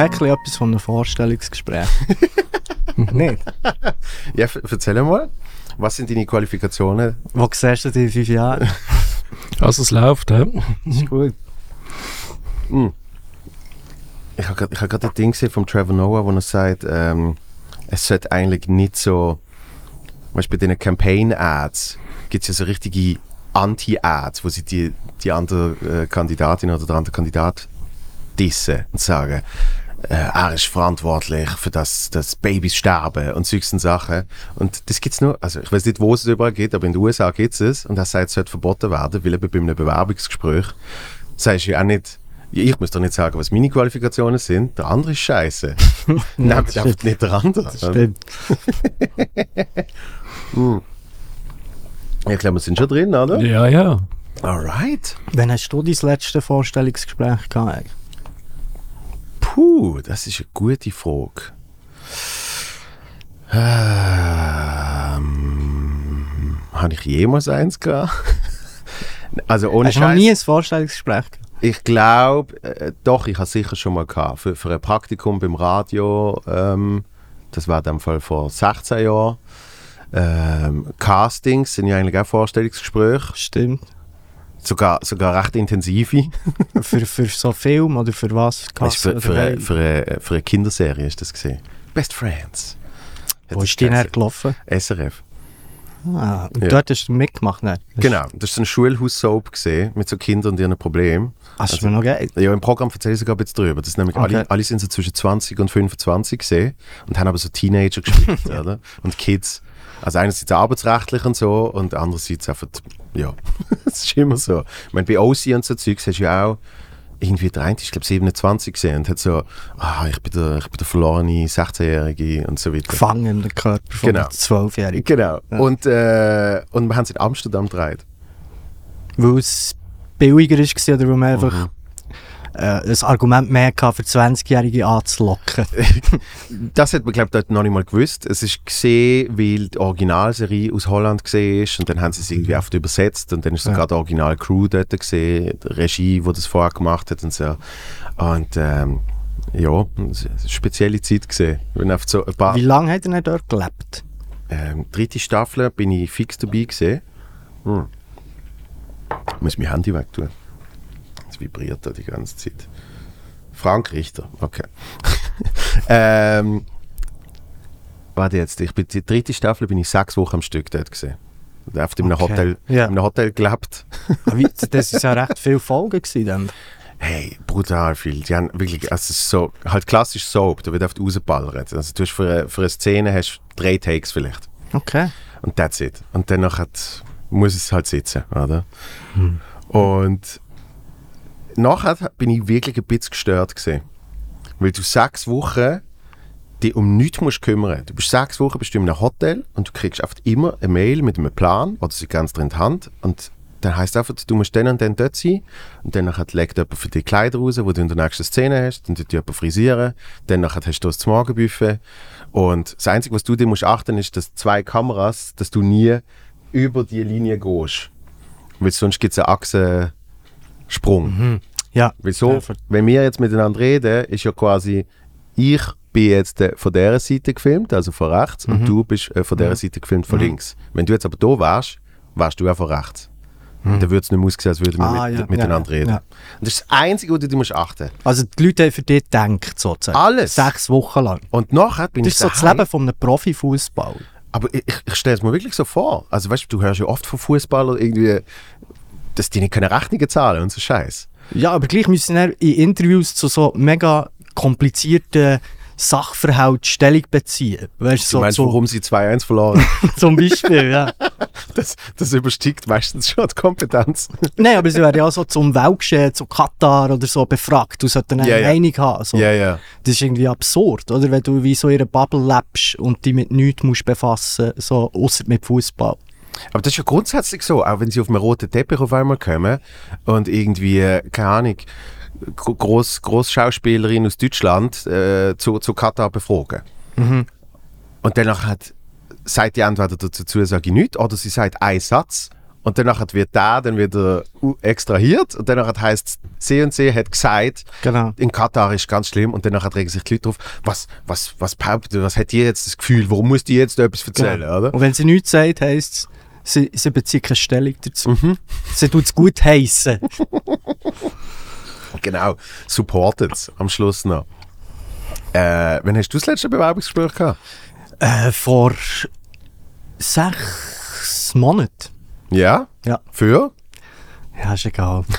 Hat ein etwas von einem Vorstellungsgespräch. Nicht? Ja, erzähl mal, was sind deine Qualifikationen? Wo siehst du dich in fünf Jahren? Also es läuft, hä? ist gut. Ich habe gerade hab ein Ding gesehen von Trevor Noah, wo er sagt, ähm, es sollte eigentlich nicht so, weißt du, bei diesen Campaign-Ads gibt es ja so richtige Anti-Ads, wo sie die, die andere äh, Kandidatin oder der andere Kandidat dissen und sagen, äh, er ist verantwortlich für das, dass Babys sterben und solche Sachen. Und das gibt's nur, also ich weiß nicht, wo es überall geht, aber in den USA gibt es es und er sagt, es sollte verboten werden, weil eben bei einem Bewerbungsgespräch sagst du ja auch nicht, ich muss doch nicht sagen, was meine Qualifikationen sind, der andere ist scheiße. Nehmt das einfach nicht der andere. Das stimmt. Ich glaube, wir sind schon drin, oder? Ja, ja. Alright. Wann hast du dein letztes Vorstellungsgespräch gehabt? Puh, das ist eine gute Frage. Ähm, Habe ich jemals eins gehabt? also ohne Hast du noch Scheiß. nie ein Vorstellungsgespräch gehabt? Ich glaube, äh, doch, ich habe sicher schon mal gehabt. Für, für ein Praktikum beim Radio, ähm, das war in dem Fall vor 16 Jahren. Ähm, Castings sind ja eigentlich auch Vorstellungsgespräche, Stimmt. Sogar, sogar recht intensive. für, für so Film oder für was? Weißt, für, für, eine, für, eine, für eine Kinderserie ist das gesehen. Best Friends. Hat Wo ist die dann gelaufen? SRF. Ah, und Ja. dort hast du mitgemacht. Das Genau, das ist so ein Schulhaus-Soap gesehen mit so Kindern und ihren Problemen. Hast du mir noch geil? Ja, im Programm erzähle ich sogar ein bisschen drüber. Das nämlich Okay. alle, alle sind so zwischen 20 und 25 gesehen und haben aber so Teenager gespielt, oder? Und Kids. Also einerseits arbeitsrechtlich und so und andererseits einfach, ja, es ist immer so. Ich meine, bei OC und so Zeugs hast du ja auch irgendwie der eine ist, glaube 27 gesehen und hat so, ah, ich bin der, ich bin der verlorene 16-Jährige und so weiter. Gefangen den Körper von Genau. einem Zwölfjährigen. Genau. Ja. Und, äh, und wir haben es in Amsterdam gedreht. Weil es billiger war oder weil man einfach Mhm. Äh, ein Argument mehr hatte, für 20-Jährige anzulocken. Das hat man, glaube ich, dort noch nicht mal gewusst. Es ist gesehen, weil die Originalserie aus Holland gesehen ist und dann haben sie es irgendwie oft übersetzt und dann ist sogar Ja. die Original-Crew dort gesehen, die Regie, die das vorher gemacht hat und so. Und ähm, ja, es eine spezielle Zeit gesehen. So Wie lange hat er dort gelebt? ähm, dritte Staffel bin ich fix dabei gesehen. Hm. Ich muss mein Handy weg tun. Es vibriert da die ganze Zeit. Frank Richter, okay. ähm, warte jetzt, ich bin die dritte Staffel bin ich sechs Wochen am Stück dort gesehen. In einem Okay. Hotel, Ja. in einem Hotel gelebt. Ah, das ist ja recht viele Folgen gewesen dann. Hey, brutal viel. Die haben wirklich, also es ist so, halt klassisch Soap, da wird oft rausgeballert. Also du hast für eine, für eine Szene hast du drei Takes vielleicht. Okay. Und that's it. Und dann hat, muss es halt sitzen, oder? Und nachher bin ich wirklich ein bisschen gestört gesehen. Weil du sechs Wochen dich um nichts musst kümmern. Du bist sechs Wochen bist du in einem Hotel und du kriegst einfach immer eine Mail mit einem Plan oder sie ganz drin in die Hand und dann heißt einfach, du musst dann und dann dort sein und dann legt jemand für die Kleider raus, die du in der nächsten Szene hast, dann tut jemand frisieren, dann hast du das Morgenbuffet und das Einzige, was du dir musst achten, ist, dass zwei Kameras, dass du nie über die Linie gehst. Weil sonst gibt es einen Achsensprung. Ja. Wieso? Ja, Wenn wir jetzt miteinander reden, ist ja quasi, ich bin jetzt äh, von dieser Seite gefilmt, also von rechts, Mhm. und du bist äh, von dieser Seite gefilmt, von links. Wenn du jetzt aber da wärst, wärst du auch von rechts. Und dann würde es nicht mehr aussehen, als würden wir Mhm. Ah, mit, ja, miteinander ja, reden. ja. Und das ist das Einzige, wo du musst achten Also die Leute haben für dich gedacht, sozusagen. Alles. Sechs Wochen lang. Und nachher bin Das ich ist so das daheim. Leben von einem Profifußball. Aber ich, ich, stelle es mir wirklich so vor. Also weißt du, du hörst ja oft von Fußballern irgendwie, dass die nicht keine Rechnungen zahlen und so Scheiß. Ja, aber gleich müssen sie in Interviews zu so mega komplizierten Sachverhalten Stellung beziehen. Weißt Du so, meinst, so warum sie 2-1 verloren? zum Beispiel, ja. das, das übersteigt meistens schon die Kompetenz. Nein, aber sie werden ja auch so zum Weltgeschehen, zu Katar oder so befragt. Du solltest eine ja. Meinung haben. So. Ja, ja. Das ist irgendwie absurd, oder? Wenn du wie so in einer Bubble lebst und dich mit nichts musst befassen, so, außer mit Fußball. Aber das ist ja grundsätzlich so, auch wenn sie auf einem roten Teppich auf einmal kommen und irgendwie, äh, keine Ahnung, gro- gross, Großschauspielerin aus Deutschland äh, zu, zu Katar befragen. Mhm. Und danach hat, sagt die entweder dazu, sage ich nichts, oder sie sagt einen Satz und danach wird der dann wieder u- extrahiert und danach heißt es, C und C hat gesagt, Genau. in Katar ist ganz schlimm und danach regen sich die Leute drauf, was, was, was was hat die jetzt das Gefühl, warum muss die jetzt da etwas erzählen, Genau. oder? Und wenn sie nichts sagt, heisst es, sie, sie bezieht keine Stellung dazu. Mhm. Sie tut es gut heissen. Genau, supported am Schluss noch. Äh, wann hast du das letzte Bewerbungsgespräch gehabt? äh, vor sechs Monaten. Ja? Ja. Für? Ja, ist egal.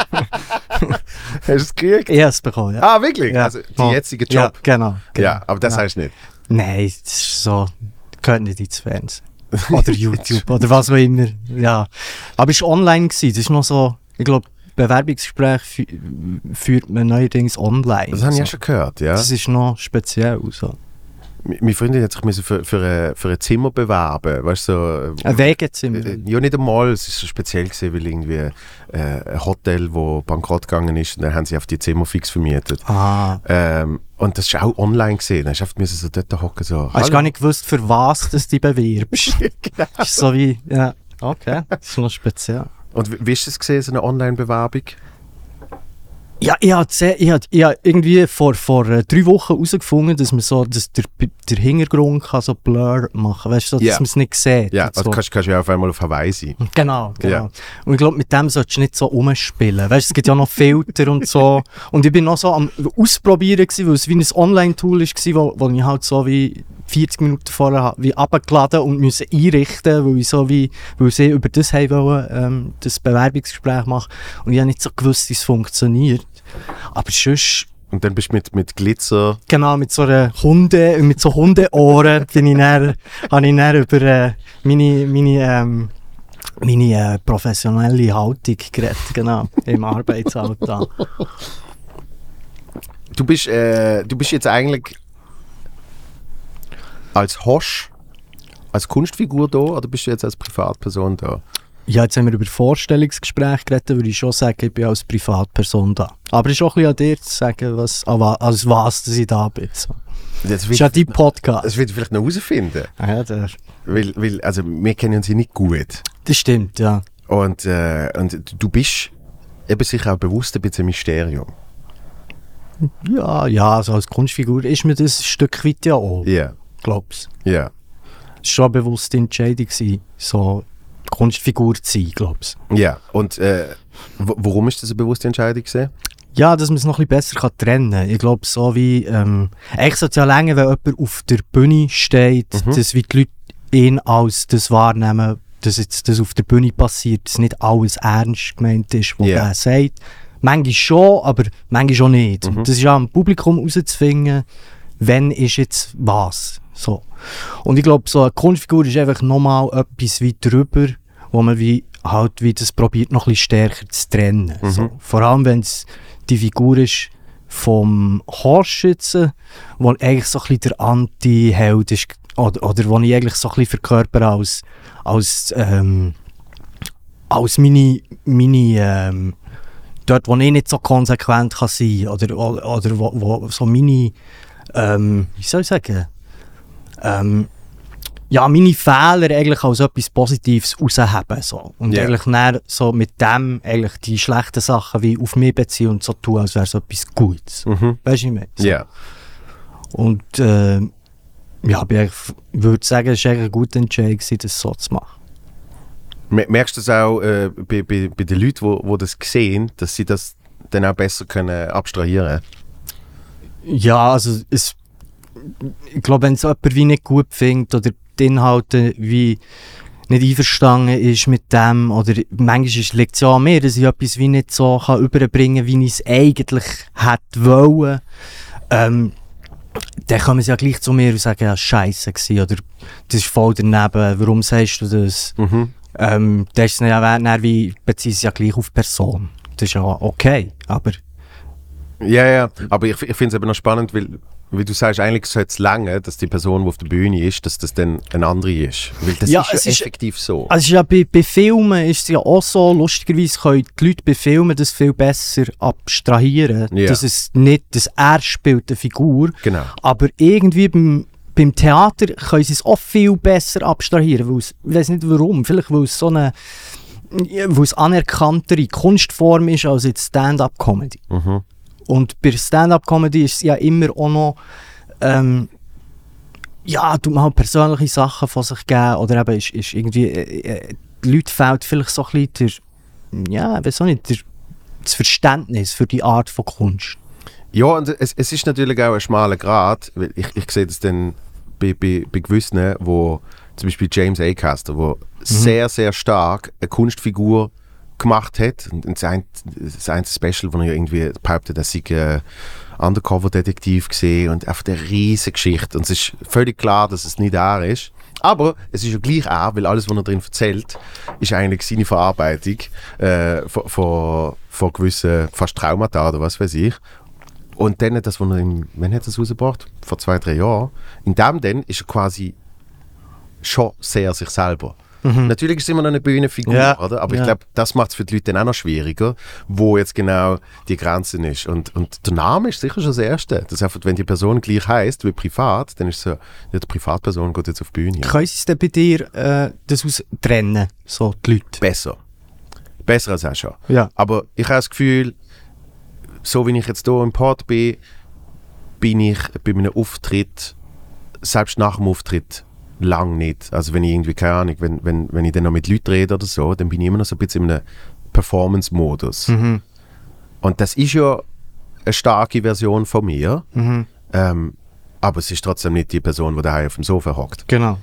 Hast du es gekriegt? ich habe es bekommen, ja. Ah, wirklich? ja. Also, die jetzige Ja, Job? genau. genau. Ja, aber das Ja. heißt nicht. Nein, das ist so, gehört nicht ins Fernsehen. Oder YouTube, oder was auch immer. Ja. Aber es war online, gewesen. das ist noch so, ich glaube, Bewerbungsgespräch fü- führt man neuerdings online. Das habe ich so. ja schon gehört, ja. Das ist noch speziell. So. Meine Freundin hat sich müssen für, für, ein, für ein Zimmer bewerben, weißt du, so... Ein Wegezimmer. Äh, Ja, nicht einmal. Es so speziell gewesen, weil irgendwie äh, ein Hotel, wo bankrott gegangen ist, und dann haben sie auf die Zimmer fix vermietet. Ah. Ähm, und das ist auch online gesehen. Dann hast du einfach müssen so dort hocken so. Hast du gar nicht gewusst, für was du dich bewirbst. genau. Das ist so wie, ja, okay, das ist noch speziell. Und wie, wie ist das gesehen, so eine Online-Bewerbung? Ja, ich habe ich hab, ich hab irgendwie vor, vor äh, drei Wochen herausgefunden, dass man so, dass der, der Hintergrund kann so blur machen weißt du, so, dass man es nicht sieht. Ja, und also so. kannst, kannst du ja auf einmal auf Hawaii sein. Genau, genau. Ja. Und ich glaube, mit dem solltest du nicht so rumspielen. Weißt du, es gibt ja noch Filter und so. Und ich bin noch so am Ausprobieren, gewesen, weil es wie ein Online-Tool war, wo, wo ich halt so wie 40 Minuten vorher hab wie abgeladen und müssen einrichten, weil ich so wie, weil sie über das haben wollen, ähm, das Bewerbungsgespräch machen. Und ich habe nicht so gewusst, wie es funktioniert. Aber sonst, Und dann bist du mit, mit Glitzer. genau, mit so einer Hunde, mit so Hundeohren bin ich dann, habe ich dann über äh, meine, meine, ähm, meine äh, professionelle Haltung geredet, genau, im Arbeitsalltag. Du bist, äh, du bist jetzt eigentlich als Hosch, als Kunstfigur da oder bist du jetzt als Privatperson da? Ja, jetzt haben wir über Vorstellungsgespräche geredet, würde ich schon sagen, ich bin als Privatperson da. Aber es ist auch ein bisschen an dir zu sagen, was, als was dass ich da bin. So. Das Das ist ja dein Podcast. das wird vielleicht noch herausfinden. Ah Ja, der, Weil, weil, also wir kennen uns ja nicht gut. das stimmt, ja. Und, äh, und du bist eben sicher auch bewusst ein bisschen ein Mysterium. Ja, ja, also als Kunstfigur ist mir das ein Stück weit ja auch, Ja, glaubst ja, Es war schon eine bewusste Entscheidung, so Kunstfigur zu sein, glaubst ja. Und äh, warum ist das eine bewusste Entscheidung gewesen? Ja, dass man es noch ein bisschen besser kann trennen kann. Ich glaube, so wie. Ähm, eigentlich sollte es ja länger, wenn jemand auf der Bühne steht, Mhm. dass wie die Leute ihn als das wahrnehmen, dass jetzt das auf der Bühne passiert, dass nicht alles ernst gemeint ist, was Ja. er sagt. Manchmal schon, aber manchmal schon nicht. Mhm. Das ist ja am Publikum herauszufinden, wenn ist jetzt was. So. Und ich glaube, so eine Kunstfigur ist einfach nochmal etwas wie drüber, wo man wie halt wie das probiert noch ein bisschen stärker zu trennen. Mhm. So. Vor allem, wenn es die Figur ist vom Horschützen, wo eigentlich so ein bisschen der Anti-Held ist, oder, oder wo ich eigentlich so ein bisschen verkörper als, als, ähm, als meine, meine ähm, dort, wo ich nicht so konsequent kann sein oder, oder, oder wo, wo so meine, ähm, wie soll ich sagen, ähm, ja, meine Fehler eigentlich als etwas Positives rausheben. So. Und Ja. eigentlich dann so mit dem eigentlich die schlechten Sachen wie auf mich beziehen und so tun, als wäre es etwas Gutes. Mhm. Weißt du, ich meine? So. Ja. Und äh, ja, ich würde sagen, es war eine gute Entscheidung, das so zu machen. Mer- Merkst du das auch äh, bei, bei, bei den Leuten, die wo, wo das sehen, dass sie das dann auch besser können abstrahieren Ja, also es, ich glaube, wenn es jemand wie nicht gut findet oder die Inhalte wie nicht einverstanden ist mit dem oder manchmal liegt es ja an mir, dass ich etwas wie nicht so kann überbringen kann, wie ich es eigentlich hätte wollen. Ähm, dann kommen sie ja gleich zu mir und sagen, ja, scheiße gewesen, oder das ist voll daneben, warum sagst du das? Mhm. Ähm, das ist ja dann wie, beziehen sie ja gleich auf Person. Das ist ja okay, aber Ja, ja. Aber ich, ich finde es eben noch spannend, weil wie du sagst, eigentlich sollte es länger, dass die Person, die auf der Bühne ist, dass das dann eine andere ist. Weil das Ja, ist es ja ist- effektiv so. Also ist ja bei, bei Filmen ist es ja auch so, lustigerweise können die Leute bei Filmen das viel besser abstrahieren, Ja. dass es nicht, dass er spielt eine Figur, Genau. aber irgendwie beim, beim Theater können sie es auch viel besser abstrahieren, ich weiß nicht warum, vielleicht weil es so eine weil es anerkanntere Kunstform ist als jetzt Stand-Up-Comedy. Mhm. Und bei Stand-Up-Comedy ist es ja immer auch noch, ähm, ja, du mal persönliche Sachen von sich geben oder eben ist, ist irgendwie, äh, äh, die Leute fehlt vielleicht so ein bisschen der, ja, weiß auch nicht, der, das Verständnis für die Art von Kunst. Ja, und es, es ist natürlich auch ein schmaler Grad, weil ich, ich sehe das dann bei, bei, bei gewissen, wo zum Beispiel James Acaster, wo sehr, sehr stark eine Kunstfigur gemacht hat. Und das ein, das eine Special, wo er irgendwie behauptet, dass ich ein Undercover-Detektiv gesehen und einfach eine riesige Geschichte. Und es ist völlig klar, dass es nicht er ist. Aber es ist ja gleich er, weil alles, was er drin erzählt, ist eigentlich seine Verarbeitung äh, von, von, von gewissen fast Traumata oder was weiß ich. Und dann, das, was er im, wann hat er das rausgebracht? Vor zwei, drei Jahren. In dem dann ist er quasi schon sehr sich selber. Natürlich ist es immer noch eine Bühnenfigur, Ja, oder? aber ich ja. glaube, das macht es für die Leute dann auch noch schwieriger, wo jetzt genau die Grenze ist. Und, und der Name ist sicher schon das Erste. Das einfach, wenn die Person gleich heißt wie privat, dann ist es so, ja, die Privatperson geht jetzt auf die Bühne. Können sie es denn bei dir äh, das aus trennen, so die Leute? Besser. Besser als auch schon. Ja. Aber ich habe das Gefühl, so wie ich jetzt hier im Pod bin, bin ich bei einem Auftritt, selbst nach dem Auftritt, lang nicht. Also wenn ich irgendwie, keine Ahnung, wenn, wenn, wenn ich dann noch mit Leuten rede oder so, dann bin ich immer noch so ein bisschen in einem Performance-Modus. Mhm. Und das ist ja eine starke Version von mir, Mhm. ähm, aber es ist trotzdem nicht die Person, die daheim auf dem Sofa hockt. Genau.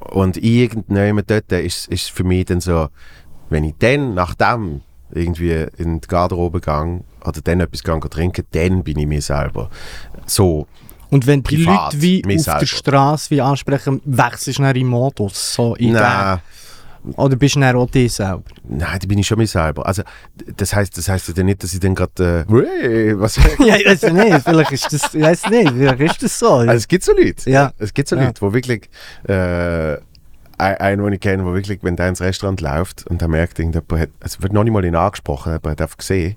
Und irgendjemand dort ist, ist für mich dann so, wenn ich dann nach dem irgendwie in die Garderobe gehe oder dann etwas gehe trinken, dann bin ich mir selber. So, Und wenn die Privat, Leute wie auf selber. der Straße wie ansprechen, wechselst du im Modus, so in nein, Oder bist du dann auch dich selber? nein, da bin ich schon mir selber. Also, das heißt, das heißt ja nicht, dass ich dann gerade, äh, «Wey, was ja, ich weiß nicht, vielleicht ist das, ich weiß nicht, vielleicht ist das so. Also es gibt so Leute. Ja. Es gibt so Ja. Leute, wo wirklich äh, ein- einen, den ich kenne, wo wirklich, wenn der ins Restaurant läuft und er merkt, irgendjemand hat, es wird noch nicht mal ihn angesprochen, aber er hat einfach gesehen,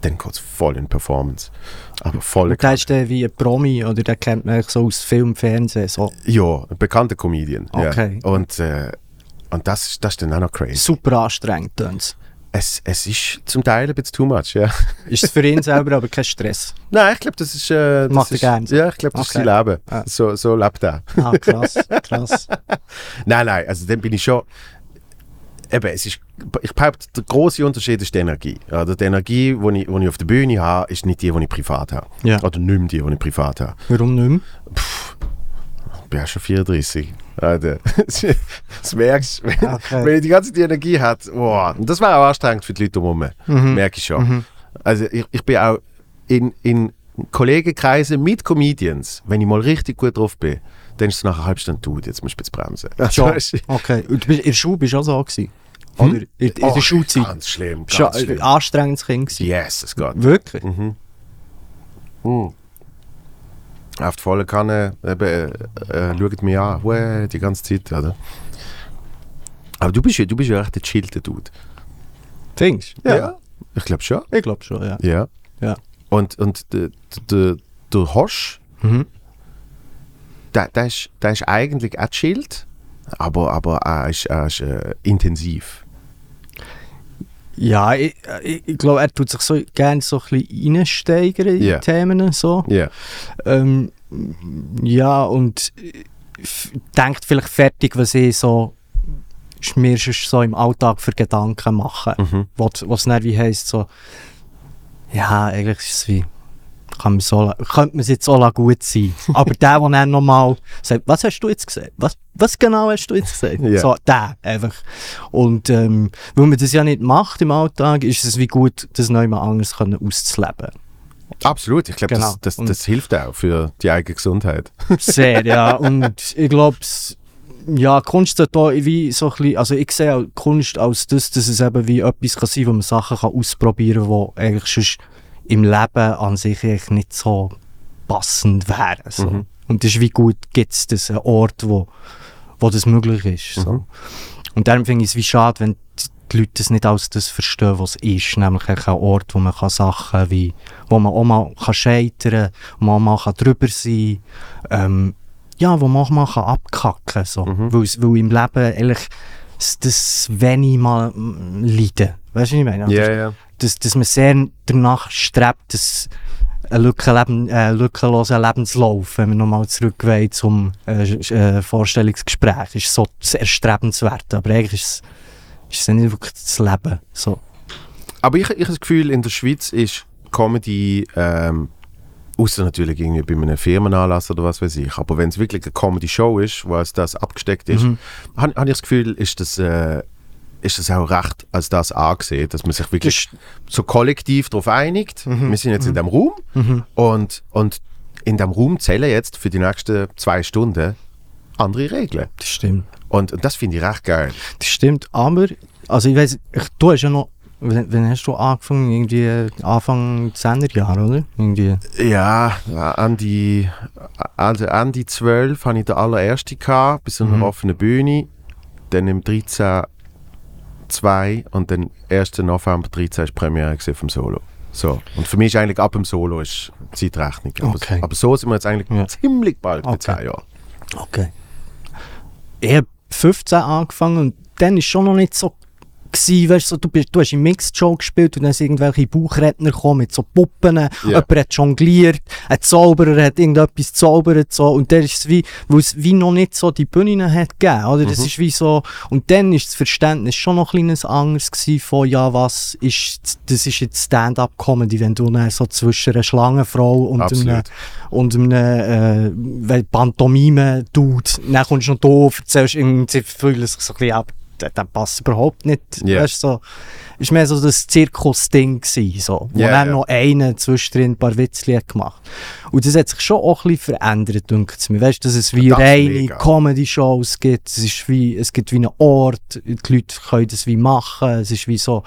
dann geht es voll in Performance. Aber voll. Und der ist der wie ein Promi oder der kennt man so aus Film, Fernsehen, so Ja, ein bekannter Comedian. Okay. Ja. Und, äh, und das, ist- das ist dann auch noch crazy. super anstrengend. tönt's. Es, es ist zum Teil ein bisschen too much, ja. Ist es für ihn selber aber kein Stress? Nein, ich glaube, das ist. Äh, das Macht er ist, gern so? Ja, ich glaube, das Okay. ist sein Leben. Ah. So, so lebt er. Ah, krass, krass. Nein, nein, also dann bin ich schon. Eben, es ist, ich behaupte, der große Unterschied ist die Energie. Oder die Energie, die ich, die ich auf der Bühne habe, ist nicht die, die ich privat habe. Ja. Oder nicht mehr die, die ich privat habe. Warum nicht mehr? Ich bin ja schon 34. Alter. Das merkst du, wenn, Okay. wenn ich die ganze Zeit die Energie habe. Wow. Und das war auch anstrengend für die Leute drumherum. Mhm. Merke ich schon. Also ich, ich bin auch in, in Kollegenkreisen mit Comedians, wenn ich mal richtig gut drauf bin, dann ist es nach einer halben Stunde gut, jetzt musst du jetzt bremsen. Also, weisst du, Okay. Und in der Schule bist du auch so gewesen? Oder in, in der oh, Schulzeit? Ganz schlimm, ganz ein schlimm. anstrengendes Kind gewesen? Yes, es geht. Wirklich? Mhm. Mhm. Auf die volle Kanne eben, äh, äh, schaut mich an, Uäh, die ganze Zeit. Oder? Aber du bist ja, du bist ja echt der chillte Dude. Denkst du? Ich glaube schon. Ich glaube schon, ja. Ja. Ja. Und, und der, der Hosch, Mhm. Der, der, ist, der ist eigentlich auch chillt, aber, aber er ist, er ist äh, intensiv. Ja, ich, ich, glaube, er tut sich so gerne so ein bisschen reinsteigern in die Themen. So. Ja. Ähm, ja, und denkt vielleicht fertig, was ich so mir so im Alltag für Gedanken mache. Mhm. Was, was dann wie heisst, so, ja, eigentlich ist es wie, kann man so, könnte man es jetzt auch gut sein. Aber der, der dann nochmal sagt, was hast du jetzt gesagt? Was, was genau hast du jetzt gesagt? Ja. So, der einfach. Und ähm, weil man das ja nicht macht im Alltag, ist es wie gut, das noch mal anders können auszuleben. Absolut. Ich glaube, Genau. das, das, das hilft auch für die eigene Gesundheit. Sehr, ja. Und ich glaube, ja, Kunst hat da wie so ein bisschen, also ich sehe auch Kunst als das, dass es eben wie etwas kann sein, wo man Sachen kann ausprobieren kann, die eigentlich sonst im Leben an sich nicht so passend wäre. So. Mhm. Und das ist wie gut, gibt es das einen Ort, wo, wo das möglich ist. So. Mhm. Und darum finde ich es wie schade, wenn die Leute das nicht als das verstehen, was es ist. Nämlich ein Ort, wo man kann Sachen wie, wo man auch mal kann scheitern kann, wo man auch mal kann drüber sein kann. Ähm, ja, wo man auch mal kann abkacken kann. So. Mhm. Weil, weil im Leben ehrlich das wenig mal leiden. Weißt du, was ich meine? Ja, ja. Dass, dass man sehr danach strebt, dass ein lückenleben, äh, lückenloser Lebenslauf, wenn wir nochmal zurückgehen zum äh, äh, Vorstellungsgespräch, ist so sehr strebenswert. Aber eigentlich ist es, ist es nicht wirklich das Leben. So. Aber ich, ich habe das Gefühl, in der Schweiz ist Comedy, ähm, außer natürlich irgendwie bei einem Firmenanlass oder was weiß ich, aber wenn es wirklich eine Comedy-Show ist, wo das abgesteckt ist, Mhm. habe hab ich das Gefühl, ist das, äh, ist das auch recht als das angesehen, dass man sich wirklich so kollektiv darauf einigt. Wir sind jetzt in dem Raum Mhm. und, und in dem Raum zählen jetzt für die nächsten zwei Stunden andere Regeln. Das stimmt. Und, und das finde ich recht geil. Das stimmt, aber, also ich weiß, du hast ja noch, wann, hast du angefangen? Irgendwie Anfang 10er Jahre, oder? Irgendwie. Ja, an die, also an die 12 hatte ich den allerersten gehabt, bis zu einer Mhm. offenen Bühne. Dann im 13 zwei und dann 1. November 13 ist die Premiere vom Solo. So. Und für mich ist eigentlich ab dem Solo ist Zeitrechnung. Aber, Okay. aber so sind wir jetzt eigentlich Ja. ziemlich bald bei Okay. 10 Jahren. Okay. Ich habe 15 angefangen und dann ist schon noch nicht so gewesen, weißt, du, so, du, bist, du hast im Mixed Show gespielt und dann sind irgendwelche Bauchredner gekommen mit so Puppen, jemand hat jongliert, ein Zauberer hat irgendetwas gezaubert so, und dann ist wie, weil es wie noch nicht so die Bühnen hat gegeben, oder? Das Mhm. ist wie so, und dann ist das Verständnis schon noch ein kleines anderes gewesen von, ja, was ist, das ist jetzt Stand-Up-Comedy, wenn du dann so zwischen einer Schlangenfrau und einem Absolut. und einem äh, Pantomime-Dude, dann kommst du noch da, erzählst irgendwie, fühlen sich so ein bisschen ab, das, das passt überhaupt nicht. Ja. Weißt, so, ist mehr so das Zirkus-Ding gewesen, so, wo Ja, dann ja. noch einer zwischendrin ein paar Witzchen hat gemacht. Und das hat sich schon auch ein bisschen verändert, denke ich mir. Weißt, dass es wie Das reine. Comedy-Shows gibt, es, ist wie, es gibt wie einen Ort, die Leute können das wie machen, es ist wie so,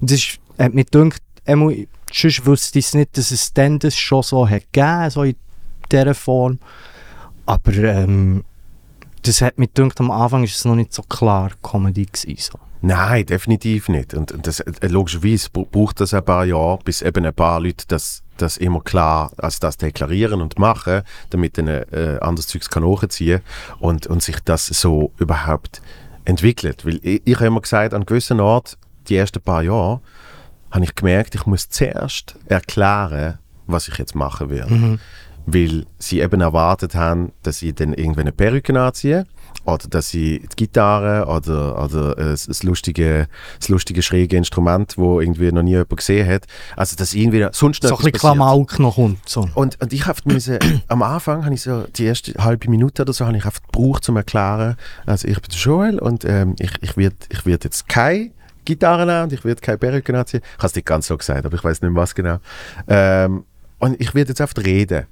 und das ist, hat mir gedacht, einmal, sonst wüsste ich es nicht, dass es dann das schon so hat gegeben, so in dieser Form. Aber ähm, das hat mir gedacht, am Anfang ist es noch nicht so klar Comedy gewesen. So. Nein, definitiv nicht. Und das, äh, logischerweise bra- braucht das ein paar Jahre, bis eben ein paar Leute das, das immer klar als das deklarieren und machen, damit ein äh, anderes Zeugs kann hochziehen und, und sich das so überhaupt entwickelt. Weil ich, ich habe immer gesagt, an gewissen Ort, die ersten paar Jahre, habe ich gemerkt, ich muss zuerst erklären, was ich jetzt machen werde. Weil sie eben erwartet haben, dass ich dann irgendwann eine Perücke anziehe oder dass ich die Gitarre oder, oder äh, das, lustige, das lustige schräge Instrument, wo irgendwie noch nie jemand gesehen hat. Also dass irgendwie sonst noch So ein bisschen. Klamauk noch kommt. So. Und, und ich habe müssen, am Anfang habe ich so die erste halbe Minute oder so habe ich einfach gebraucht, um zu erklären, also ich bin Joel und ähm, ich, ich werde ich werd jetzt keine Gitarre nehmen und ich werde keine Perücke anziehen. Ich habe es nicht ganz so gesagt, aber ich weiß nicht mehr was genau. Ähm, und ich werde jetzt einfach reden.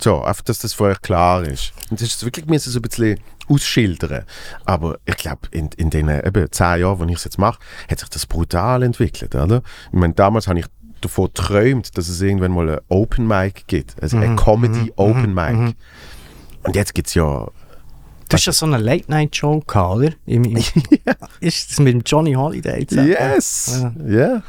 So, einfach, dass das für euch klar ist. Und das ist wirklich müssen so ein bisschen ausschildern. Aber ich glaube, in, in den eben zehn Jahren, wo ich es jetzt mache, hat sich das brutal entwickelt, oder? Ich meine, damals habe ich davon geträumt, dass es irgendwann mal ein Open Mic gibt. Also ein Comedy Open Mic. Und jetzt gibt es ja Du hast ja so eine Late-Night-Show gehabt, oder? Im, im, Ist das mit dem Johnny Holiday zusammen? Yes! Ja. Ja.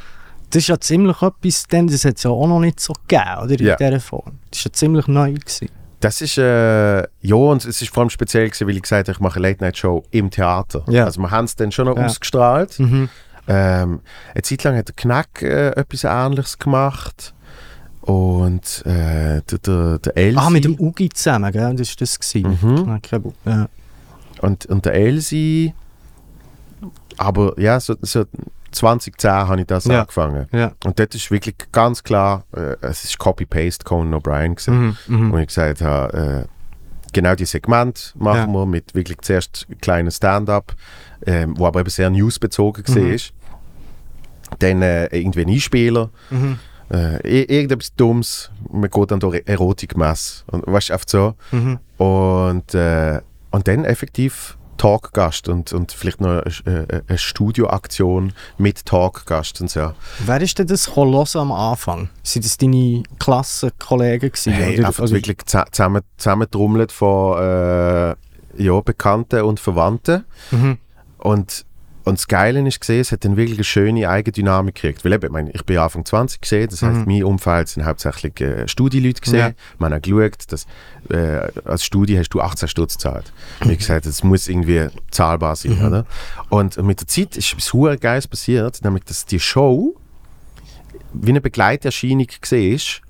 Das ist ja ziemlich etwas, denn das hat es ja auch noch nicht so gegeben, oder? In Ja. dieser Form. Das ist ja ziemlich neu gewesen. Das ist, äh, ja, und es ist vor allem speziell gewesen, weil ich gesagt habe, ich mache eine Late-Night-Show im Theater. Ja. Also wir haben es dann schon noch Ja. ausgestrahlt. Mhm. Ähm, eine Zeit lang hat der Knack äh, etwas Ähnliches gemacht. Und äh, der, der, der Elsie Ah, mit dem Ugi zusammen, gell? Das war das. Gewesen. Mhm. Bu- Ja. und, und der Elsie. Aber ja, so, so 2010 habe ich das Ja. angefangen. Ja. Und dort ist wirklich ganz klar, äh, es ist Copy-Paste Conan O'Brien gewesen. Mhm. Mhm. wo ich gesagt habe, äh, genau die Segment machen Ja. wir mit wirklich zuerst kleinen Stand-up, ähm, wo aber eben sehr newsbezogen Mhm. war. Dann äh, irgendwie ein Einspieler, Mhm. äh, ir- irgendetwas Dummes, man geht dann durch Erotikmesse und weißt du, einfach so. Mhm. Und, äh, und dann effektiv Talkgast und, und vielleicht noch eine, eine, Studioaktion mit Talkgast und so. Wer ist denn das Koloss am Anfang? Sind das deine Klassenkollegen gewesen? Hey, oder? einfach Also- wirklich zusammen, zusammentrommelt von äh, ja, Bekannten und Verwandten. Mhm. Und, und das Geile ist gesehen, es hat dann wirklich eine schöne Eigendynamik gekriegt. Weil eben, ich, meine, ich bin Anfang 20 gesehen, das heißt, Mhm. mein Umfeld sind hauptsächlich äh, Studieleute gesehen. Ja. Man hat geschaut, dass äh, als Studie hast du 18 Stutz gezahlt. Wie gesagt, es muss irgendwie zahlbar sein, Mhm. oder? Und mit der Zeit ist etwas hure Geiles passiert, nämlich, dass die Show wie eine Begleiterscheinung gesehen ist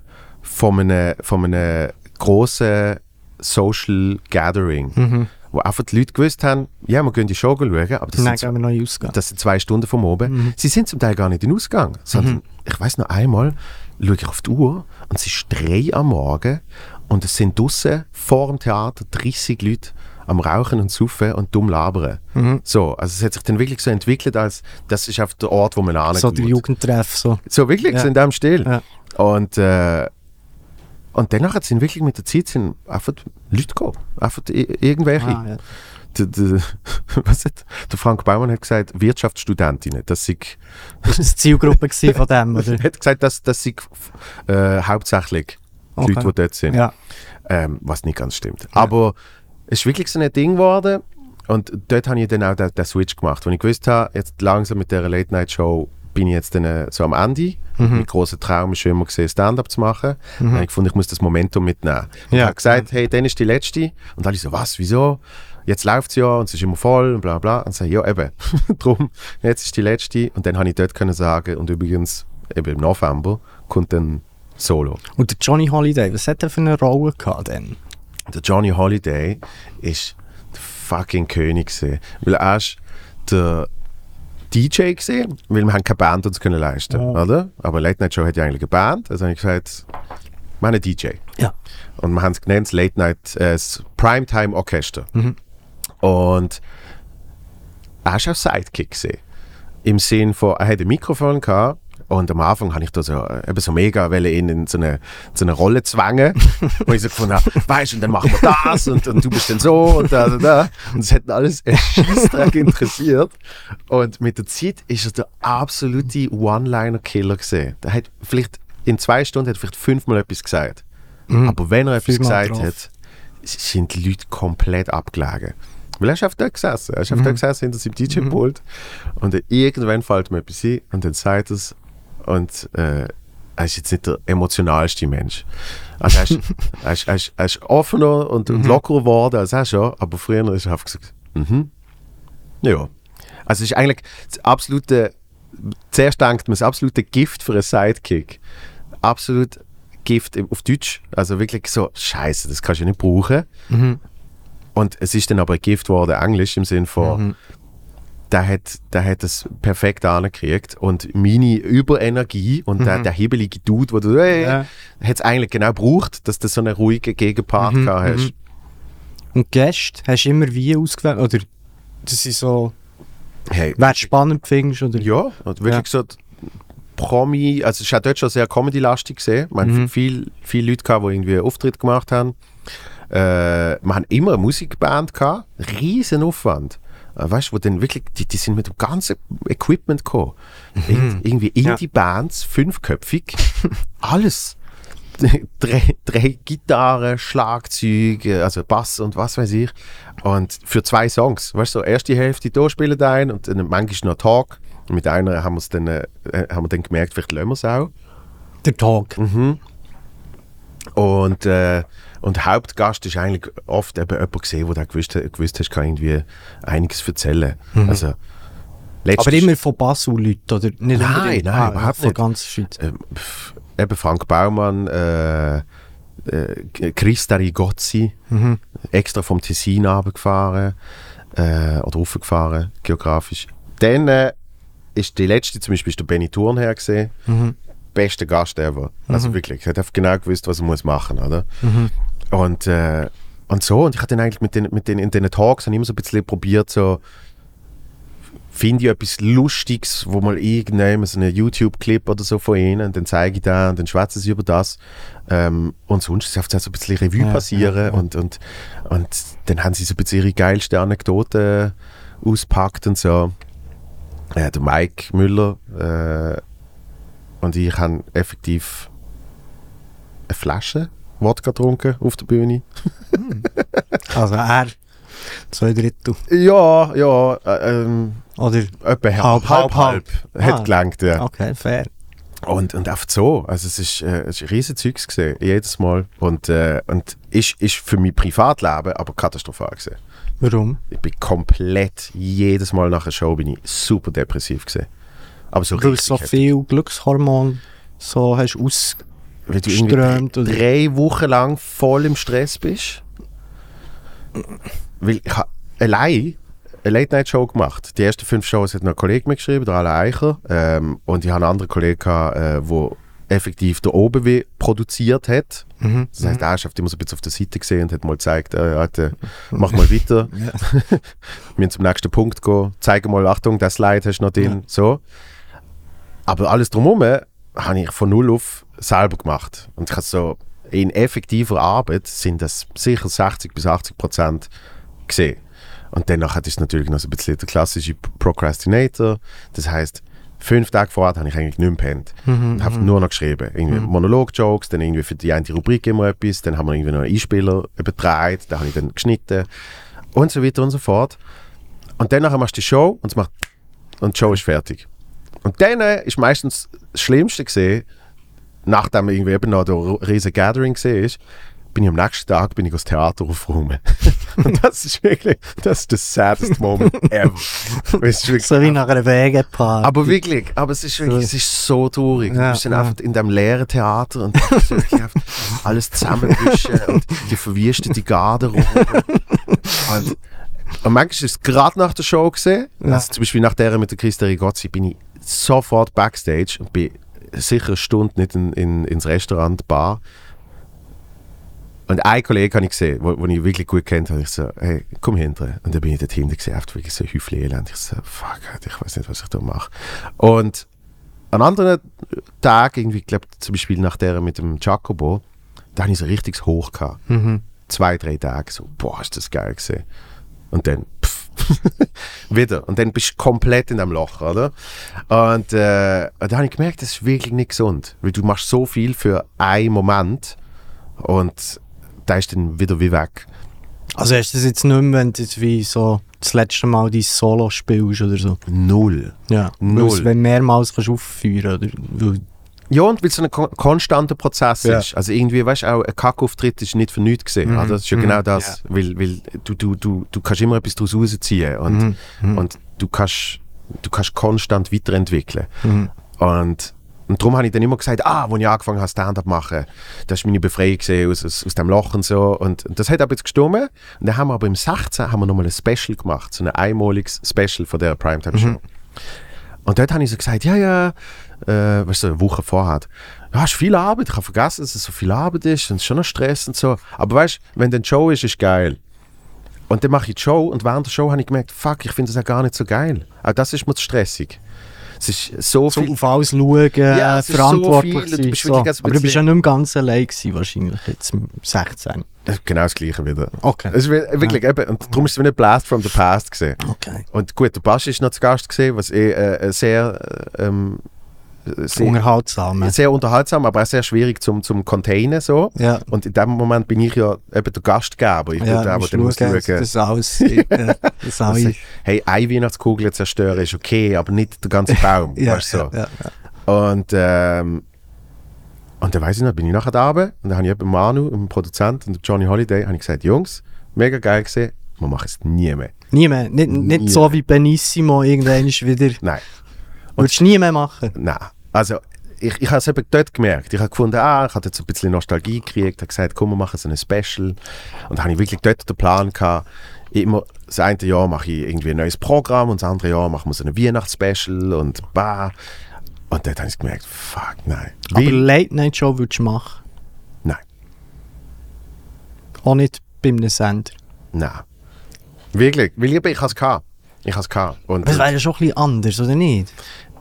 von einem, von einem grossen Social Gathering. Mhm. Wo einfach die Leute gewusst haben, ja, wir gehen die Show schauen, aber das, Nein, sind, ausgehen. das sind zwei Stunden vom Oben. Mhm. Sie sind zum Teil gar nicht in den Ausgang, sondern ich weiß noch einmal, schaue ich auf die Uhr und es ist drei am Morgen und es sind draussen vor dem Theater 30 Leute am Rauchen und Saufen und dumm labern. Mhm. So, also es hat sich dann wirklich so entwickelt, als das ist auf der Ort, wo man So angeht. der Jugendtreff. So. So wirklich, Ja. so in dem Stil. Ja. Und, äh, und danach sind wirklich mit der Zeit sind einfach Leute gekommen. Einfach irgendwelche. Ah, ja. Der, der, was hat, der Frank Baumann hat gesagt, Wirtschaftsstudentinnen. Das sind, Das war die Zielgruppe von dem, oder? er hat gesagt, dass das sind äh, hauptsächlich die Okay. Leute, die dort sind. Ja. Ähm, was nicht ganz stimmt. Aber es ist wirklich so ein Ding geworden. Und dort habe ich dann auch den, den Switch gemacht. Als ich gewusst habe, jetzt langsam mit dieser Late-Night-Show bin ich jetzt dann, äh, so am Ende. Mhm. Mein grosser Traum ist schon immer gesehen, Stand-up zu machen. Dann habe ich gefunden, ich muss das Momentum mitnehmen. Und Ja. habe gesagt, hey, dann ist die letzte. Und alle so, was, wieso? Jetzt läuft es ja und es ist immer voll und bla bla. Und sage ich, ja eben, drum, jetzt ist die letzte. Und dann habe ich dort können sagen, und übrigens, eben im November kommt dann Solo. Und der Johnny Holiday, was hat er für eine Rolle gehabt denn? der Johnny Holiday ist der fucking König gewesen. Weil er ist der DJ gesehen, weil wir haben keine Band uns können leisten, Ja. oder? Aber Late Night Show hat ja eigentlich eine Band, also habe ich gesagt, wir haben einen DJ. Ja. Und wir haben es genannt, Late Night, äh, das Primetime Orchester. Mhm. Und er ist auch Sidekick gesehen. Im Sinn von, er hatte ein Mikrofon gehabt und am Anfang habe ich da so, äh, eben so mega wollte ihn in so eine, so eine Rolle zwängen. wo ich so gefunden habe, weißt du, und dann machen wir das und, und du bist dann so und da, da, da. Und es hat alles Scheissdreck interessiert. Und mit der Zeit ist er der absolute One-Liner-Killer gesehen. Der hat vielleicht in zwei Stunden hat vielleicht fünfmal etwas gesagt. Aber wenn er etwas Fünfmal gesagt drauf. hat, sind die Leute komplett abgelegen. Weil er ist auf dort gesessen. Er ist auf dort gesessen hinter seinem DJ-Pult. Und dann irgendwann fällt mir etwas ein und dann sagt er es. Und äh, er ist jetzt nicht der emotionalste Mensch. Also er, ist, er, ist, er, ist, er ist offener und, und lockerer geworden als er schon, aber früher ist er einfach gesagt, mhm. Ja. Also es ist eigentlich das absolute, zuerst denkt man, das absolute Gift für einen Sidekick. Absolut Gift auf Deutsch. Also wirklich so, scheiße, das kannst du nicht brauchen. Mhm. Und es ist dann aber ein Gift geworden, Englisch im Sinn von, Mhm. Der hat, der hat das perfekt angekriegt und meine Überenergie und der, der hebelige Dude, wo du, hey, Mhm. Ja. hat es eigentlich genau gebraucht, dass du so einen ruhigen Gegenpart Mhm, gehabt hast. mhm. Und Gäste, hast du immer wie ausgewählt? Oder das ist so, Hey, wer spannend findest? Oder? Ja, und wirklich so die Promi, also es war auch dort schon sehr Comedy-lastig gesehen. Wir Mhm. viel, viele Leute gehabt, die irgendwie einen Auftritt gemacht haben. Äh, wir haben immer eine Musikband gehabt, riesen Aufwand. Äh, weißt du, wo dann wirklich, die, die sind mit dem ganzen Equipment gekommen. Irgend, irgendwie Ja. Indie-Bands, fünfköpfig, alles. drei, drei Gitarren, Schlagzeug, äh, also Bass und was weiß ich. Und für zwei Songs, weißt du, so erste Hälfte da spielen ein und dann manchmal noch Talk. Mit einer haben, dann, äh, haben wir dann gemerkt, vielleicht lassen wir es auch. Der Talk. Mhm. Und, äh, und Hauptgast ist eigentlich oft eben jemand gesehen, wo du gewusst, gewusst hast, kann irgendwie einiges erzählen. Also, Aber immer von Basel-Leuten, oder? Nicht Nein, unbedingt? nein, Ah, überhaupt von nicht. ganz Schweiz. ähm, eben Frank Baumann, äh, äh, Christa Rigozzi, Mhm. extra vom Tessin runtergefahren äh, oder raufgefahren, geografisch. Dann äh, ist die letzte zum Beispiel der Benny Thurnherr gesehen. Mhm. Bester Gast ever. Also wirklich, er hat einfach genau gewusst, was er muss machen, oder? Mhm. Und, äh, und so, und ich habe dann eigentlich mit den, mit den, in den Talks immer so ein bisschen probiert, so finde ich etwas Lustiges, wo mal irgendjemand so einen YouTube-Clip oder so von ihnen und dann zeige ich da und dann schwätzen sie über das. Ähm, und sonst ist es so ein bisschen Revue Ja, passieren ja, ja. Und, und, und dann haben sie so ein bisschen ihre geilsten Anekdoten auspackt und so. Äh, der Mike Müller äh, und ich haben effektiv eine Flasche Wodka getrunken auf der Bühne. Also er, zwei Drittel. Ja, ja, äh, ähm, Oder, etwa Halb, halb, halb, halb. Hat Ah. gelangt, ja. okay, fair. Und, und einfach so. Also es ist, äh, es ist ein riesen Zeugs gesehen, jedes Mal. Und, äh, und ist, ist für mein Privatleben aber katastrophal gesehen. Warum? Ich bin komplett, jedes Mal nach einer Show bin ich super depressiv gesehen. Aber so Weil so heftig. viel Glückshormon so hast aus... Weil du irgendwie strömt oder- drei Wochen lang voll im Stress bist. Weil ich habe allein eine Late-Night-Show gemacht. Die ersten fünf Shows hat noch ein Kollege mitgeschrieben, der Alain Eicher. Ähm, und ich hatte einen anderen Kollegen, gehabt, äh, der effektiv der OBW produziert hat. Mhm. Das heißt, er ist immer so ein bisschen auf der Seite gesehen und hat mal gezeigt, äh, Alter, mach mal weiter. Ja. Wir müssen zum nächsten Punkt gehen. Zeige mal, Achtung, das Slide hast du noch drin. So. Aber alles drumherum habe ich von null auf selber gemacht. Und ich habe so in effektiver Arbeit sind das sicher 60 bis 80 Prozent gesehen. Und danach ist es natürlich noch so ein bisschen der klassische Procrastinator. Das heißt, fünf Tage vorher habe ich eigentlich nicht mehr gepennt. Mhm, habe nur noch geschrieben. Irgendwie Monolog-Jokes, dann irgendwie für die eine Rubrik immer etwas, dann haben wir irgendwie noch einen Einspieler übertragen, da habe ich dann geschnitten und so weiter und so fort. Und danach machst du die Show und es macht und die Show ist fertig. Und dann ist meistens das Schlimmste gesehen, nachdem irgendwie eben noch der riesige Gathering gesehen ist, bin ich am nächsten Tag bin ich aufs Theater aufräumen. und das ist wirklich, das ist der saddest Moment ever. Ist wirklich- So wie nach einer Wegepaar. aber wirklich, aber es ist wirklich, es ist so traurig. Ja, du bist dann ja. einfach in diesem leeren Theater und du alles zusammenwischen und die verwüstete Garderobe. und, und manchmal ist es gerade nach der Show gesehen, Ja. also zum Beispiel nach der mit der Christa Rigozzi, bin ich sofort backstage und bin sicher eine Stunde nicht in, in, ins Restaurant, Bar. Und einen Kollegen habe ich gesehen, wo, wo ich wirklich gut kennt habe. Ich so, hey, komm hinter. Und dann bin ich dort hinten gesehen, einfach wirklich so Häufchen Elend. Ich so, fuck, ich weiß nicht, was ich da mache. Und an anderen Tagen, irgendwie, ich glaube zum Beispiel nach der mit dem Jacobo, da habe ich so richtig hoch gehabt. Mhm. Zwei, drei Tage so, boah, ist das geil gesehen. Und dann, wieder. Und dann bist du komplett in dem Loch, oder? Und äh, da habe ich gemerkt, das ist wirklich nicht gesund. Weil du machst so viel für einen Moment und da ist dann wieder wie weg. Also hast du das jetzt nicht mehr, wenn du jetzt wie so das letzte Mal dein Solo spielst oder so? Null. Ja. Null. Weil Wenn du mehrmals kannst aufführen oder? Weil- Ja, und weil es so ein kon konstanter Prozess Ja. ist. Also irgendwie, weißt du, auch ein Kackauftritt ist nicht für nichts gesehen. Mhm. oder? Das ist ja Mhm. genau das. Weil, weil du, du, du, du kannst immer etwas daraus rausziehen und, Mhm. Mhm. und du, kannst, du kannst konstant weiterentwickeln. Mhm. Und, und darum habe ich dann immer gesagt, ah, als ich angefangen habe, Stand-up zu machen, das war meine Befreiung gesehen aus, aus, aus dem Loch und so. Und, und das hat aber jetzt gestimmt. Und dann haben wir aber im 16 haben wir nochmal ein Special gemacht, so ein einmaliges Special von der Primetime-Show. Mhm. Und dort habe ich so gesagt, ja, ja, äh, weißt du, eine Woche vorher, ja, es ist viel Arbeit, ich habe vergessen, dass es so viel Arbeit ist und es ist schon noch Stress und so. Aber weißt du, wenn dann Show ist, ist geil. Und dann mache ich die Show und während der Show habe ich gemerkt, fuck, ich finde das auch gar nicht so geil. Auch das ist mir zu stressig. Es ist so So viel... auf alles schauen, Ja, äh, es ist so verantwortlich viel, du bist so. ganz Aber du bist ja nicht mehr ganz allein gewesen, wahrscheinlich, jetzt mit 16. Genau das Gleiche wieder. Okay. Es ist wirklich, eben, und darum ist es wie ein Blast from the Past gesehen. Okay. Und gut, der Basch ist noch zu Gast gesehen, was eh äh, sehr, äh, ähm, sehr, Unterhaltsam. sehr unterhaltsam, aber auch sehr schwierig zum, zum Containen so. Ja. Und in dem Moment bin ich ja eben der Gastgeber. Ich bin Ja, der, du der muss schauen, das alles, das Also, alles hey, eine Weihnachtskugel zerstören ist okay, aber nicht der ganze Baum. ja, weißt so. ja. Und, ähm, und dann weiss ich noch, bin ich nachher da oben und dann habe ich eben Manu, dem Produzent und Johnny Holiday, habe ich gesagt, Jungs, mega geil gesehen, wir machen es nie mehr. Nie mehr. Nicht, nicht Nie so mehr. wie Benissimo irgendwann wieder. Nein, Würdest du nie mehr machen? nein. Also, ich, ich habe es eben dort gemerkt. Ich habe gefunden, ah, ich hatte jetzt ein bisschen Nostalgie gekriegt, habe gesagt, komm, wir machen so ein Special. Und da habe ich wirklich dort den Plan gehabt, immer, das eine Jahr mache ich irgendwie ein neues Programm und das andere Jahr machen wir so ein Weihnachtsspecial und bah. Und dort habe ich gemerkt, fuck, nein. Aber Weil- Late-Night-Show würdest du machen? Nein. Auch nicht bei einem Sender? Nein. Wirklich, weil ich, ich habe es gehabt. Ich habe es gehabt. Und es wäre ja schon ein bisschen anders, oder nicht?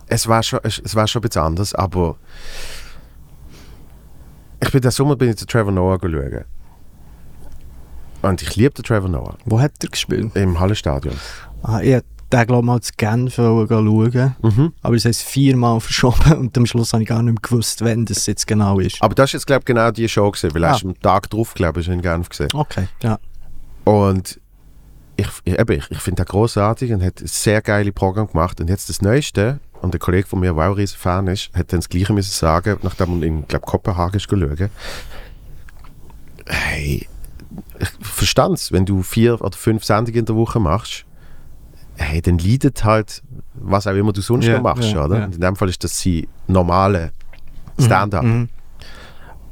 es war schon, es, war schon ein bisschen anders, aber ich bin den Sommer bin ich zu Trevor Noah schauen. Und ich liebe den Trevor Noah Wo hat er gespielt? im Hallenstadion. Ah, ich den glaube mal zu Genf schauen. Mhm. Aber es ist viermal verschoben und am Schluss habe ich gar nicht mehr gewusst, wann das jetzt genau ist. Aber das ist jetzt, glaube ich, genau die Show gewesen, weil Ah. erst am Tag drauf, glaube ich, in Genf gesehen. Okay, ja. Und ich, eben, ich, ich finde den großartig und hat ein sehr geile Programm gemacht. Und jetzt das Neueste, und der Kollege von mir, der auch ein riesen Fan ist, hat dann das Gleiche müssen sagen, nachdem er in, glaube Kopenhagen ist schauen. Hey, ich verstand es, wenn du vier oder fünf Sendungen in der Woche machst, hey, dann leidet halt, was auch immer du sonst Ja, noch machst, ja, oder? Und in dem Fall ist das sie normale Stand-up. Mhm.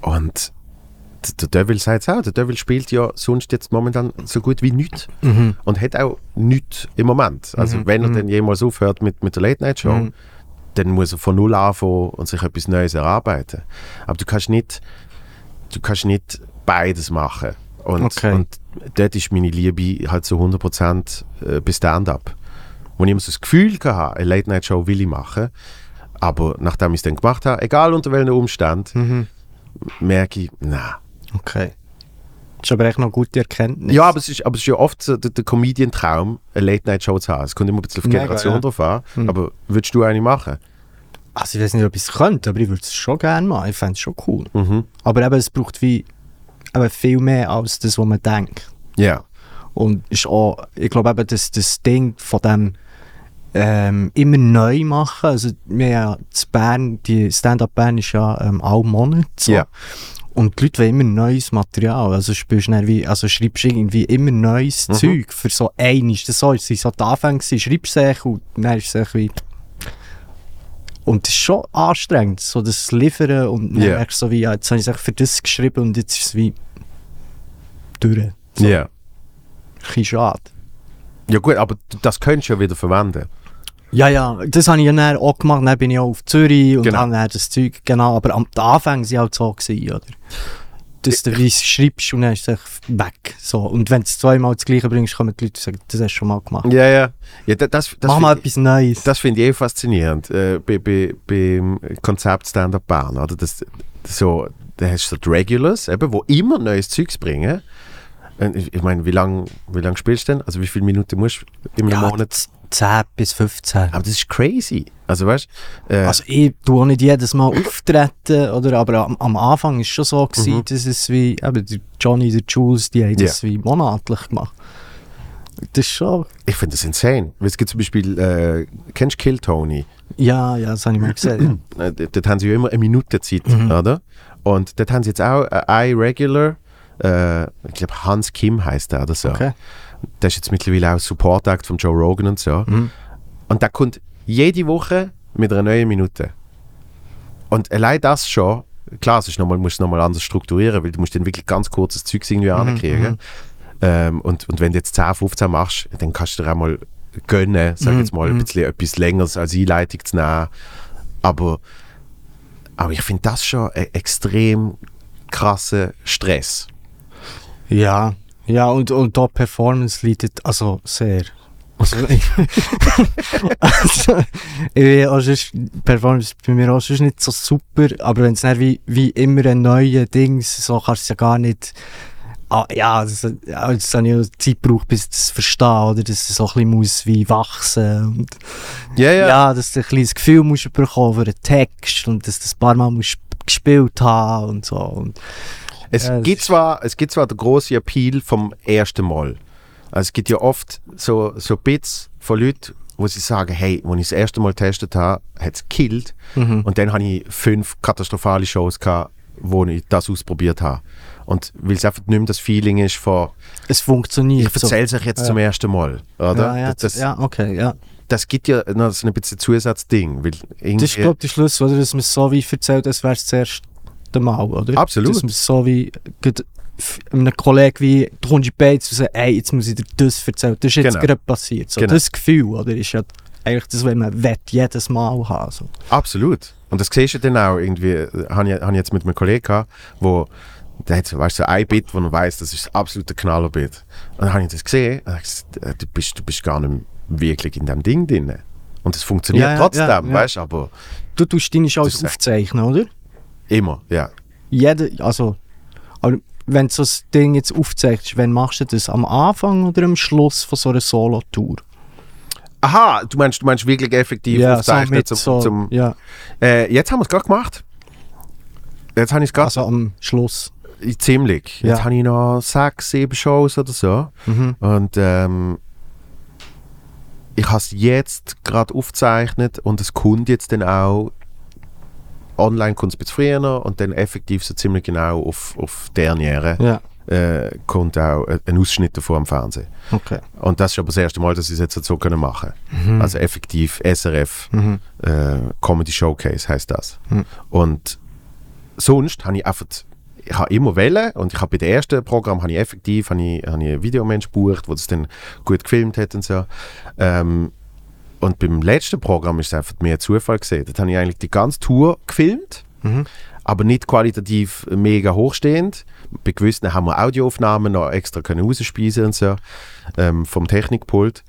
Und d- der Devil sagt es auch, der Devil spielt ja sonst jetzt momentan so gut wie nichts Mhm. und hat auch nichts im Moment. Also Mhm, wenn er mhm. dann jemals aufhört mit, mit der Late-Night-Show, Mhm. dann muss er von Null anfangen und sich etwas Neues erarbeiten. Aber du kannst nicht, du kannst nicht beides machen. Und, Okay. und dort ist meine Liebe halt so 100% äh, bei Stand-up. Wo ich immer so das Gefühl hatte, eine Late-Night-Show will ich machen, aber nachdem ich es dann gemacht habe, egal unter welchen Umständen, Mhm. merke ich, nein. Okay. Das ist aber echt noch eine gute Erkenntnis. Ja, aber es ist, aber es ist ja oft so der, der Comedian-Traum, eine Late-Night-Show zu haben. Es kommt immer ein bisschen auf die Mega, Generation ja. drauf an. Hm. Aber würdest du eine machen? Also ich weiß nicht, ob ich es könnte, aber ich würde es schon gerne machen. Ich fände es schon cool. Mhm. Aber eben, es braucht wie eben viel mehr als das, was man denkt. Ja. Und ist auch, ich glaube eben, das, das Ding von dem ähm, immer neu machen, also wir haben ja in Bern, die Stand-Up Bern ist ja ähm, alle Monate so. Ja. Und die Leute wollen immer neues Material, also spielst wie, also schreibst irgendwie immer neues Mhm. Zeug für so einiges, das so, es so die Anfänge, schreibst es und dann ist es wie und das ist schon anstrengend, so das Liefern und dann Ja. merkst du so wie, ja, jetzt habe ich es für das geschrieben und jetzt ist es wie durch. So. Ja. Ein bisschen schade. Ja gut, aber das könntest du ja wieder verwenden. Ja, ja, das habe ich ja dann auch gemacht. Dann bin ich auch auf Zürich und Genau. habe dann das Zeug, genau. Aber am die Anfänge waren halt so, gewesen, oder? Dass du wie schreibst und dann ist es weg. So. Und wenn du zweimal das Gleiche bringst, kommen die Leute und sagen, das hast du schon mal gemacht. Ja, ja. ja da- das das Mach mal etwas Neues. das finde ich eh faszinierend äh, bei, bei, beim Konzept Stand-Up Bern. Oder? Das, so, da hast du die Regulars, eben, wo immer neues Zeugs bringen. Ich meine, wie lange wie lang spielst du denn? Also wie viele Minuten musst du im ja, Monat? Z- 10 bis 15. Aber das ist crazy. Also weißt du, äh, Also ich tue auch nicht jedes Mal auftreten, oder? aber am, am Anfang war es schon so, gewesen, Mhm. dass es wie, eben der Johnny, der Jules, die haben das wie monatlich gemacht. Das ist schon, ich finde das insane. Es gibt zum Beispiel, äh, kennst du Kill Tony? ja, ja, das habe ich mal gesehen. Äh, d- dort haben sie ja immer eine Minute Zeit, Mhm. oder? Und dort haben sie jetzt auch äh, ein Regular, äh, ich glaube Hans Kim heißt der oder so. Okay. Der ist jetzt mittlerweile auch Support Act von Joe Rogan und so. Mhm. Und der kommt jede Woche mit einer neuen Minute. Und allein das schon, klar, es ist noch mal, musst du nochmal anders strukturieren, weil du musst dann wirklich ganz kurzes Zeug irgendwie Mhm, ankriegen. Ähm, und, und wenn du jetzt 10, 15 machst, dann kannst du dir auch mal gönnen, sag Mhm, jetzt mal, ein mhm. bisschen etwas Längeres als Einleitung zu nehmen. Aber, aber ich finde das schon ein extrem krasser Stress. Ja, ja, und, und da Performance leidet also sehr. Also, also, ich auch sonst, Performance ist bei mir auch sonst nicht so super, aber wenn es wie, wie immer ein neues Ding so kannst du es ja gar nicht. Ah, ja, das, ja, das habe ich auch Zeit gebraucht, bis ich das verstehe, oder? Dass es so ein bisschen muss wie wachsen und Ja, ja, dass du ein das Gefühl musst bekommen für einen Text und dass du das ein paar Mal musst gespielt haben und so. Und, Es, Ja, ist- zwar, es gibt zwar den grossen Appeal vom ersten Mal. Also es gibt ja oft so, so Bits von Leuten, wo sie sagen, hey, als ich das erste Mal getestet habe, hat es gekillt. mhm. Und dann habe ich fünf katastrophale Shows gehabt, wo ich das ausprobiert habe. Und weil es einfach nicht mehr das Feeling ist von, es funktioniert. ich erzähle es euch jetzt Ja. zum ersten Mal. Oder? Ja, ja, das, ja, okay, ja. das gibt ja noch so ein bisschen Zusatzding. Weil Das ist, glaube ich, der Schluss, oder? Dass man es so wie erzählt, als wäre es das erste Mal, oder? Absolut. Dass man so wie einem Kollegen wie, du kommst in die Beiz und sagst, ey, jetzt muss ich dir das erzählen. Das ist jetzt Genau. gerade passiert. So, Genau. Das Gefühl, oder? Ist ja eigentlich das, was man will, jedes Mal haben. So. Absolut. Und das siehst du dann auch irgendwie, äh, habe ich, hab ich jetzt mit einem Kollegen gehabt, wo der hat weißt, so ein Bit, wo er weiß, das ist das absolute Knallerbit. Und dann habe ich das gesehen und gesagt, äh, du bist, du bist gar nicht, wirklich in dem Ding drin. Und es funktioniert Ja, trotzdem, ja, ja. weißt du, aber Du tust deine ist- aufzeichnen, oder? Immer, ja. Jeder, also, wenn du so ein Ding jetzt aufzeichnest, wann machst du das? Am Anfang oder am Schluss von so einer Solo-Tour? Aha, du meinst, du meinst wirklich effektiv so aufzeichnen mit zum, so, zum ja, äh, Jetzt haben wir es gerade gemacht. Jetzt habe ich es gerade also am Schluss. ziemlich. Jetzt Ja. habe ich noch sechs, sieben Shows oder so. Mhm. Und ähm, ich habe es jetzt gerade aufgezeichnet und es kommt jetzt dann auch online kommt es ein bisschen früher und dann effektiv so ziemlich genau auf, auf derniere Ja, äh, kommt auch ein- Ausschnitt davon am Fernsehen. okay. Und das ist aber das erste Mal, dass ich es jetzt so können machen Mhm. Also effektiv SRF Mhm. äh, Comedy Showcase heißt das. Mhm. Und sonst habe ich einfach, ich habe immer wählen und ich habe bei dem ersten Programm habe ich effektiv habe ich, habe ich einen Videomensch gebucht, der das dann gut gefilmt hat und so. Ähm, und beim letzten Programm ist es einfach mehr Zufall gesehen. Dort habe ich eigentlich die ganze Tour gefilmt, Mhm. aber nicht qualitativ mega hochstehend. Bei gewissen haben wir Audioaufnahmen noch extra können rausspeisen und so ähm, vom Technikpult.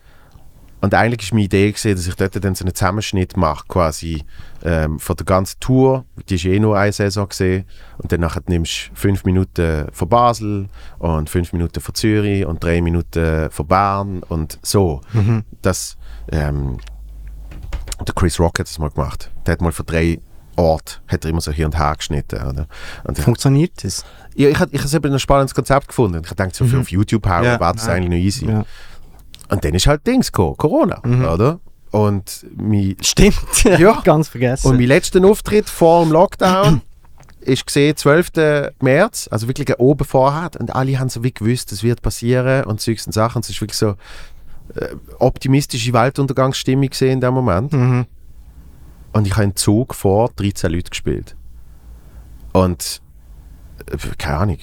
Und eigentlich ist meine Idee gewesen, dass ich dort dann so einen Zusammenschnitt mache, quasi ähm, von der ganzen Tour. Die ist eh nur eine Saison gesehen. Und dann nachher nimmst du fünf Minuten von Basel und fünf Minuten von Zürich und drei Minuten von Bern und so. Mhm. Das, ähm, der Chris Rock hat das mal gemacht. Der hat mal von drei Orten hat er immer so hier und her geschnitten. Oder? Und Funktioniert das? ja, ich, ich, ich habe eben ein spannendes Konzept gefunden. Ich dachte, so viel Mhm. auf YouTube hauen, Ja, war das ja. eigentlich noch easy. Ja. Und dann ist halt Dings gekommen, Corona, Mhm. oder? Und mein, Stimmt, Ja. ganz vergessen. und mein letzter Auftritt vor dem Lockdown ist gesehen 12. März, also wirklich oben vorher. Und alle haben so wie gewusst, das wird passieren und und Sachen. Es ist wirklich so äh, optimistische Weltuntergangsstimmung gesehen in dem Moment. mhm. Und ich habe einen Zug vor 13 Leuten gespielt. Und äh, keine Ahnung,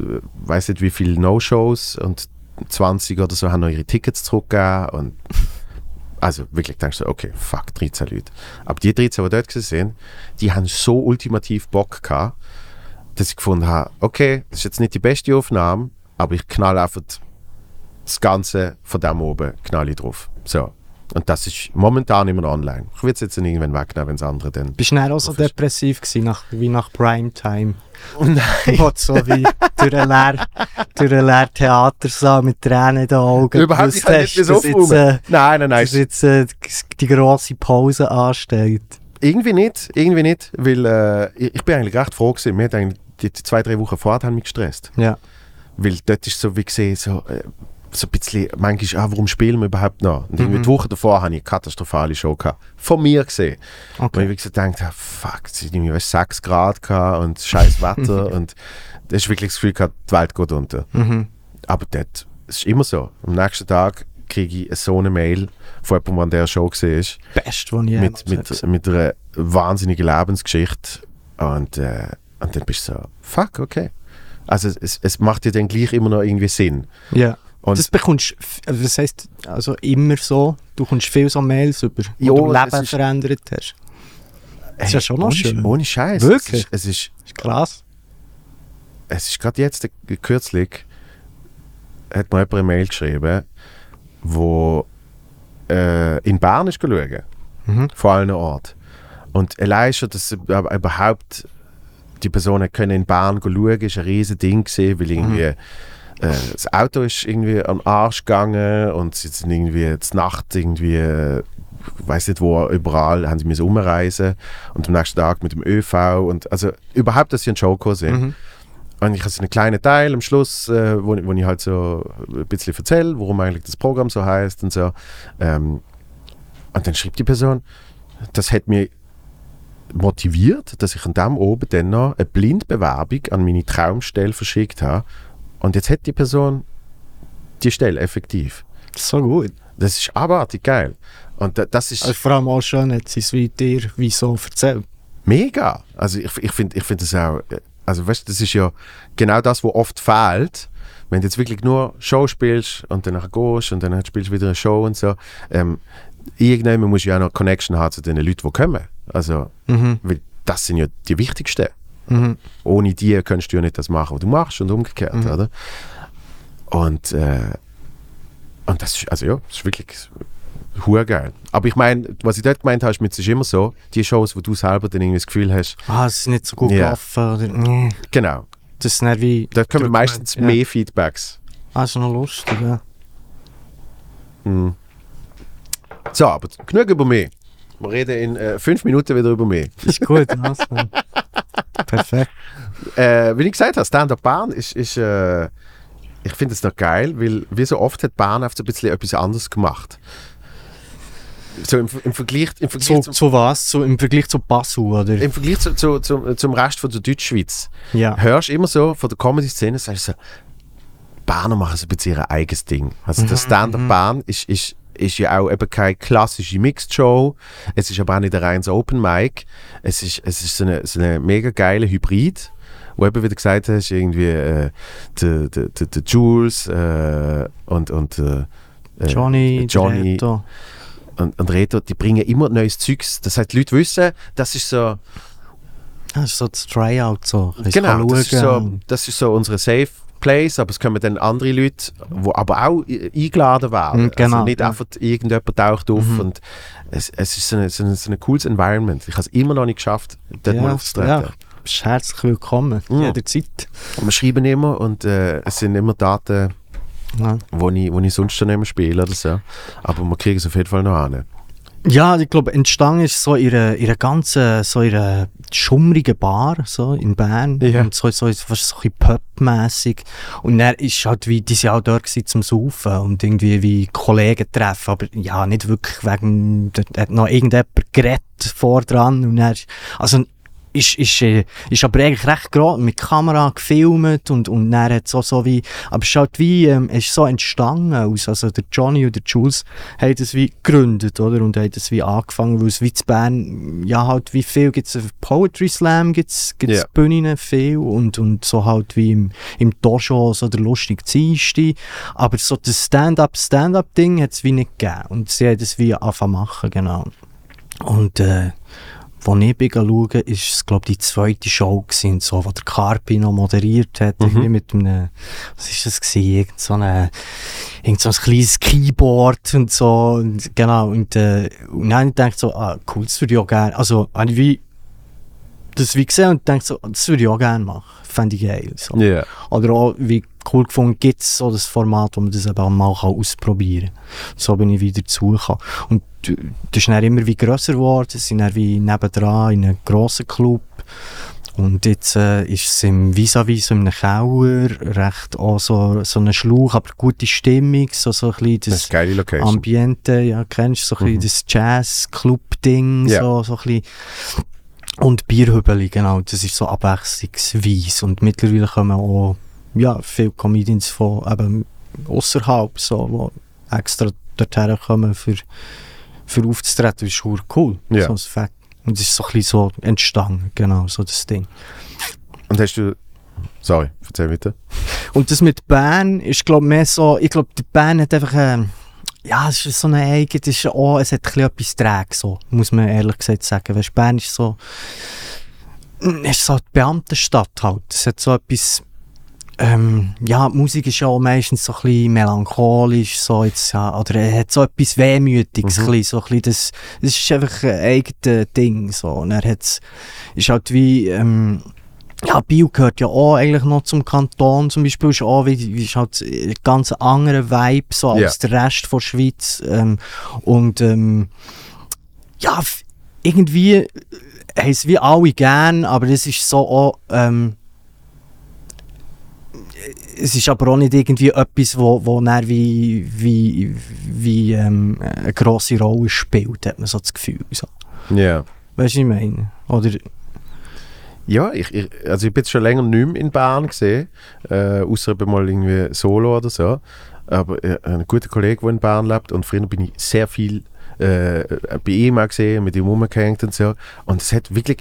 äh, weiß nicht wie viele No-Shows und 20 oder so haben noch ihre Tickets zurückgegeben. Und also wirklich denkst du, okay, fuck, 13 Leute. Aber die 13, die dort sind, die haben so ultimativ Bock gehabt, dass ich gefunden habe, okay, das ist jetzt nicht die beste Aufnahme, aber ich knall einfach das Ganze von dem oben knall ich drauf. So. Und das ist momentan immer online. Ich würde es jetzt nicht irgendwann wegnehmen, wenn es andere dann. Bist du dann auch so depressiv gewesen, nach, wie nach Primetime? Oh nein! Wo so wie durch einen leeren, leeren Theatersaal mit Tränen in den Augen Überhaupt nicht, nicht hast, mehr dass jetzt, äh, Nein, nein, nein. dass jetzt äh, die grosse Pause ansteht. Irgendwie nicht, irgendwie nicht, weil äh, ich, bin eigentlich recht froh gewesen. Eigentlich die, die zwei, drei Wochen vorher haben mich gestresst. Ja. Weil dort ist so wie gesehen, so, äh, so ein bisschen, manchmal, ah, warum spielen wir überhaupt noch? Und Mhm. die Woche davor hatte ich eine katastrophale Show gehabt. Von mir gesehen. Wo ich Okay. wirklich so gedacht habe, fuck, es sind irgendwie 6 Grad gehabt und scheiß Wetter und da ist wirklich das Gefühl gehabt, die Welt geht unter. Mhm. Aber dort, es ist immer so. Am nächsten Tag kriege ich so eine Mail von jemandem, der an dieser Show war. Best, was ich mit, mit, mit einer wahnsinnigen Lebensgeschichte. Und, äh, und dann bist du so, fuck, okay. Also es, es macht dir dann gleich immer noch irgendwie Sinn. Ja. Und das bekommst also das heisst also immer so, du kommst viel so Mails über, Ja, wo du Leben verändert hast. Das ist ja schon noch ohne, schön. Ohne Scheiß. Wirklich? Es ist, es ist, Das ist krass. es ist gerade jetzt, äh, kürzlich, hat mir jemand eine Mail geschrieben, wo äh, in Bern ist schauen. Mhm. Vor allen Orten. Und allein schon, dass über- überhaupt die Person hat können in Bern schauen, ist ein riesen Ding gewesen, weil irgendwie äh, das Auto ist irgendwie am Arsch gegangen und sie sind irgendwie zur Nacht irgendwie äh, weiß nicht wo, überall haben sie müssen umreisen und am nächsten Tag mit dem ÖV und also überhaupt, dass sie einen Show sind. Mhm. Und ich habe so einen kleinen Teil am Schluss, äh, wo, wo ich halt so ein bisschen erzähle, warum eigentlich das Programm so heißt und so. Ähm, und dann schreibt die Person, das hat mich motiviert, dass ich an dem oben dann noch eine Blindbewerbung an meine Traumstelle verschickt habe. Und jetzt hat die Person die Stelle effektiv. So gut. Das ist abartig geil. Und da, das ist Also vor allem auch schön, hat sie es wie dir wie so erzählt. mega. Also ich, ich finde ich find das auch, äh, also weißt du, das ist ja genau das, was oft fehlt. Wenn du jetzt wirklich nur Show spielst und dann gehst und dann spielst du wieder eine Show und so, ähm, irgendwann musst du ja auch noch Connection haben zu den Leuten, die kommen. Also, Mhm. weil das sind ja die wichtigsten. Mhm. Ohne die kannst du ja nicht das machen, was du machst und umgekehrt, Mhm. oder? Und, äh, und das ist, also ja, das ist wirklich Hure geil. Aber ich meine, was ich dort gemeint habe, ist, ist immer so, die Shows, wo du selber dann irgendwie das Gefühl hast, Ah, es ist nicht so gut Ja. gelaufen. Oder, nee, genau, das ist nicht wie... da kommen meistens ja. mehr Feedbacks. Ah, ist noch lustig, ja. Mhm. So, aber genug über mich. Wir reden in äh, fünf Minuten wieder über mich. Ist gut, also. Perfekt. Äh, wie ich gesagt habe, Stand-Up Bahn ist, ist äh, ich finde es noch geil, weil wie so oft hat Bahn oft ein bisschen etwas anderes gemacht. So im, im Vergleich, im Vergleich, So, zum, zu was? So Im Vergleich zu Basel, oder? im Vergleich zu, zu, zum, zum Rest von der Deutschschweiz Ja. hörst du immer so von der Comedy-Szene, sagst du so, Bahner machen so ein bisschen ihr eigenes Ding. Also der Stand-Up Bahn ist, ist, ist ja auch eben keine klassische Mixed-Show. Es ist aber auch nicht ein reines Open Mic. Es ist, es ist so eine, so eine mega geile Hybrid, wo eben, wie du gesagt hast, irgendwie äh, der, der, der, der Jules äh, und, und äh, äh, Johnny, Johnny Reto. und, und Reto, die bringen immer neues Zeugs. Das heißt, die Leute wissen, das ist so, Das ist so das Tryout. So. Ich Genau, das ist, so, das ist so unsere Safe Place, aber es kommen dann andere Leute, die aber auch eingeladen werden. Mhm, genau, also nicht ja. einfach irgendjemand taucht auf Mhm. und es, es ist so ein so eine, so ein cooles Environment. Ich habe es immer noch nicht geschafft, dort Ja, mal aufzutreten. ja. Bist herzlich willkommen. Ja. Jederzeit. Wir schreiben immer und äh, es sind immer Daten, Ja. wo ich, wo ich sonst nicht mehr spiele oder so. Aber wir kriegen es auf jeden Fall noch an. Ja, ich glaube, entstanden ist so ihre, ihre ganze, so ihre schummrige Bar, so in Bern. Ja. Und so, so, fast so ein Pub-mässig. Und dann ist halt wie, die sind auch dort gewesen zum Saufen und irgendwie wie Kollegen treffen. Aber ja, nicht wirklich wegen, da hat noch irgendjemand geredet vor dran. Und dann, also, ist, ist, äh, ist aber eigentlich recht groß mit Kamera gefilmt und, und dann hat so, so wie, aber es ist halt wie, ähm, es ist so entstanden aus, also der Johnny und der Jules haben das wie gegründet, oder, und haben das wie angefangen, weil es wie zu Bern, ja halt wie viel gibt's es, Poetry Slam gibt's, gibt's Ja. Bühnen viel und, und so halt wie im, im Dojo so der lustige Dienste, aber so das Stand-up, Stand-up-Ding hat es wie nicht gegeben und sie haben das wie angefangen machen, genau. Und, äh, wo ich bin schauen, ist es, glaube die zweite Show gewesen, so, wo der Carpi noch moderiert hat, Mhm. irgendwie mit einem, was ist das gewesen, irgend so eine, irgend so ein kleines Keyboard und so, und, genau, und, äh, und dann habe ich so, ah, cool, das würde ich auch gerne, also, habe ich wie, das wie gesehen und gedacht so, das würde ich auch gerne machen, fände ich geil, so. Ja. Oder auch, wie cool gefunden, gibt es so das Format, wo man das eben mal kann ausprobieren kann. So bin ich wieder zugekommen. Und das ist dann immer wie grösser geworden, es sind dann wie nebendran in einem grossen Club. Und jetzt äh, ist es im Vis-a-vis, so in einem Keller, recht auch so, so ein Schlauch, aber gute Stimmung, so, so ein bisschen Das das eine. Ambiente, ja, kennst du, so ein Mhm. bisschen das Jazz-Club-Ding, Ja. so, so ein bisschen. Und Bierhübeli, genau, das ist so abwechslungsweise. Und mittlerweile kommen auch, ja, viele Comedians von eben außerhalb, so, wo extra dorthin kommen, für, für aufzutreten, ist verdammt cool. Ja. So ein Fakt. Und es ist so ein bisschen so entstanden, genau, so das Ding. Und hast du. Sorry, erzähl bitte. Und das mit Bern ist, glaube mehr so, ich glaube, die Bern hat einfach, ähm, ja, es ist so eine eigene, es ist auch, es hat ein etwas träge, so, muss man ehrlich gesagt sagen. Weißt, Bern ist so, ist so die Beamtenstadt halt. Es hat so etwas, ähm, ja, die Musik ist ja auch meistens so ein bisschen melancholisch, so jetzt, ja, oder er hat so etwas Wehmütiges, Mhm. bisschen, so ein bisschen, das, das ist einfach ein eigenes Ding, so. Und er hat, ist halt wie, ähm, ja, Biel gehört ja auch eigentlich noch zum Kanton zum Beispiel, ist auch wie, wie ist halt ein ganz anderer Vibe so als Ja. der Rest der Schweiz ähm, und ähm, ja, irgendwie äh, haben es wie alle gern, aber es ist so auch, ähm, es ist aber auch nicht irgendwie etwas, wo, wo dann wie, wie, wie ähm, eine grosse Rolle spielt, hat man so das Gefühl. So. Ja. Weißt du, was ich meine? Oder, Ja, ich, ich, also ich bin jetzt schon länger nicht mehr in Bern gesehen, äh, außer mal irgendwie solo oder so. Aber äh, ein guter Kollege, der in Bern lebt und früher bin ich sehr viel äh, bei ihm gesehen, mit ihm rumgehängt und so. Und es hat wirklich,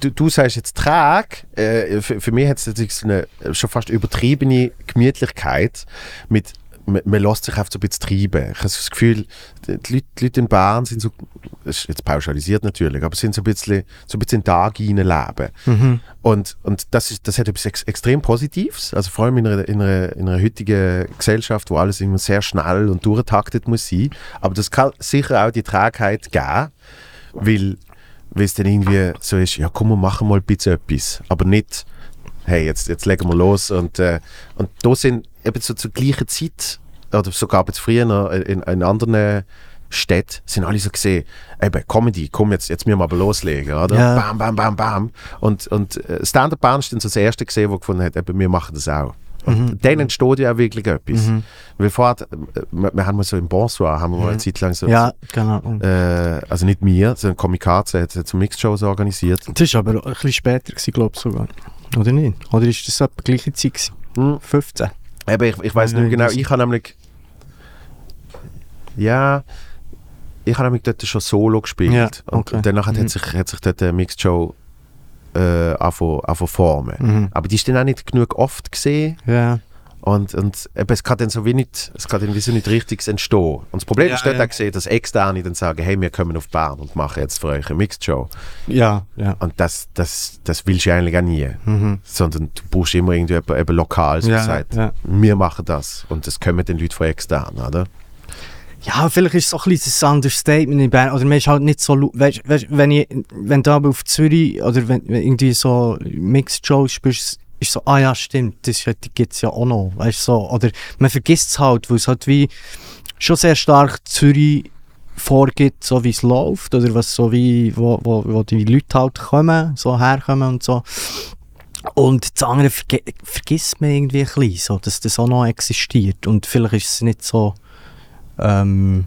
du, du sagst jetzt Trag, äh, für, für mich hat es eine schon fast übertriebene Gemütlichkeit mit man, man lässt sich einfach so ein bisschen treiben. Ich habe das Gefühl, die Leute, die Leute in Bern sind so, das ist jetzt pauschalisiert natürlich, aber sind so ein bisschen, so ein bisschen in den Tag hineinleben. Mhm. Und, und das, ist, das hat etwas ex extrem Positives, also vor allem in einer, in, einer, in einer heutigen Gesellschaft, wo alles immer sehr schnell und durchtaktet muss sein. Aber das kann sicher auch die Trägheit geben, weil, weil es dann irgendwie so ist, ja komm, wir machen mal ein bisschen etwas, aber nicht, hey, jetzt, jetzt legen wir los. Und, äh, und da sind eben so zur gleichen Zeit, oder sogar jetzt früher noch in, in anderen Städten, sind alle so gesehen, eben Comedy, komm, jetzt, jetzt müssen wir aber loslegen, oder? Ja. Bam, bam, bam, bam. Und, und äh, Stand-Up Band ist dann so das erste gesehen, wo gefunden hat, eben, wir machen das auch. Und Mhm. dann entsteht ja auch wirklich etwas. Mhm. Weil vorher, äh, wir, wir haben mal so im Bonsoir, haben wir mal eine Zeit lang so, Ja, genau. äh, also nicht wir, sondern Komikaze hat, hat so Mixed-Shows organisiert. Das war aber ein bisschen später, glaube ich sogar. Oder nicht? Oder ist das etwa gleiche Zeit? Gewesen? Hm. 15? Eben, ich, ich weiß nicht mehr genau. Ich habe nämlich. Ja. Ich habe nämlich dort schon Solo gespielt. Ja, und, okay. und danach Mhm. hat, sich, hat sich dort eine Mixed Show äh, angefangen formen. Mhm. Aber die ist dann auch nicht genug oft gesehen. Ja. Und, und eben, es kann dann so wie nicht, es kann dann wie so nicht richtig entstehen. Und das Problem Ja, ist dort ja. auch gesehen, dass Externe dann sagen, hey, wir kommen auf Bern und machen jetzt für euch eine Mixed Show. Ja, ja. Und das, das, das willst du eigentlich auch nie. Mhm. Sondern du brauchst immer irgendwie eben, eben lokal, so Ja, gesagt. ja. Wir machen das. Und das kommen dann Leute von extern, oder? Ja, vielleicht ist es so ein bisschen ein Understatement in Bern. Oder man ist halt nicht so... Weißt, weißt, wenn, ich, wenn du aber auf Zürich oder wenn, wenn irgendwie so Mixed-Shows spielst, ist so, ah ja, stimmt, das gibt es ja auch noch. Weißt, so, oder man vergisst es halt, weil es halt wie schon sehr stark Zürich vorgibt, so wie es läuft, oder was so wie, wo, wo, wo die Leute halt kommen, so herkommen und so. Und das andere verge vergisst man irgendwie ein bisschen, so, dass das auch noch existiert. Und vielleicht ist es nicht so, ähm,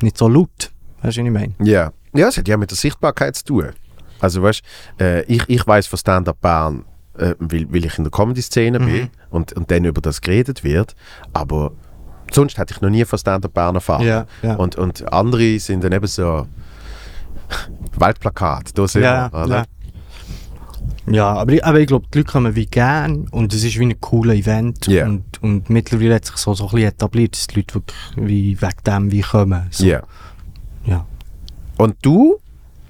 nicht so laut. Weißt du, was ich meine? Ja. Ja, es hat ja mit der Sichtbarkeit zu tun. Also weißt äh, ich, ich weiß von Stand-Up Bern, äh, weil, weil ich in der Comedy-Szene bin Mhm. und, und dann über das geredet wird, aber sonst hätte ich noch nie von Stand-Up Bern erfahren. Ja, ja. Und, und andere sind dann eben so Waldplakat, da sind Ja, wir, oder? ja. Aber ich, aber ich glaube, die Leute kommen wie gern und es ist wie ein cooler Event. Ja. Und, und mittlerweile hat sich so, so ein bisschen etabliert, dass die Leute wirklich wie wegen dem wie kommen. So. Ja. Ja. Und du,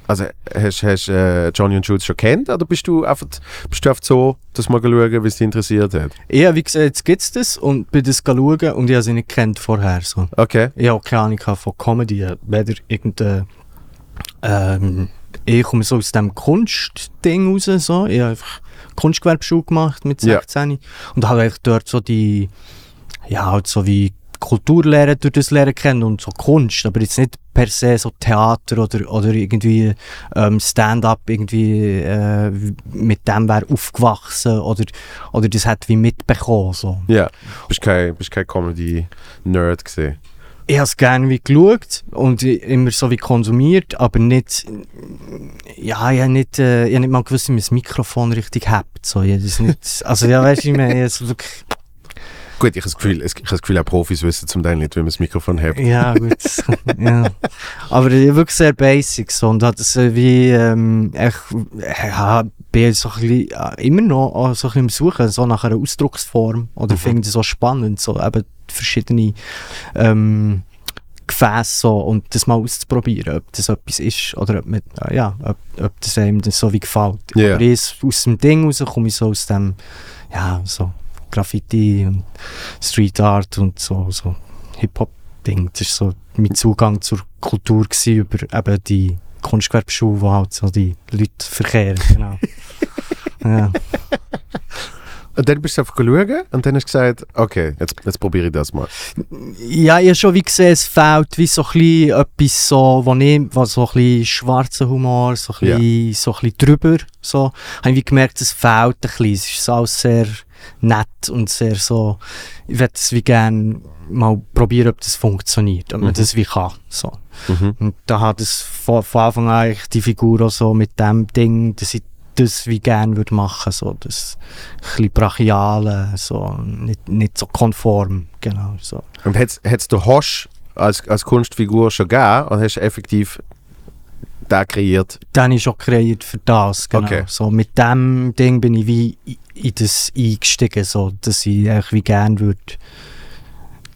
also hast du äh, Johnny und Schulz schon kennt oder bist du einfach, bist du einfach so, dass mal schauen, wie es dich interessiert hat? Habe wie gesagt, jetzt gibt es das und bin das schauen und ich habe sie nicht kennt vorher. So. Okay. Ich habe keine Ahnung von Comedy, weder irgendein... Ähm, ich komme so aus dem Kunstding raus. So. Ich habe einfach Kunstgewerbeschule gemacht mit Ja. 16 und habe eigentlich dort so die... Ja, halt so wie Kulturlehre durch das Lehren kennen und so Kunst, aber jetzt nicht per se so Theater oder, oder irgendwie ähm, Stand-up irgendwie äh, mit dem wäre aufgewachsen oder, oder das hat wie mitbekommen. So. Ja. Bist kein, bist kein Comedy-Nerd gesehen. Ich habe es gerne wie geschaut und immer so wie konsumiert, aber nicht, ja, ich habe nicht, äh, ich hab nicht mal gewusst, wie man das Mikrofon richtig hebt. So, ich nicht, also ja, weißt du, ich meine, ich wirklich, Gut, ich habe das Gefühl, ich habe das Gefühl, auch Profis wissen zum Teil nicht, wie man das Mikrofon hat. ja gut, ja. Aber ich wirklich sehr basic so, und hat es wie, ähm, ich ja, bin so ein bisschen, äh, immer noch äh, so ein bisschen am Suchen, so nach einer Ausdrucksform oder Mhm. finde es so spannend, so eben verschiedene ähm, Gefäße so, und das mal auszuprobieren, ob das etwas ist oder ob, mit, äh, ja, ob, ob das einem das so wie gefällt. Ja. Aber ich, aus dem Ding raus komme ich so aus dem, ja, so Graffiti und Street Art und so, so Hip-Hop-Ding. Das war so mein Zugang zur Kultur gewesen, über eben die Kunstgewerbeschule, wo halt so die Leute verkehren. Genau. ja. Und dann bist du einfach schauen und dann hast du gesagt, okay, jetzt, jetzt probiere ich das mal. Ja, ich habe schon wie gesehen, es fehlt wie so ein etwas so, wo ich, was so ein bisschen schwarzer Humor, so ein bisschen, so ein bisschen drüber, so, habe ich wie gemerkt, es fehlt ein bisschen, es ist alles sehr nett und sehr so, ich würde es wie gerne mal probieren, ob das funktioniert, ob man Mhm. das wie kann, so. Mhm. Und da hat es von, von Anfang an die Figur auch so mit dem Ding, dass ich das wie gerne würde machen, so das ein brachiale, so, nicht, nicht so konform, genau, so. Und hättest du Hosch als, als Kunstfigur schon gegeben und hast effektiv den kreiert? Den ich schon kreiert für das, genau. Okay. So, mit dem Ding bin ich wie in das eingestiegen, so, dass ich eigentlich wie gerne würde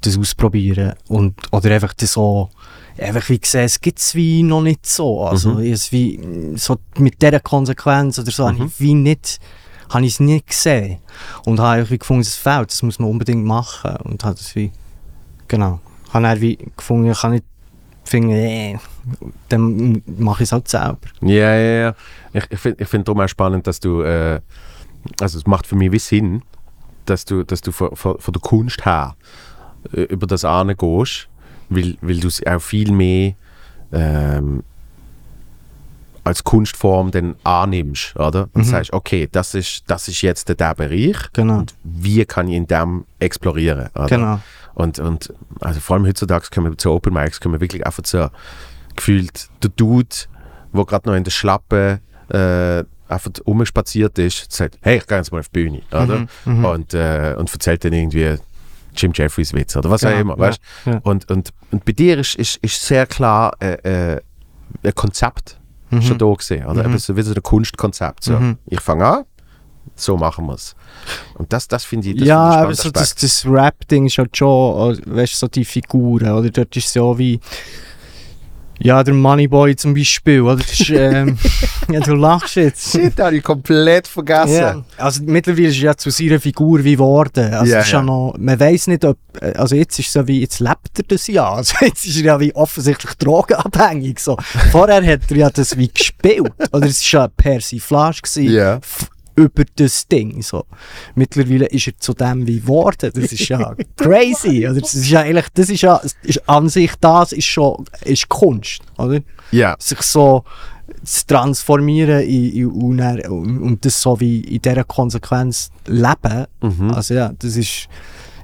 das ausprobieren und, oder einfach das so, einfach wie gesehen, es gibt es wie noch nicht so, also Mhm. es wie, so mit dieser Konsequenz oder so, habe Mhm. ich wie nicht, habe ich es nicht gesehen und habe irgendwie gefunden, es fehlt, das muss man unbedingt machen und habe das wie, genau, habe dann wie gefunden, ich kann nicht finden, äh, dann mache ich es halt selber. Ja, ja, ja. Ich, ich finde ich find auch spannend, dass du, äh, also es macht für mich wie Sinn, dass du, dass du von, von, von der Kunst her äh, über das gehst, weil, weil du es auch viel mehr ähm, als Kunstform dann annimmst, oder? Und Mhm. sagst, okay, das ist, das ist jetzt der, Bereich Genau, und wie kann ich in dem explorieren, oder? genau. Und, und also vor allem heutzutage können wir zu Open Mics können wir wirklich einfach so gefühlt der Dude, der gerade noch in der Schlappe äh, einfach rumspaziert ist, sagt, hey, ich gehe jetzt mal auf die Bühne, oder? Mhm, mhm. Und, äh, und erzählt dann irgendwie Jim Jeffries Witz oder was auch Genau, immer, ja, weißt ja. Und, und, und bei dir ist, ist, ist sehr klar äh, äh, ein Konzept schon da gesehen, oder? Mhm. So wie so ein Kunstkonzept. So. Mhm. Ich fange an, so machen wir es. Und das, das finde ich, das ja, aber ich so spannend das, das Rap-Ding ist halt schon, äh, weißt du, so die Figuren, oder? Dort ist es ja wie, ja, der Moneyboy zum Beispiel, oder? Das ist, ähm, ja, du lachst jetzt. Shit, habe ich komplett vergessen. Ja, also mittlerweile ist er ja zu seiner Figur wie geworden. Also ja. ja. noch, man weiß nicht, ob, also jetzt ist so wie, jetzt lebt er das ja. Also jetzt ist er ja wie offensichtlich drogenabhängig. So. Vorher hat er ja das wie gespielt. Oder es war ja eine Persiflage f- über das Ding. So. Mittlerweile ist er zu dem wie geworden. Das ist ja crazy. Oder das ist ja eigentlich, das ist ja, ist an sich das ist schon, ist Kunst, oder? Ja. sich so zu transformieren in, in, und, und, das so wie in dieser Konsequenz leben. Mhm. Also ja, das ist,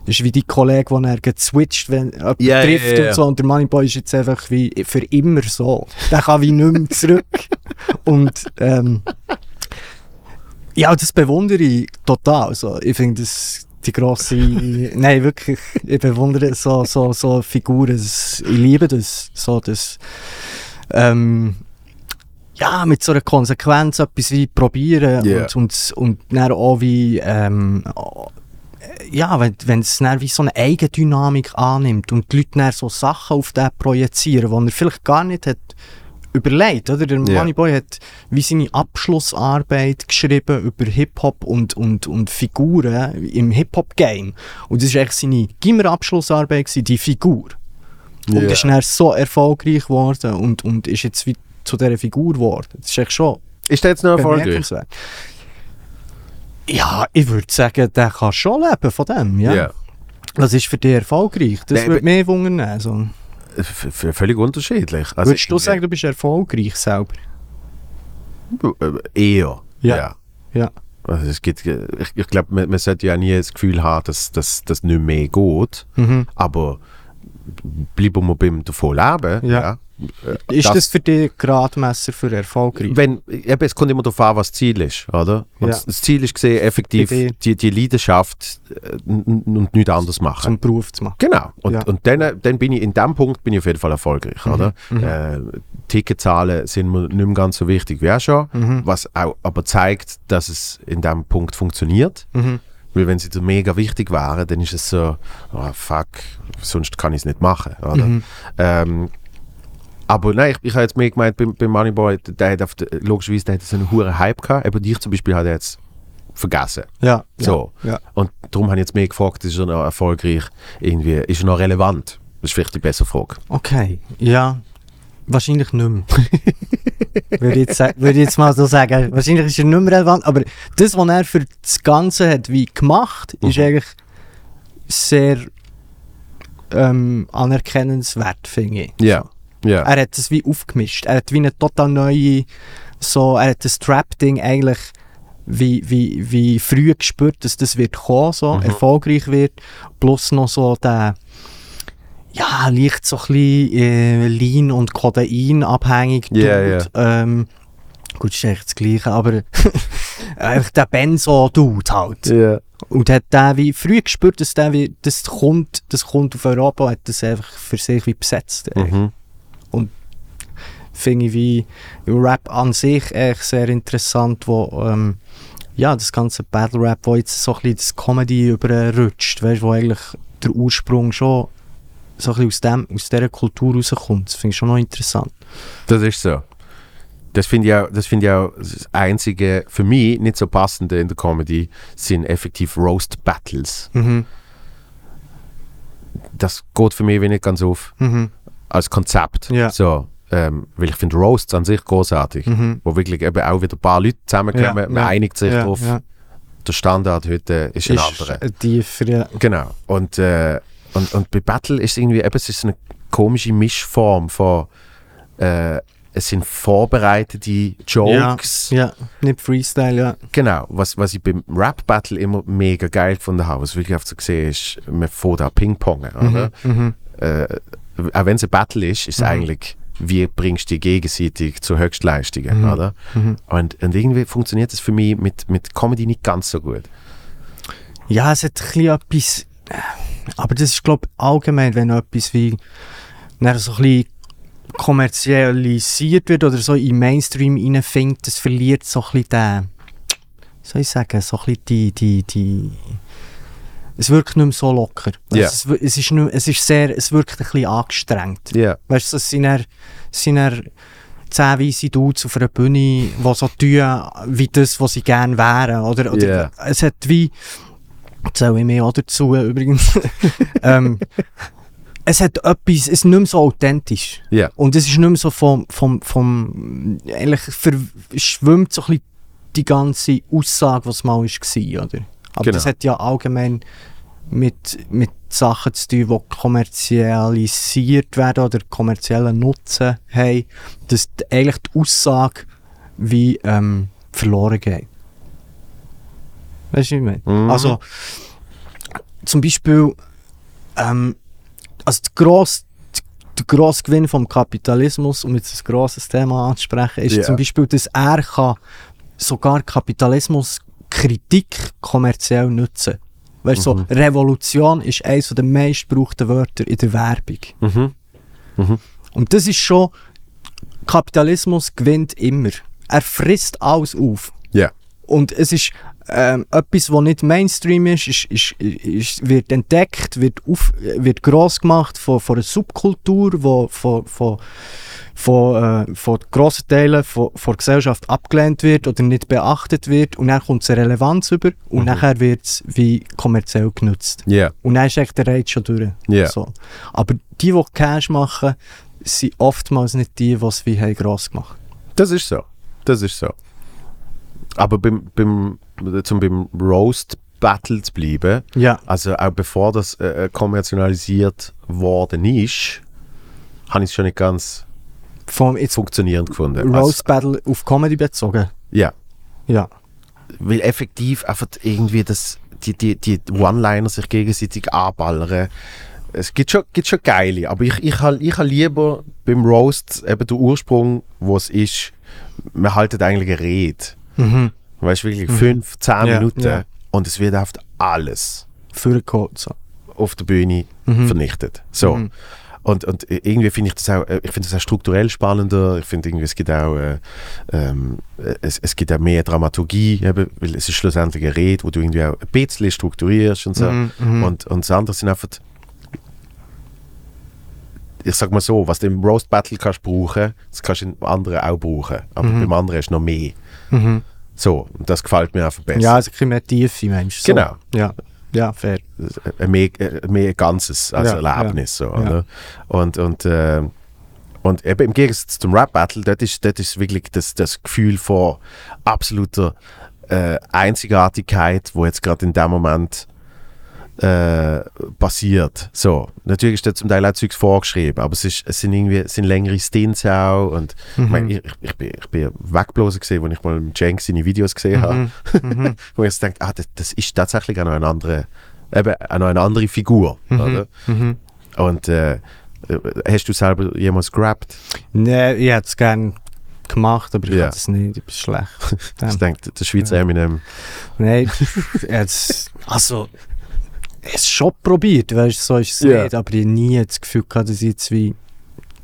ist wie die Kollege, der er switcht, wenn Ja, ja, trifft ja, ja. und so. Und der Moneyboy ist jetzt einfach wie für immer so. Der kann wie nicht mehr zurück. und ähm, ja, das bewundere ich total. So. Ich finde das die grosse, nein wirklich, ich bewundere so, so, so Figuren, das, ich liebe das, so das, ähm, ja, mit so einer Konsequenz etwas wie probieren Ja. und, und, und dann auch wie, ähm, ja, wenn, wenn es dann wie so eine Eigendynamik annimmt und die Leute dann so Sachen auf den projizieren, die er vielleicht gar nicht hat überlegt, oder? Der Ja. Moneyboy hat wie seine Abschlussarbeit geschrieben über Hip-Hop und, und, und Figuren im Hip-Hop-Game. Und das war eigentlich seine Gimmer-Abschlussarbeit, die Figur. Und Ja. ist dann so erfolgreich geworden und, und ist jetzt wie zu dieser Figur geworden. Das ist echt schon Ist der jetzt noch erfolgreich? Ja, ich würde sagen, der kann schon leben von dem, ja. Ja. Was ist für dich erfolgreich? Das würde mich wundern. So. Völlig unterschiedlich. Also Würdest du sagen, du bist erfolgreich selber? Äh, Eher. Ja. ja. Ja. Also es gibt, äh, ich, ich glaube, man, man sollte ja nie das Gefühl haben, dass das dass nicht mehr geht. Mhm. Aber bleiben wir beim davon leben. Ja. Äh, Ist das, für dich Gradmesser für erfolgreich? wenn, eben, es kommt immer darauf an, was das Ziel ist, oder? Ja. das- das Ziel ist gesehen, effektiv Idee. die, die Leidenschaft äh, und nichts anderes machen. Zum Beruf zu machen. Genau. Und, Ja. und dann, dann bin ich in dem Punkt bin ich auf jeden Fall erfolgreich, oder? Mhm. Äh, Ticketzahlen sind mir nicht mehr ganz so wichtig wie auch schon, Mhm. was auch aber zeigt, dass es in dem Punkt funktioniert. Mhm. Weil wenn sie dir mega wichtig wären, dann ist es so, oh, fuck, sonst kann ich es nicht machen, oder? Mhm. Ähm, aber nein, ich, ich habe jetzt mehr gemeint, beim, beim Moneyboy, der hat auf der, logischerweise der hat so einen hohen Hype gehabt, aber dich zum Beispiel hat er jetzt vergessen. Ja. So. Ja. Und darum habe ich jetzt mehr gefragt, ist er noch erfolgreich, irgendwie, ist er noch relevant? Das ist vielleicht die bessere Frage. Okay. Ja. Wahrscheinlich nicht mehr. würde, ich jetzt, würde ich jetzt mal so sagen. Wahrscheinlich ist er nicht mehr relevant, aber das, was er für das Ganze hat wie gemacht, ist Mhm. eigentlich sehr ähm, anerkennenswert, finde ich. Ja. Ja. Er hat es wie aufgemischt. Er hat wie eine total neue, so, er hat das Trap-Ding eigentlich wie, wie, wie früh gespürt, dass das wird kommen, so, Mhm. erfolgreich wird. Plus noch so der, ja, leicht so ein bisschen äh, Lean- und Kodein abhängig. Ja, Dude. Ähm, gut, ist eigentlich das Gleiche, aber einfach der Benzo-Dude halt. ja. Und hat der wie früh gespürt, dass der wie, das kommt, das kommt auf Europa, hat das einfach für sich wie besetzt. Mhm. Finde ich wie Rap an sich echt sehr interessant, wo ähm, ja, das ganze Battle Rap, wo jetzt so ein bisschen das Comedy überrutscht, weißt, wo eigentlich der Ursprung schon so ein aus, dem, aus dieser Kultur rauskommt. Das finde ich schon noch interessant. Das ist so. Das finde ich, auch, das find ich auch das einzige, für mich nicht so passende in der Comedy, sind effektiv Roast Battles. Mhm. Das geht für mich wie nicht ganz auf Mhm. Als Konzept. Ja. So, ähm, weil ich finde Roasts an sich großartig. Mhm. Wo wirklich eben auch wieder ein paar Leute zusammenkommen, Ja, man ja. einigt sich Ja, drauf. ja. Der Standard heute ist ein Ist anderer. ein tiefer, ja. Genau. Und, äh, und, und bei Battle ist irgendwie eben, es ist eine komische Mischform von äh, es sind vorbereitete Jokes. Ja, nicht Freestyle, ja. Genau, was, was ich beim Rap-Battle immer mega geil gefunden habe, was wirklich oft so gesehen ist, man fährt da Ping-Pongen, oder? Mhm. Äh, auch wenn es ein Battle ist, ist es Mhm. eigentlich, wie bringst du dich gegenseitig zu Höchstleistungen, Mhm. oder? Mhm. Und, und irgendwie funktioniert das für mich mit, mit Comedy nicht ganz so gut. Ja, es hat ein bisschen etwas. Aber das ist, glaube ich, allgemein, wenn etwas wie dann so ein bisschen kommerzialisiert wird oder so in Mainstream reinfindet, das verliert so ein bisschen den. soll ich sagen, so ein bisschen die. die, die es wirkt nicht mehr so locker. Ja. Es, es, es, ist nicht, es ist sehr, es wirkt ein bisschen angestrengt. Ja. Weißt du, es sind dann, sind dann zehn weisse Dudes auf einer Bühne, die so tun, wie das, was sie gerne wären. Oder, oder Ja. es hat wie, zähle ich mir auch dazu übrigens, ähm, es hat etwas, es ist nicht mehr so authentisch. Ja. Und es ist nicht mehr so vom, vom, vom eigentlich verschwimmt so ein bisschen die ganze Aussage, was mal war, oder? Aber Genau. das hat ja allgemein mit, mit Sachen zu tun, die kommerzialisiert werden oder kommerziellen Nutzen haben, dass die, eigentlich die Aussage wie ähm, verloren geht. Weißt du, wie ich meine? Mhm. Also, zum Beispiel, ähm, also der grosse, der grosse Gewinn vom Kapitalismus, um jetzt ein grosses Thema anzusprechen, ist Ja. zum Beispiel, dass er kann sogar Kapitalismuskritik kommerziell nutzen Weißt du, Mhm. so, Revolution ist eines der meistgebrauchten Wörter in der Werbung. Mhm. Mhm. Und das ist schon, Kapitalismus gewinnt immer. Er frisst alles auf. Ja. Und es ist ähm, etwas, was nicht Mainstream ist, ist, ist, ist, wird entdeckt, wird, auf, wird gross gemacht von, von einer Subkultur, die von, von, von, äh, von grossen Teilen von, von der Gesellschaft abgelehnt wird oder nicht beachtet wird. Und dann kommt es eine Relevanz über und Mhm. nachher wird es wie kommerziell genutzt. Ja. Und dann ist echt der Reiz schon durch. Ja. So. Aber die, die Cash machen, sind oftmals nicht die, die es wie haben gross gemacht Das ist so. Das ist so. Aber beim, beim, zum beim Roast Battle zu bleiben, Ja. also auch bevor das äh, äh, kommerzialisiert worden ist, habe ich es schon nicht ganz Vom funktionierend gefunden. Roast Battle auf Comedy bezogen. Also, ja, Ja. weil effektiv einfach irgendwie das, die, die, die One-Liner sich gegenseitig anballern. Es gibt schon, gibt schon geile, aber ich, ich habe ich ha lieber beim Roast eben den Ursprung, wo es ist, man haltet eigentlich eine Rede. Mhm. Weißt du, wirklich Mhm. fünf, zehn Ja, Minuten ja. und es wird oft alles Vorgekommen. So. auf der Bühne Mhm. vernichtet. So. Mhm. Und, und irgendwie finde ich das auch, äh, ich finde das auch strukturell spannender. Ich finde irgendwie, es gibt auch, äh, ähm, äh, es, es gibt auch mehr Dramaturgie, eben, weil es ist schlussendlich eine Rede, wo du irgendwie auch ein bisschen strukturierst und so. Mhm, mhm. Und, und das andere sind einfach, ich sag mal so, was du im Roast Battle kannst brauchen, das kannst du im anderen auch brauchen. Aber Mhm. beim anderen ist noch mehr. Mhm. So, und das gefällt mir einfach besser. Ja, also ein mehr Tiefe, Mensch. So. Genau. Ja. Ja, fair. ein mehr, äh, mehr Ganzes als Ja, Erlebnis. So, ja. Oder? Und, und, äh, und eben im Gegensatz zum Rap-Battle, dort ist, dort ist wirklich das, das Gefühl von absoluter äh, Einzigartigkeit, wo jetzt gerade in dem Moment äh, passiert. So, natürlich ist da zum Teil auch Zeugs vorgeschrieben, aber es, ist, es sind irgendwie es sind längere Stints auch und ich, Mhm. mein, ich, ich, bin, ich bin weggeblasen gesehen, als ich mal mit Jenks seine Videos gesehen habe Mhm. Mhm. wo ich denke, ah, das, das ist tatsächlich auch noch eine andere, eben auch noch eine andere Figur. Oder? Mhm. Und äh, äh, hast du selber jemals gerappt? Nee, ich hätte es gerne gemacht, aber ich Ja. kann es nicht. Ich bin schlecht. Ich denke, der Schweizer Ja. Eminem. Nein, jetzt, also, es schon probiert, weißt so ist es Ja. nicht, aber ich habe nie das Gefühl gehabt, dass ich jetzt wie,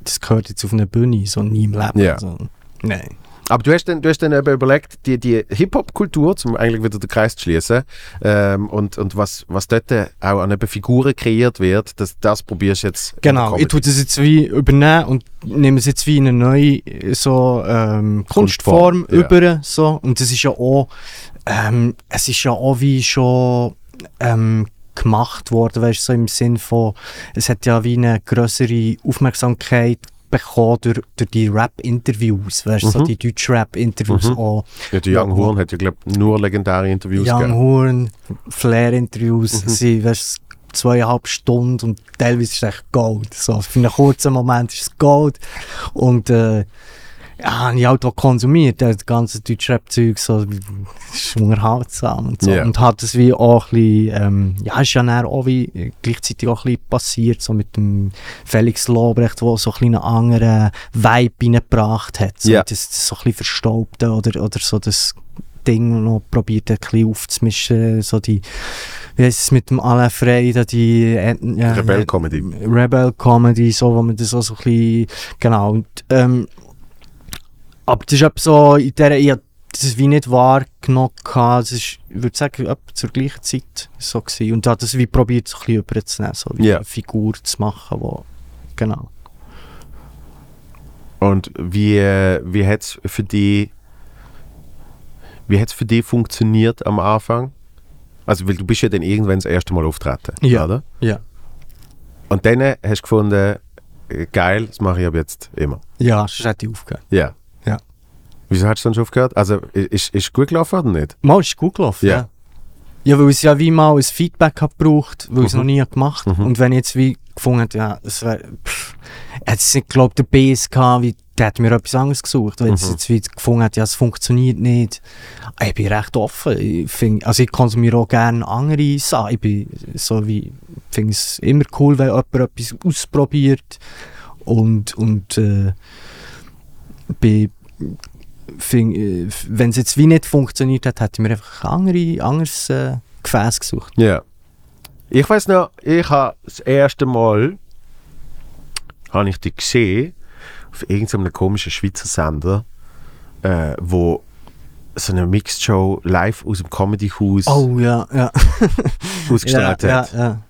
das gehört jetzt auf eine Bühne, so nie im Leben. Ja. So. Nein. Aber du hast dann, du hast dann eben überlegt, die, die Hip-Hop-Kultur, um eigentlich wieder den Kreis zu schließen, ähm, und, und was, was dort auch an eben Figuren kreiert wird, das, das probierst du jetzt. Genau, ich tue das jetzt wie übernehmen und nehme es jetzt wie in eine neue so, ähm, Kunstform Kunstform, ja. über. So. Und das ist ja auch, ähm, es ist ja auch wie schon ähm, gemacht worden, weißt du, so im Sinn von, es hat ja wie eine größere Aufmerksamkeit bekommen durch, durch die Rap-Interviews, weißt du, so Mhm. die Deutsch-Rap-Interviews Mhm. auch. Ja, der Young Horn hat ja, glaube ich, nur legendäre Interviews Young gegeben. Horn, Flair-Interviews, Mhm. sie, weißt, du, zweieinhalb Stunden und teilweise ist es echt Gold. So, für einen kurzen Moment ist es Gold. Und äh, ja, habe ich halt auch konsumiert, das ganze Deutschrap-Zeug, so, das ist unterhaltsam und so. Ja. Und hat es wie auch ein bisschen, ähm, ja, ist ja dann auch wie gleichzeitig auch ein bisschen passiert, so mit dem Felix Lobrecht, der so ein bisschen einen anderen Vibe reingebracht hat. So, Ja. das, das so ein bisschen verstaubte oder, oder so das Ding noch probiert ein bisschen aufzumischen, so die, wie heisst es mit dem Alain Frey, die äh, äh, Rebell-Comedy. Rebel Comedy, so, wo man das auch so ein bisschen, genau, und, ähm, aber das ist etwa so, in der, ich das wie nicht wahrgenommen, das ist, ich würde sagen, etwa zur gleichen Zeit so gewesen. und habe das wie probiert, so ein bisschen überzunehmen, so wie Ja. eine Figur zu machen, wo, genau. Und wie, wie hat es für dich wie hat's für dich funktioniert am Anfang? Also, weil du bist ja dann irgendwann das erste Mal auftreten, Ja. oder? Ja. Und dann hast du gefunden, äh, geil, das mache ich ab jetzt immer. Ja, sonst hätte ich aufgehört. Ja. Wieso hast du dann schon aufgehört? Also, ist ist gut gelaufen oder nicht? Mal ist gut gelaufen, Ja. ja. Ja, weil es ja wie mal ein Feedback hat gebraucht, weil ich es Mhm. noch nie gemacht Mhm. Und wenn ich jetzt wie gefunden hätte, ja, das wäre, jetzt ich glaube der BSK, wie, der hat mir etwas anderes gesucht. Wenn ich Mhm. jetzt wie gefunden hätte, ja, es funktioniert nicht. Ich bin recht offen. Ich find, also ich konsumiere auch gerne andere Sachen. Ich bin so wie, finde es immer cool, wenn jemand etwas ausprobiert. Und, und, äh, bin, wenn es jetzt wie nicht funktioniert hat, hätte ich mir einfach ein andere, anderes äh, Gefäß gesucht. Ja. Ich weiß noch, ich habe das erste Mal habe ich dich gesehen auf irgendeinem komischen Schweizer Sender, äh, wo so eine Mixed Show live aus dem Comedy House Oh ja, ja. ausgestrahlt ja, hat. Ja.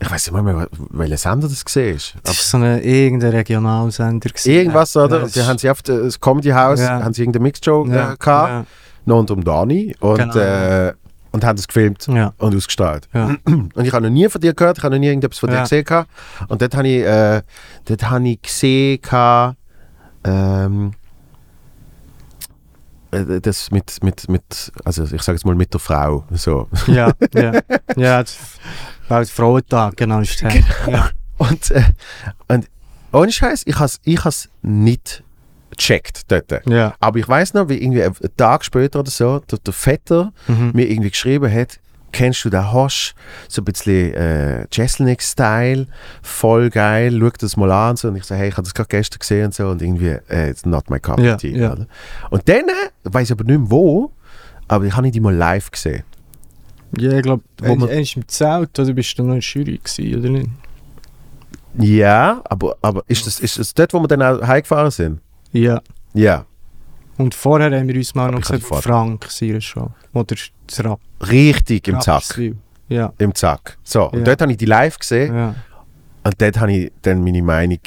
Ich weiß nicht mehr, welcher Sender das gesehen ist. Das war so ein irgendein Regionalsender. gewesen. Irgendwas, oder? Ja, Und die haben sie auf das Comedy House, Ja. haben sie irgendeine Mixed Show ja, äh, gehabt, ja, noch unter dem Dani und, Genau. äh, und haben das gefilmt ja, und ausgestrahlt. Und ich habe noch nie von dir gehört, ich habe noch nie irgendetwas von dir gesehen. gehabt. Und dort habe ich, äh, dort habe ich gesehen, gehabt, ähm, äh, das mit, mit, mit, also ich sage jetzt mal mit der Frau. So. ja, ja. ja das war der Frauentag, genau. Ist der. Ja. Und, äh, und ohne Scheiß, ich has ich has nicht gecheckt dort. ja. Aber ich weiß noch, wie irgendwie einen Tag später oder so, der, der Vetter Mhm. mir irgendwie geschrieben hat, kennst du den Hosch? So ein bisschen äh, Jesselnick-Style, voll geil, schau das mal an. Und, so. und ich so, hey, ich habe das gerade gestern gesehen und so. Und irgendwie, äh, it's not my cup of Ja, tea. ja. Oder? Und dann, äh, weiß ich aber nicht mehr wo, aber ich habe die mal live gesehen. Ja, ich glaube, Wo man- ist im Zelt, oder bist du noch in Jury gewesen, oder nicht? Ja, aber, aber ist, das, ist das dort, wo wir dann auch heimgefahren sind? Ja. Ja, Und vorher haben wir uns mal noch ich hab gesagt. Frank seine Show. Oder das Rap. richtig im Zack. Rapswil. Ja. Im Zack. So, und Ja. dort habe ich die live gesehen Ja. und dort habe ich dann meine Meinung,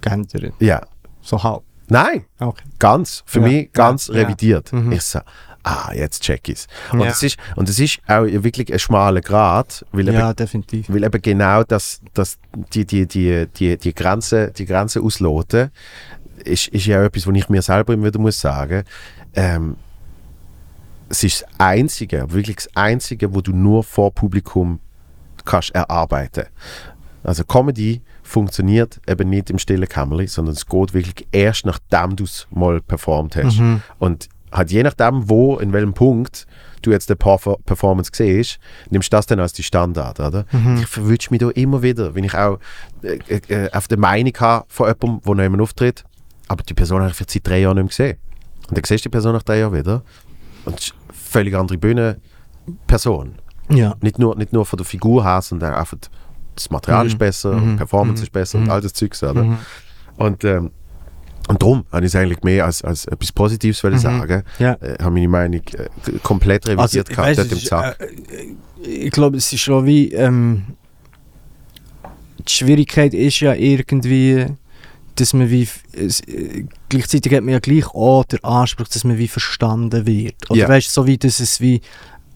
Geändert. ja, So halb. nein, Okay. ganz, für Ja, mich ganz revidiert. Mhm. Ich so, ah, jetzt check ich's. Und es ist und es ist auch wirklich ein schmaler Grad, weil eben, Ja, definitiv. weil eben genau das, das die, die, die, die, die Grenze, die Grenze ausloten, ist, ist ja auch etwas, was ich mir selber immer wieder muss sagen. Ähm, es ist das Einzige, wirklich das Einzige, wo du nur vor Publikum kannst erarbeiten. Also Comedy funktioniert eben nicht im stillen Kämmerlein, sondern es geht wirklich erst nachdem du es mal performt hast. Mhm. Und halt je nachdem, wo, in welchem Punkt du jetzt die Perfor Performance siehst, nimmst du das dann als die Standard, oder? Mhm. Ich verwünsche mich da immer wieder, wenn ich auch äh, äh, auf der Meinung habe von jemandem, der noch jemand auftritt, aber die Person habe ich seit drei Jahren nicht mehr gesehen. Und dann siehst du die Person nach drei Jahren wieder und es ist eine völlig andere Bühnenperson. Ja. Nicht nur, nicht nur von der Figur her, sondern von das Material Mhm. ist besser, Mhm. die Performance Mhm. ist besser Mhm. und all das Zeugs, oder? Mhm. Und ähm, Und darum habe ich es eigentlich mehr als, als etwas Positives wollen Mhm. sagen. Ja. Äh, habe meine Meinung äh, komplett revidiert ich gehabt im ist, Zack. äh, ich glaube, es ist schon wie. Ähm, die Schwierigkeit ist ja irgendwie, dass man wie. Es, äh, gleichzeitig hat man ja gleich auch den Anspruch, dass man wie verstanden wird. Oder Ja. weißt du, so wie das es wie.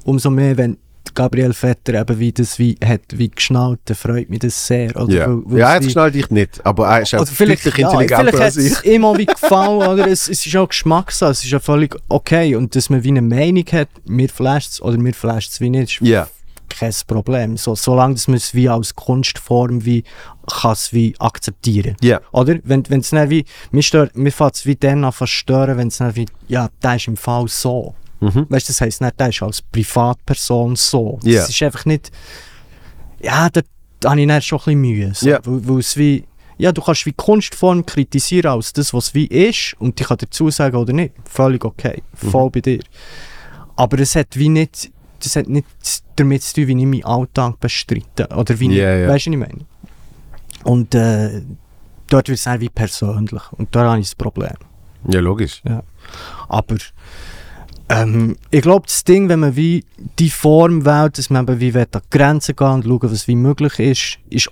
Umso mehr, wenn Gabriel Vetter eben wie das wie hat wie geschnallt, dann freut mich das sehr. Oder? ja, Weil- weil ja jetzt schnell dich nicht, aber er ist auch vielleicht, deutlich ja, intelligenter vielleicht als hat ich. es immer wie gefallen, oder? Es, es ist auch Geschmackssache, es ist ja völlig okay. Und dass man wie eine Meinung hat, mir flasht es oder mir flasht es wie nicht, ist Ja, kein Problem. So, solange dass man es wie als Kunstform wie, kann es wie akzeptieren. ja, Oder? Wenn es dann wie, mir, stört, mir fängt es wie dann an zu stören, wenn es dann wie, ja, der ist im Fall so. mhm. Weißt du, das heisst nicht, der ist als Privatperson so. Das Ja. ist einfach nicht. Ja, da, da habe ich dann schon ein bisschen Mühe. So, Ja. weil, es wie. Ja, du kannst wie Kunstform kritisieren als das, was wie ist und ich kann dazu sagen oder nicht. Völlig okay. Mhm. Voll bei dir. Aber es hat wie nicht. Das hat nicht damit zu tun, wie ich meinen Alltag bestreite. Oder wie Ja, ich, ja. Weißt du, was ich meine? Und äh, dort wird es dann wie persönlich. Und da habe ich das Problem. ja, logisch. Aber ähm, ich glaube, das Ding, wenn man wie die Form wählt, dass man eben wie an die Grenzen gehen und schauen, was wie möglich ist, ist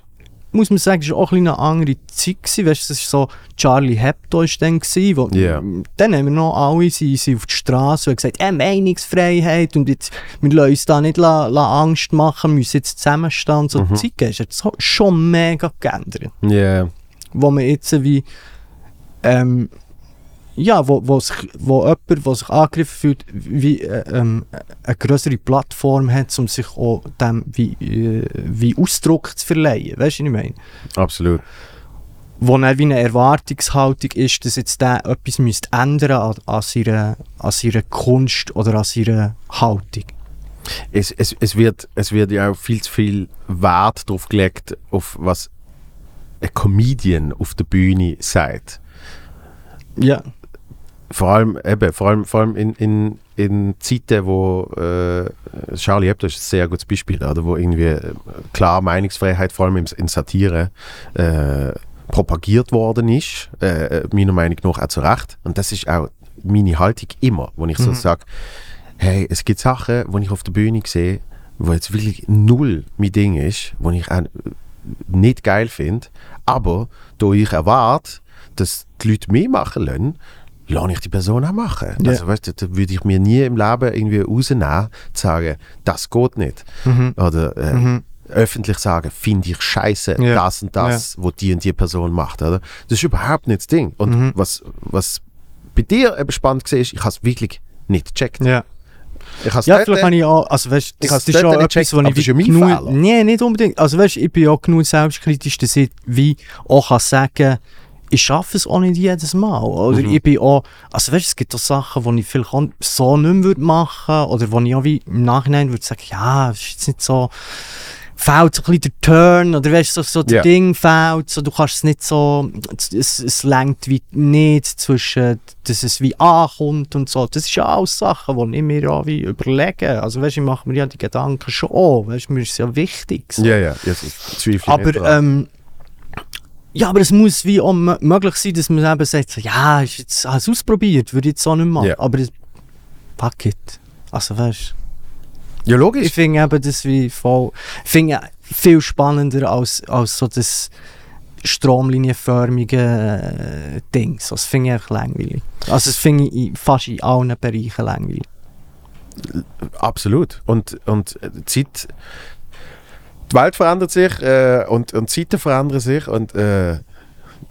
muss man sagen, es war auch ein bisschen eine andere Zeit. Gewesen. Weißt, das war so, Charlie Hebdo war dann, gewesen, wo, Ja. dann haben wir noch alle sind, sind auf die Straße und gesagt, äh, Meinungsfreiheit und jetzt, wir lassen uns da nicht la, la Angst machen, wir müssen jetzt zusammenstehen. So, Mhm. Die Zeit ist so, schon mega geändert Ja, wo man jetzt wie ähm, ja, wo, wo, sich, wo jemand, der sich angegriffen fühlt, wie äh, ähm, eine größere Plattform hat, um sich auch dem wie, äh, wie Ausdruck zu verleihen. Weißt du, was ich meine? absolut. Wo dann wie eine Erwartungshaltung ist, dass jetzt der etwas müsste ändern an, an, seiner, an seiner Kunst oder an seiner Haltung. Es, es, es, wird, es wird ja auch viel zu viel Wert darauf gelegt, auf was ein Comedian auf der Bühne sagt. Ja. Vor allem, eben, vor allem, vor allem in, in, in Zeiten, wo äh, Charlie Hebdo ist ein sehr gutes Beispiel, oder, wo irgendwie äh, klar Meinungsfreiheit, vor allem in, in Satire, äh, propagiert worden ist, äh, meiner Meinung nach auch zu Recht. Und das ist auch meine Haltung immer, wo ich so Mhm. sage, hey, es gibt Sachen, die ich auf der Bühne sehe, wo jetzt wirklich null mein Ding ist, wo ich auch nicht geil finde, aber da ich erwarte, dass die Leute mehr machen lassen, lasse ich die Person auch machen. Ja. Also weißt du, da würde ich mir nie im Leben irgendwie rausnehmen, zu sagen, das geht nicht. Mhm. Oder äh, Mhm. öffentlich sagen, finde ich scheiße, Ja. das und das, was die und die Person macht. Oder? Das ist überhaupt nicht das Ding. Und Mhm. was, was bei dir eben spannend war, ist, ich habe es wirklich nicht gecheckt. Ja. Ich Ja, dort- vielleicht habe ich auch, also weißt, Ich das, ist schon nicht etwas, gecheckt, wo aber ich ja wie genug. Nee, nicht unbedingt. Also weißt, ich bin auch genug selbstkritisch, dass ich wie auch kann sagen ich schaffe es auch nicht jedes Mal. Oder Mhm. ich bin auch, also weißt, es gibt auch Sachen, die ich vielleicht so nicht mehr würde machen oder wo ich auch wie im Nachhinein würde sagen, ja, es ist jetzt nicht so, fehlt so ein bisschen der Turn oder weißt, so, so das Ja. Ding fehlt, so, du kannst es nicht so, es, es lenkt wie nicht zwischen, dass es wie ankommt und so. Das ist ja alles Sachen, die ich mir auch wie überlege. Also weißt, ich mache mir ja die Gedanken schon auch, weißt, mir ist es ja wichtig. So. Ja, ja, jetzt zweifle Aber, ähm, ja, aber es muss wie auch mö- möglich sein, dass man eben sagt, ja, ist jetzt, habe es ausprobiert, würde ich jetzt auch nicht machen. Ja. Aber es, fuck it. Also weißt ja, ich logisch. finde eben das wie voll, ich finde viel spannender als, als so das stromlinienförmige äh, Ding. So, das finde ich einfach langweilig. Also das finde ich fast in allen Bereichen langweilig. Absolut. Und, und äh, Zeit, die Welt verändert sich äh, und, und die Zeiten verändern sich und äh,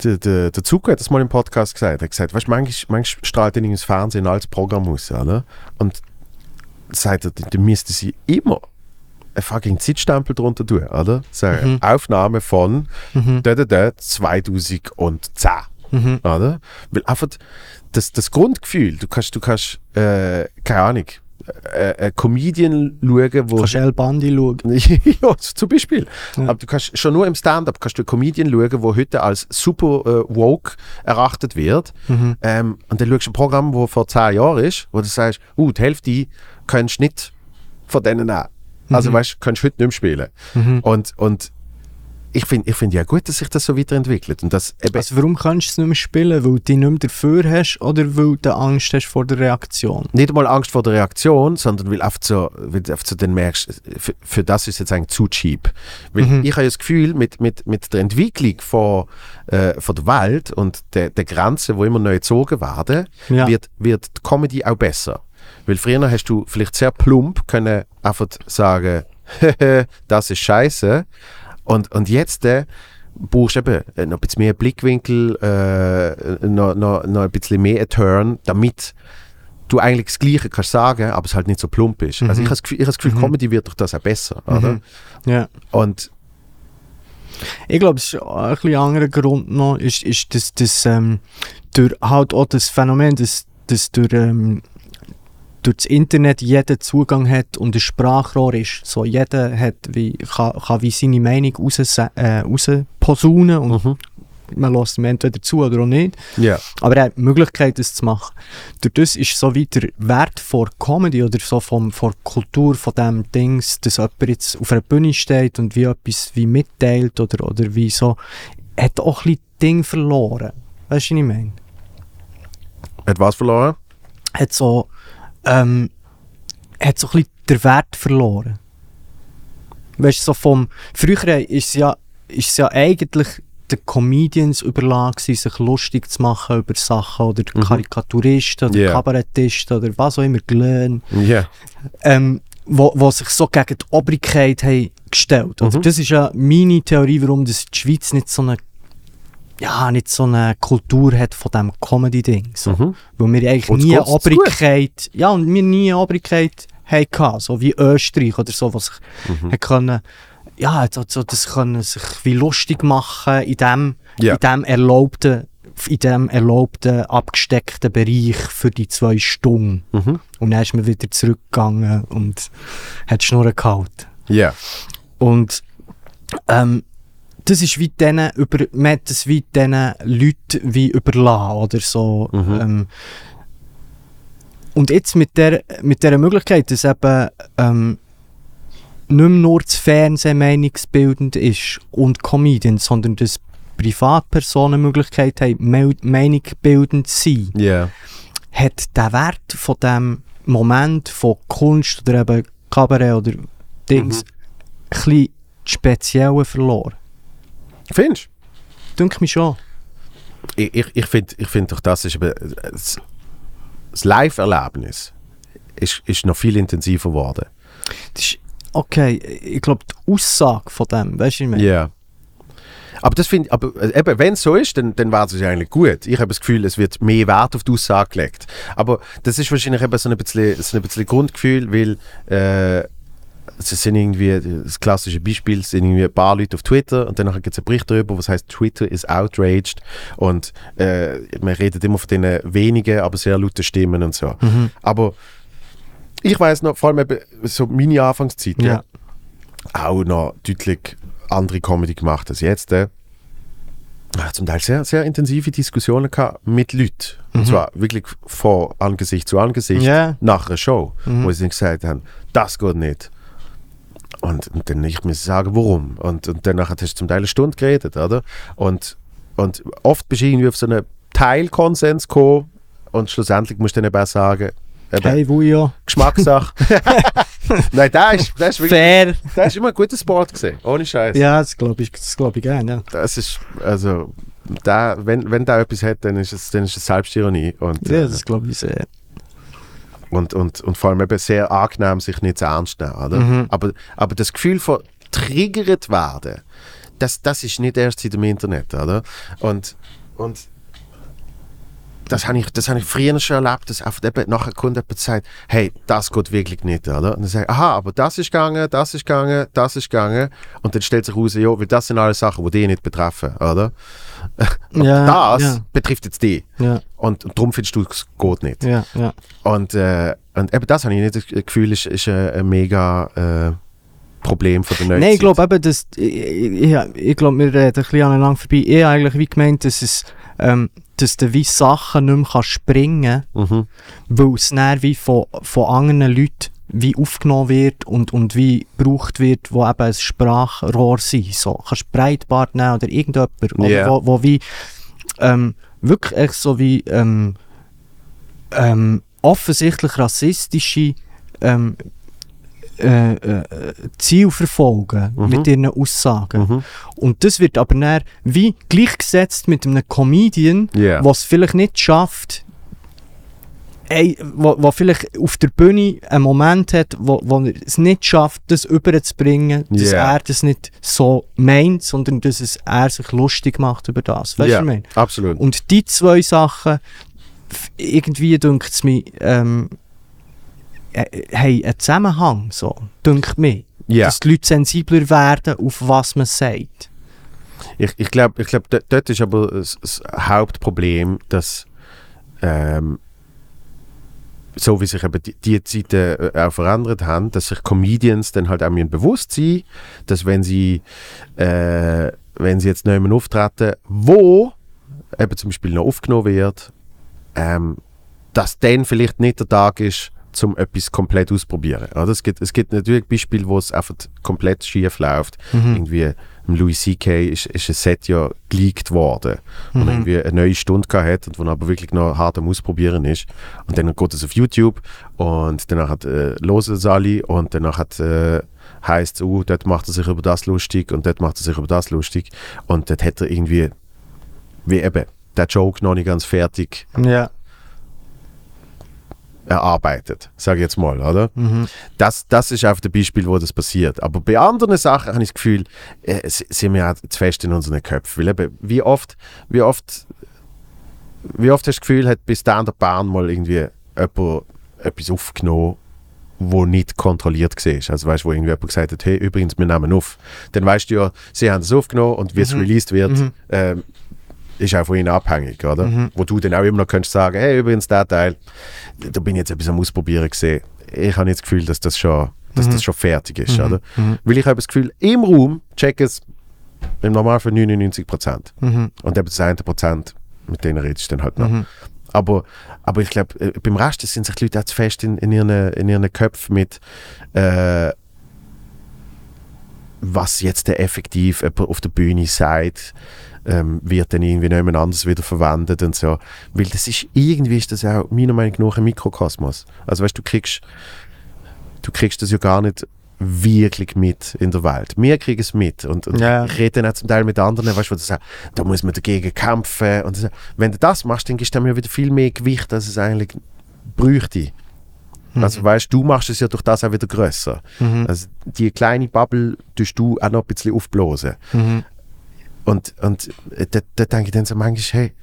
der, der, der Zug hat das mal im Podcast gesagt. Er hat gesagt, weißt, manchmal, manchmal strahlt ihn ins Fernsehen als Programm aus. Oder? Und sagt er, da müsste sie immer einen fucking Zeitstempel drunter tun, oder? Sagen, Mhm. Aufnahme von Mhm. da, da, da, 2010. Mhm. Oder? Weil einfach das, das Grundgefühl, du kannst, du kannst äh, keine Ahnung, äh, einen Comedian schauen, wo... Kannst du El Bandi schauen? ja, zum Beispiel. Ja. Aber du kannst schon nur im Stand-up kannst du Comedian schauen, der heute als super äh, woke erachtet wird. Mhm. Ähm, und dann schaust du ein Programm, das vor zehn Jahren ist, wo du sagst, uh, die Hälfte kannst du nicht von denen nehmen. Also Mhm. weißt du, kannst du heute nicht mehr spielen. Mhm. Und, und ich finde ich find ja gut, dass sich das so weiterentwickelt. Und das Also warum kannst du es nicht mehr spielen? Weil du dich nicht mehr dafür hast oder weil du Angst hast vor der Reaktion? nicht einmal Angst vor der Reaktion, sondern weil einfach so, weil du einfach so dann merkst, für, für das ist jetzt eigentlich zu cheap. Weil Mhm. ich habe ja das Gefühl, mit, mit, mit der Entwicklung von, äh, von der Welt und der, der Grenzen, die immer neu gezogen werden, Ja. wird, wird die Comedy auch besser. Weil früher hast du vielleicht sehr plump können einfach sagen, das ist scheiße. Und, und jetzt äh, brauchst du eben äh, noch ein bisschen mehr Blickwinkel, äh, noch, noch, noch ein bisschen mehr einen Turn, damit du eigentlich das Gleiche kannst sagen, aber es halt nicht so plump ist. Also ich habe das Gefühl, ich habe das Gefühl Mhm. Comedy wird durch das auch besser. Oder? Mhm. Ja. Und Ich glaube, es ist auch ein bisschen anderer Grund noch, ist, ist dass, dass ähm, durch halt auch das Phänomen, dass, dass durch, ähm, durch das Internet jeder Zugang hat und ein Sprachrohr ist. So, jeder hat wie, kann, kann wie seine Meinung raus, äh, rausposaunen und mhm. man lässt ihm entweder zu oder auch nicht. ja. Aber er hat die Möglichkeit, das zu machen. Durch das ist so wie der Wert von Comedy oder so vom, von Kultur von dem Dings, dass jemand jetzt auf einer Bühne steht und wie etwas wie mitteilt oder, oder wie so, hat auch ein bisschen Ding verloren. Weißt du, was ich meine? Hat was verloren? Hat so, ähm, hat so ein bisschen den Wert verloren. Weißt du, so vom, früher ist es ja, ist es ja eigentlich den Comedians überlassen, sich lustig zu machen über Sachen oder Mhm. Karikaturisten oder Yeah. Kabarettisten oder was auch immer, Glöhn, Ja. ähm, wo, wo sich so gegen die Obrigkeit haben gestellt. Oder? Mhm. Das ist ja meine Theorie, warum das die Schweiz nicht so eine ja, nicht so eine Kultur hat von diesem Comedy-Ding. So. Mhm. Weil wir eigentlich nie eine. Obrigkeit, ja, und wir nie eine Obrigkeit hatten, so wie Österreich oder so, was Mhm. hat können, ja, so, das können sich wie lustig machen in dem, Ja. in dem erlaubten, in dem erlaubten, abgesteckten Bereich für die zwei Stunden. Mhm. Und dann ist man wieder zurückgegangen und hat Schnurren gehalten. Ja. Und ähm, das ist wie denen über, man hat das wie diesen Leuten wie überlassen oder so. Mhm. Ähm, und jetzt mit der, mit der Möglichkeit, dass eben ähm, nicht mehr nur das Fernsehen meinungsbildend ist und Comedian, sondern dass Privatpersonen die Möglichkeit haben, meinungsbildend zu sein, Ja. hat der Wert von dem Moment von Kunst oder eben Kabarett oder Dings Mhm. ein bisschen das Spezielle verloren. Findest Denke mich schon. du? Ich, ich, ich finde ich find doch, das ist eben, das, das Live-Erlebnis ist, ist noch viel intensiver geworden. Das ist, okay, ich glaube, die Aussage von dem, weißt du, ich meine? Ja. Aber das finde aber äh, eben, wenn es so ist, dann, dann wäre es ja eigentlich gut. Ich habe das Gefühl, es wird mehr Wert auf die Aussage gelegt. Aber das ist wahrscheinlich eben so ein bisschen, so ein bisschen Grundgefühl, weil äh, es sind irgendwie, das klassische Beispiel es sind irgendwie ein paar Leute auf Twitter und dann gibt es einen Bericht darüber, was heißt Twitter is outraged und äh, man redet immer von den wenigen, aber sehr lauten Stimmen und so. Mhm. Aber ich weiß noch, vor allem so meine Anfangszeit, Ja. auch noch deutlich andere Comedy gemacht als jetzt. Äh. Zum Teil sehr, sehr intensive Diskussionen gehabt mit Leuten. Und Mhm. zwar wirklich von Angesicht zu Angesicht Ja. nach einer Show, Mhm. wo sie gesagt haben, das geht nicht. Und, und dann ich muss sagen, warum. Und, und danach hast du zum Teil eine Stunde geredet, oder? Und, und oft bist du irgendwie auf so einen Teilkonsens gekommen und schlussendlich musst du dann eben auch sagen, eben, Hey, wo ja. Geschmackssache. Nein, der ist, der ist wirklich, Fair. der ist immer ein guter Sport gesehen, ohne Scheiß. Ja, das glaube ich, das glaub ich gerne. Ja. Das ist, also, der, wenn, wenn der etwas hat, dann ist es, dann ist es Selbstironie. Und, Ja, das glaube ich sehr. Und, und, und vor allem eben sehr angenehm, sich nicht zu ernst nehmen. Oder? Mhm. Aber, aber das Gefühl von triggert werden, das, das ist nicht erst seit dem Internet. Oder? Und, und das habe ich, das hab ich früher schon erlebt, dass einfach eben nachher kommt jemand sagt, hey, das geht wirklich nicht. Oder? Und dann sage ich, aha, aber das ist gegangen, das ist gegangen, das ist gegangen. Und dann stellt sich heraus, ja, weil das sind alles Sachen, die die nicht betreffen. Oder? Und Ja, das ja. betrifft jetzt die. Ja, Und, und darum findest du, es geht nicht. ja, ja. Und, äh, und eben das habe ich nicht das Gefühl, ist, ist ein, mega äh, Problem von der neuen Nein, ich glaube eben, dass, ich, ich, ich glaube, wir reden ein bisschen aneinander vorbei. Ich habe eigentlich wie gemeint, dass es, ähm, dass du wie Sachen nicht mehr kannst springen Mhm. weil es dann wie von, von anderen Leuten wie aufgenommen wird und, und wie gebraucht wird, wo eben ein Sprachrohr sein so Kannst du Breitbart nehmen oder irgendjemand, Ja. wo, wo wie ähm, wirklich so wie ähm, ähm, offensichtlich rassistische ähm, äh, äh, Ziel verfolgen Mhm. mit ihren Aussagen. Mhm. Und das wird aber dann wie gleichgesetzt mit einem Comedian, der es vielleicht nicht schafft, ey, wo, wo vielleicht auf der Bühne einen Moment hat, wo, wo er es nicht schafft, das überzubringen, dass Ja. er das nicht so meint, sondern dass es er sich lustig macht über das. Weißt du, was ich meine? absolut. Und die zwei Sachen, irgendwie dünkt es mir, ähm, äh, haben einen Zusammenhang, so, dünkt mir. Ja. Dass die Leute sensibler werden, auf was man sagt. Ich, ich glaube, ich glaub, dort ist aber das, das Hauptproblem, dass ähm, so wie sich eben die, die Zeiten äh, auch verändert haben, dass sich Comedians dann halt auch müssen bewusst sein, dass wenn sie äh, wenn sie jetzt nicht mehr auftreten, wo eben zum Beispiel noch aufgenommen wird, ähm, dass dann vielleicht nicht der Tag ist, um etwas komplett auszuprobieren. Oder? Es, gibt, es gibt natürlich Beispiele, wo es einfach komplett schief läuft. Irgendwie im Louis C.K. Ist, ist ein Set ja geleakt worden, wo er irgendwie eine neue Stunde gehabt hat und wo er aber wirklich noch hart am Ausprobieren ist. Und dann geht es auf YouTube und danach hat, äh, es alle und danach hat, äh, heisst es, uh, dort macht er sich über das lustig und dort macht er sich über das lustig und dort hat er irgendwie, wie eben, der Joke noch nicht ganz fertig Ja. Erarbeitet, sage ich jetzt mal, oder? Mhm. Das, das ist auf dem Beispiel, wo das passiert. Aber bei anderen Sachen habe ich das Gefühl, äh, sind wir auch zu fest in unseren Köpfen. Weil eben, wie oft, wie oft, wie oft hast du das Gefühl, hat bis da an der Bahn mal irgendwie jemand etwas aufgenommen, wo nicht kontrolliert war. Also weißt du, wo irgendwie jemand gesagt hat, hey, übrigens, wir nehmen auf. Dann weißt du ja, sie haben es aufgenommen und wie es released wird, Mhm. ähm, ist auch von ihnen abhängig, oder? Mhm. Wo du dann auch immer noch kannst sagen, hey, übrigens, der Teil, da bin ich jetzt etwas am Ausprobieren gesehen. Ich habe nicht das Gefühl, dass das schon, dass das schon fertig ist, oder? Mhm. Weil ich habe das Gefühl, im Raum check es im Normalfall 99 Prozent. Mhm. Und eben das 1 Prozent, mit denen redest du dann halt noch. Mhm. Aber, aber ich glaube, äh, beim Rest sind sich die Leute auch zu fest in, in, ihren, in ihren Köpfen mit, äh, was jetzt der effektiv auf der Bühne sagt, ähm, wird dann irgendwie jemand anders wieder verwendet und so. Weil das ist, irgendwie ist das auch meiner Meinung nach ein Mikrokosmos. Also weißt du, du kriegst, du kriegst das ja gar nicht wirklich mit in der Welt. Wir kriegen es mit und, und Ja. ich rede dann auch zum Teil mit anderen, weißt du, sagen, da muss man dagegen kämpfen und so. wenn du das machst, dann gibst du dem ja wieder viel mehr Gewicht, als es eigentlich bräuchte. Also weißt du, machst es ja durch das auch wieder grösser. Mhm. Also die kleine Bubble tust du auch noch ein bisschen aufblasen. Mhm. Und, und äh, da, da denke ich dann so manchmal, hey,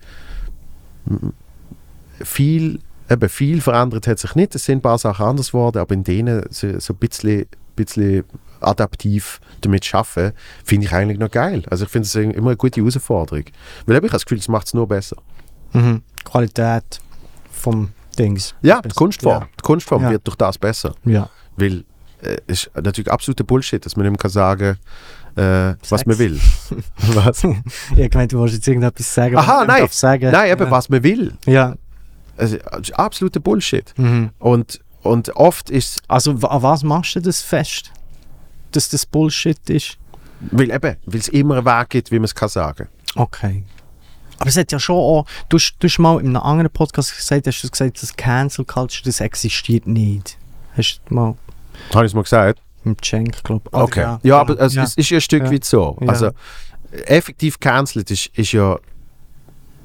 viel, eben viel verändert hat sich nicht. Es sind ein paar Sachen anders geworden, aber in denen so, so ein bisschen, bisschen adaptiv damit schaffen, finde ich eigentlich noch geil. Also ich finde es immer eine gute Herausforderung. Weil ich habe das Gefühl, es macht es nur besser. Mhm. Qualität vom Dings. Ja, die Kunstform. Ja. Die Kunstform Ja. wird durch das besser. Ja. Weil äh, es ist natürlich absoluter Bullshit, dass man nicht mehr kann sagen äh, was man will. was? Ich meine, du wolltest jetzt irgendetwas sagen. Aha, nein. Sagen. Nein, eben, ja. was man will. Ja. Also, das ist absoluter Bullshit. Mhm. Und, und oft ist Also, an was machst du das fest? Dass das Bullshit ist? weil eben, weil es immer einen Weg gibt, wie man es kann sagen. Okay. Aber es hat ja schon auch, du, hast- du hast mal in einem anderen Podcast gesagt, hast du gesagt, das Cancel Culture, das existiert nicht. Hast du mal Habe ich es mal gesagt? Mit Cenk, glaube ich. Okay. Ja, aber es, ja. es ist ja ein Stück Ja. weit so. Ja. Also, effektiv cancelled ist, ist ja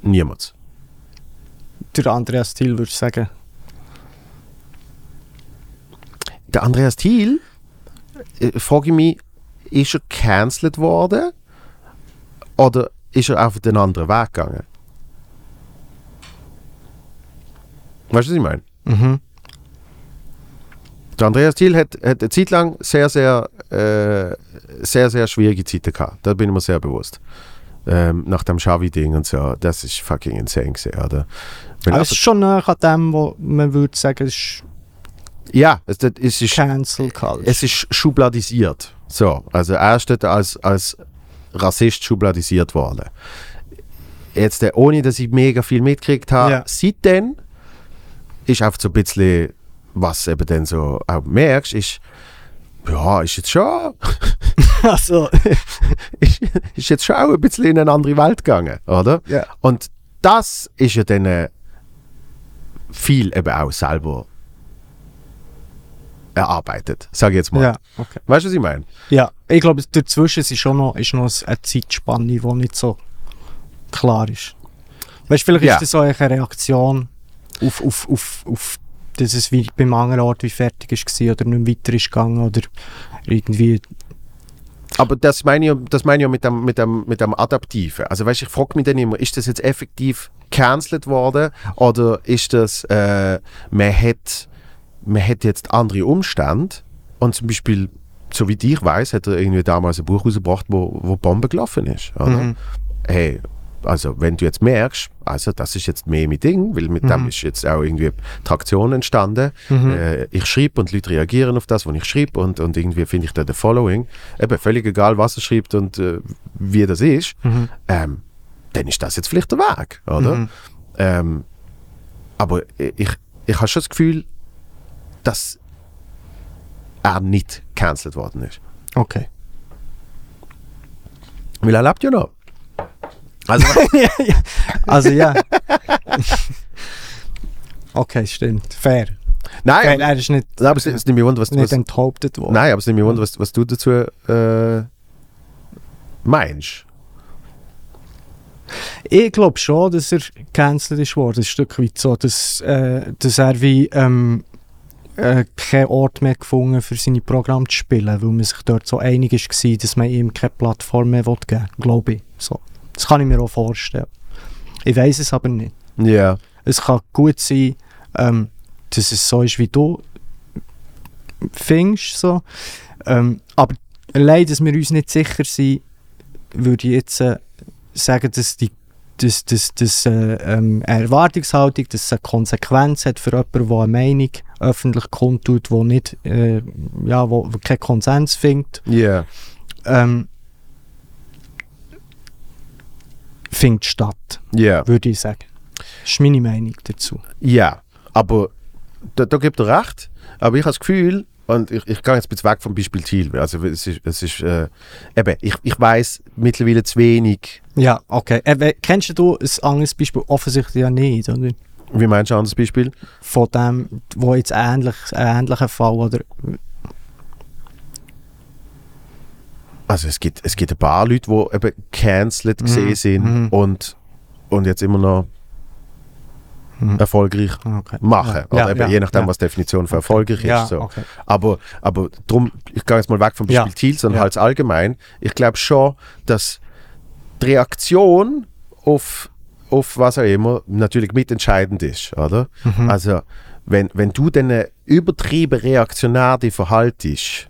niemand. Der Andreas Thiel würde sagen. Der Andreas Thiel, äh, frage ich mich, ist er cancelled worden oder ist er auf den anderen Weg gegangen? Weißt du, was ich meine? Mhm. Der Andreas Thiel hat, hat eine Zeit lang sehr, sehr, äh, sehr, sehr schwierige Zeiten gehabt. Da bin ich mir sehr bewusst. Ähm, nach dem Xavi-Ding und so, das ist fucking insane gewesen, oder? Weil Aber es ist schon an dem, wo man würde sagen, es ist ja, es, das- es ist Cancel Culture. es ist schubladisiert. So, also er ist als, als Rassist schubladisiert worden. Jetzt, ohne dass ich mega viel mitgekriegt habe, Ja. seitdem ist einfach so ein bisschen was eben dann so auch merkst, ist, ja, ist jetzt schon, Also, ist, ist jetzt schon auch ein bisschen in eine andere Welt gegangen, oder? Ja. Und das ist ja dann äh, viel eben auch selber erarbeitet, sage ich jetzt mal. ja, okay. Weißt du, was ich meine? Ja, ich glaube, dazwischen ist schon noch, ist noch eine Zeitspanne, die nicht so klar ist. Weißt du, vielleicht Ja. ist das so eine Reaktion auf, auf, auf, auf dass es wie beim anderen Ort wie fertig war oder nicht weiter ist gegangen oder irgendwie. Aber das meine ich, ja- das meine ich mit dem, mit dem, mit dem Adaptiven. Also weißt, ich frage mich dann immer, ist das jetzt effektiv cancelled worden oder ist das, äh, man hat, man hat jetzt andere Umstände und zum Beispiel, so wie ich weiß, hat er irgendwie damals ein Buch rausgebracht, wo, wo Bombe gelaufen ist. Oder? Mhm. Hey, also wenn du jetzt merkst, also das ist jetzt mehr mein Ding, weil mit dem Mhm. ist jetzt auch irgendwie Traktion entstanden. Äh, ich schreibe und Leute reagieren auf das, was ich schreibe und, und irgendwie finde ich da der Following. Eben völlig egal, was er schreibt und äh, wie das ist, Mhm. ähm, dann ist das jetzt vielleicht der Weg, oder? Mhm. Ähm, aber ich, ich habe schon das Gefühl, dass er nicht cancelled worden ist. Okay. Weil er lebt ja noch. Also, Also ja. okay, stimmt. Fair. nein, Fair. Er ist nicht, nein, aber es ist nicht mehr wunder, was, nicht was, enthauptet worden. nein, aber es ist nicht mehr wunder, was, was du dazu äh, meinst. Ich glaube schon, dass er gecancelt ist worden. Ein Stück weit so, dass, äh, dass er wie ähm, äh, keinen Ort mehr gefunden für seine Programme zu spielen, weil man sich dort so einig war, dass man ihm keine Plattform mehr geben will. Glaube ich. So. Das kann ich mir auch vorstellen. Ich weiß es aber nicht. Ja. Es kann gut sein, ähm, dass es so ist, wie du findest. So. Ähm, aber allein, dass wir uns nicht sicher sind, würde ich jetzt äh, sagen, dass die dass, dass, dass äh, ähm, eine Erwartungshaltung, dass es eine Konsequenz hat für jemanden, der eine Meinung öffentlich kundtut, wo nicht, äh, ja, wo, wo keinen Konsens findet, Ja. ähm, findet statt, Ja. würde ich sagen. Das ist meine Meinung dazu. Ja. Aber da, da gibt er recht. Aber ich habe das Gefühl, und ich, ich gehe jetzt ein bisschen weg vom Beispiel Thiel. Also es ist, es ist äh, eben, ich, ich weiß mittlerweile zu wenig. Ja, okay. Äh, we- kennst du ein anderes Beispiel? Offensichtlich ja nicht, oder? Wie meinst du ein anderes Beispiel? Von dem, wo jetzt ähnlich, ein ähnlicher Fall, oder? Also es gibt, es gibt ein paar Leute, die eben cancelled Mhm, gesehen sind mhm. und, und jetzt immer noch Mhm. erfolgreich Okay. machen. Ja, Oder ja, eben ja, je nachdem, was die Definition für erfolgreich Ja, ist. So. okay. Aber, aber drum, ich gehe jetzt mal weg vom. Beispiel Thiel, sondern halt allgemein. Ich glaube schon, dass die Reaktion auf, auf was auch immer natürlich mitentscheidend ist, oder? Mhm. Also, wenn, wenn du dann übertrieben reaktionär dich verhaltest,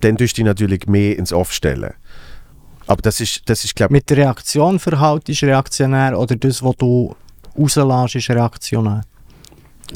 dann tust du dich natürlich mehr ins Off stellen. Aber das ist, das ist glaube Mit der Reaktion verhaltest du reaktionär oder das, was du rauslässt, ist reaktionär?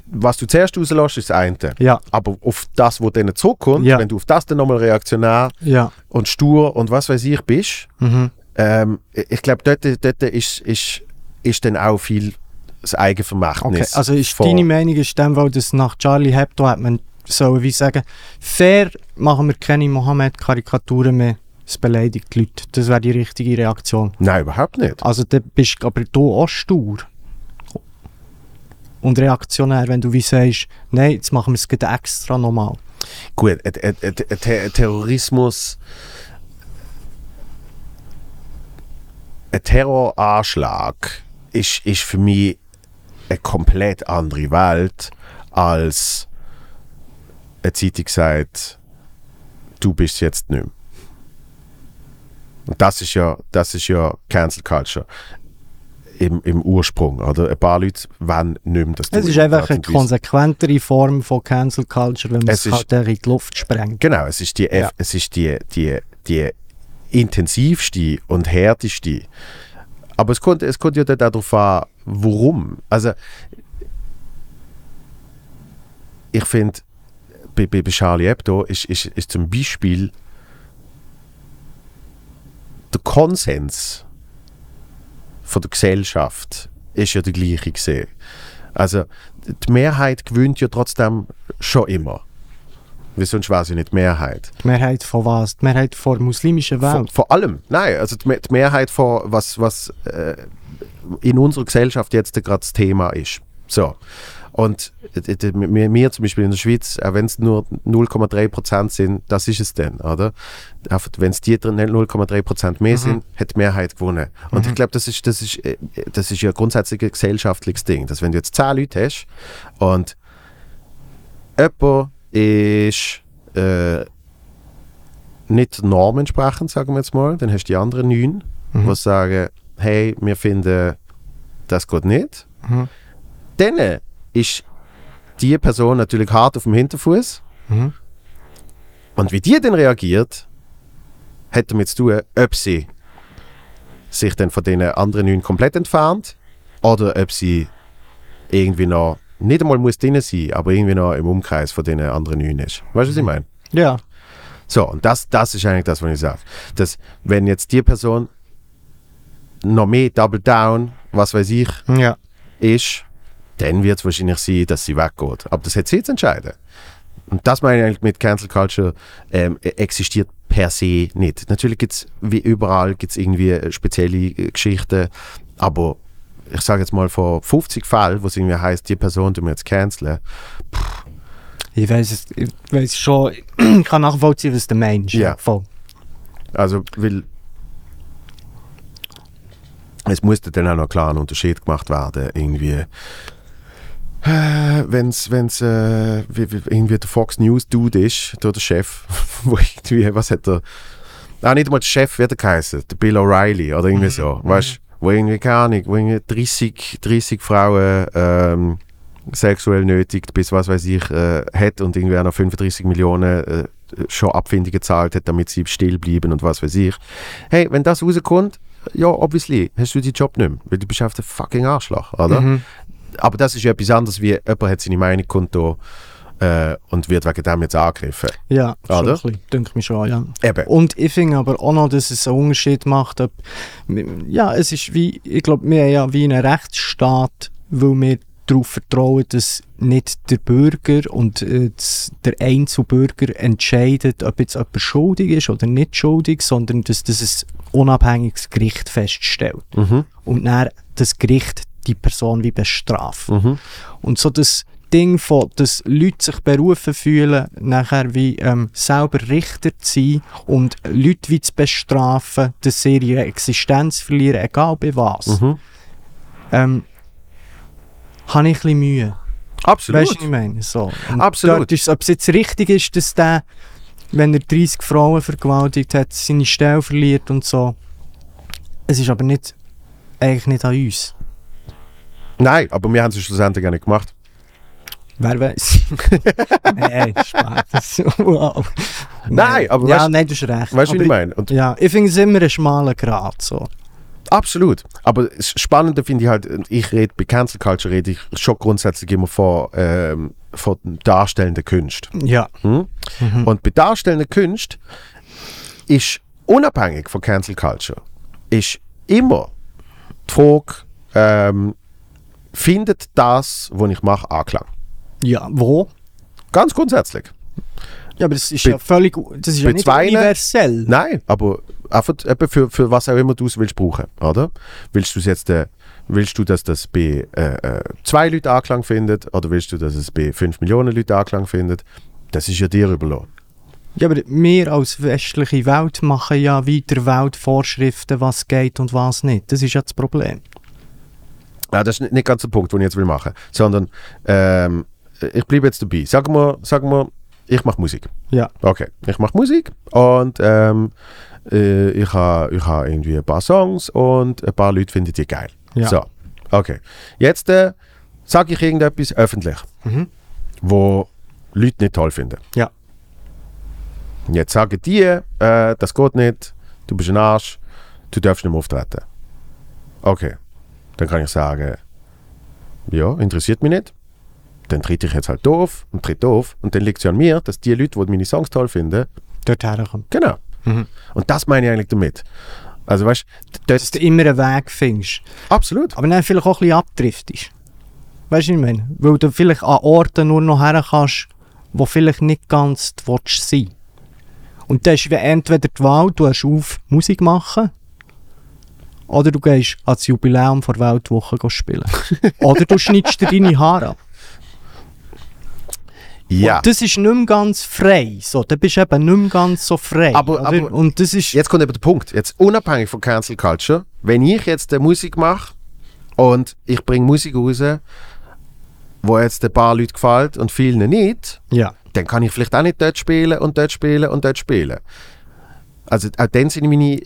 was du zuerst rauslässt, ist das eine. Ja, Aber auf das, was dann zurückkommt, Ja. wenn du auf das dann nochmal reaktionär ja. und stur und was weiß ich bist, Mhm. ähm, ich glaube, dort, dort ist, ist, ist dann auch viel das Okay. Eigenvermächtnis. Also ist deine Meinung ist dem, weil das nach Charlie Hebdo hat man sollen wie sagen, fair machen wir keine Mohammed-Karikaturen mehr, es beleidigt die Leute. Das wäre die richtige Reaktion. Nein, überhaupt nicht. Also dann bist aber du auch stur. Und reaktionär, wenn du wie sagst, nein, jetzt machen wir es extra nochmal. Gut, ein, ein Ter- Terrorismus. Ein Terroranschlag ist, ist für mich eine komplett andere Welt als eine Zeitung sagt, du bist jetzt nicht mehr. Und das ist ja, das ist ja Cancel Culture im, im Ursprung. Oder? Ein paar Leute wollen nicht mehr, dass Es ist in einfach eine konsequentere Form von Cancel Culture, wenn man Es es halt in die Luft sprengt. Genau, es ist die, Ja. es ist die, die, die intensivste und härteste. Aber es kommt, es kommt ja dann darauf an, warum. Also, ich finde, bei, bei Charlie Hebdo ist, ist, ist zum Beispiel der Konsens von der Gesellschaft ist ja der gleiche gesehen. Also die Mehrheit gewinnt ja trotzdem schon immer. Wie sonst weiß ich nicht, die Mehrheit. Die Mehrheit von was? Die Mehrheit von der muslimischen Welt? vor allem, nein, also die, die Mehrheit von was, was äh, in unserer Gesellschaft jetzt gerade das Thema ist. So. Und äh, wir, wir zum Beispiel in der Schweiz, auch wenn es nur 0,3 Prozent sind, das ist es dann, oder? Wenn es die drin 0,3 Prozent mehr sind, hat die Mehrheit gewonnen. Und ich glaube, das ist, das, ist, äh, das ist ja grundsätzlich ein gesellschaftliches Ding, dass wenn du jetzt 10 Leute hast und jemand ist äh, nicht der Norm entsprechend, sagen wir jetzt mal, dann hast du die anderen neun, Mhm. die sagen, hey, wir finden, das geht nicht. Mhm. Dann ist die Person natürlich hart auf dem Hinterfuß. Mhm. Und wie die dann reagiert, hat damit zu tun, ob sie sich dann von den anderen neun komplett entfernt oder ob sie irgendwie noch, nicht einmal muss drin sein, aber irgendwie noch im Umkreis von den anderen neun ist. Weißt du, was ich meine? Ja. So, und das, das ist eigentlich das, was ich sage. Dass, wenn jetzt die Person noch mehr Double Down, was weiß ich, Ja. ist, dann wird es wahrscheinlich sein, dass sie weggeht. Aber das hat sie zu entscheiden. Und das meine ich eigentlich mit Cancel Culture ähm, existiert per se nicht. Natürlich gibt es, wie überall, gibt's irgendwie äh, spezielle äh, Geschichten, aber ich sage jetzt mal von 50 Fällen, wo es irgendwie heißt, die Person tun wir jetzt canceln, Ich weiß es, ich weiß schon, ich kann nachvollziehen, was du meinst. Ja. Voll. Also, weil es musste dann auch noch klar ein Unterschied gemacht werden, irgendwie. Wenn es wenn's, äh, wie, irgendwie der Fox News Dude ist, der Chef, wo irgendwie, was hat er, ah, nicht mal der Chef, wie hat er geheißen, der Bill O'Reilly oder irgendwie so, weißt wo irgendwie, keine Ahnung, wo irgendwie 30, 30 Frauen ähm, sexuell nötigt, bis was weiß ich, äh, hat und irgendwie auch noch 35 Millionen äh, schon Abfindungen gezahlt hat, damit sie still bleiben und was weiß ich. Hey, wenn das rauskommt, ja, obviously, hast du den Job nicht mehr, weil du bist auf der fucking Arschloch, oder? Mhm. Aber das ist ja etwas anderes, wie jemand hat seine Meinung kundtun äh, und wird wegen dem jetzt angegriffen. Ja, schon Oder? ein bisschen, denke ich mir schon, ja. Eben. Und ich finde aber auch noch, dass es einen Unterschied macht, ob, ja, es ist wie, ich glaube, wir haben ja wie einen Rechtsstaat, weil wir darauf vertrauen, dass nicht der Bürger und äh, der Einzelbürger entscheidet, ob jetzt jemand schuldig ist oder nicht schuldig, sondern dass das ein unabhängiges Gericht feststellt. Mhm. Und dann das Gericht die Person wie bestraft. Mhm. Und so das Ding von, dass Leute sich berufen fühlen, nachher wie ähm, selber Richter zu sein und Leute wie zu bestrafen, dass sie ihre Existenz verlieren, egal bei was, Mhm. ähm, habe ich ein bisschen Mühe. Absolut. Weißt du, was ich meine? So. Und Absolut. ist, ob es jetzt richtig ist, dass der, wenn er 30 Frauen vergewaltigt hat, seine Stelle verliert und so. Es ist aber nicht, eigentlich nicht an uns. Nein, aber wir haben es schlussendlich gar nicht gemacht. Wer weiß? nein, Spaß. wow. Nein, aber Ja, weißt- nein, du hast recht. Weißt du, was ich meine? Und Ja, ich finde es immer ein schmaler Grat. So. Absolut. Aber das Spannende finde ich halt, ich rede bei Cancel Culture rede ich schon grundsätzlich immer von, ähm, von darstellenden Künsten. Ja. Hm? Mhm. Und bei darstellenden Künsten ist unabhängig von Cancel Culture ist immer die Frage, ähm, findet das, was ich mache, Anklang? ja, wo? Ganz grundsätzlich. Ja, aber das ist Bei- ja völlig, das ist ja nicht universell. Nein, aber einfach für, für was auch immer du es willst brauchen, oder? Willst du es jetzt, äh, willst du, dass das bei äh, äh, zwei Leuten Anklang findet oder willst du, dass es bei fünf Millionen Leuten Anklang findet? Das ist ja dir überlassen. Ja, aber wir als westliche Welt machen ja weiter Welt Vorschriften, was geht und was nicht. Das ist ja das Problem. Ja, das ist nicht, ganz der Punkt, den ich jetzt will machen, sondern ähm, ich bleibe jetzt dabei. Sagen wir, sagen wir, ich mache Musik. Ja. Okay, ich mache Musik und ähm, äh, ich habe ich ha irgendwie ein paar Songs und ein paar Leute finden die geil. Ja. So, okay. Jetzt äh, sage ich irgendetwas öffentlich, Mhm. wo Leute nicht toll finden. Ja. Jetzt sagen die, äh, das geht nicht, du bist ein Arsch, du darfst nicht mehr auftreten. Okay, dann kann ich sagen, ja, interessiert mich nicht. Dann trete ich jetzt halt doof und tritt doof und dann liegt es ja an mir, dass die Leute, die meine Songs toll finden, Dort herkommt. genau. Mhm. Und das meine ich eigentlich damit. Also weißt du, Dass du immer einen Weg findest. absolut. Aber dann vielleicht auch ein bisschen abdriftest. Weißt du, was ich meine? Weil du vielleicht an Orten nur noch her kannst, wo vielleicht nicht ganz du sein Und das ist entweder die Wahl, du hast auf Musik machen, oder du gehst ans Jubiläum vor Weltwoche spielen. oder du schneidest dir deine Haare ab. Ja. Und das ist nicht mehr ganz frei. So, da bist du eben nicht mehr ganz so frei. Aber- aber- Und das ist... Jetzt kommt aber der Punkt. Jetzt unabhängig von Cancel Culture, wenn ich jetzt äh, Musik mache und ich bringe Musik raus, wo jetzt ein paar Leuten gefällt und vielen nicht, Ja. dann kann ich vielleicht auch nicht dort spielen und dort spielen und dort spielen. Also auch dann sind meine,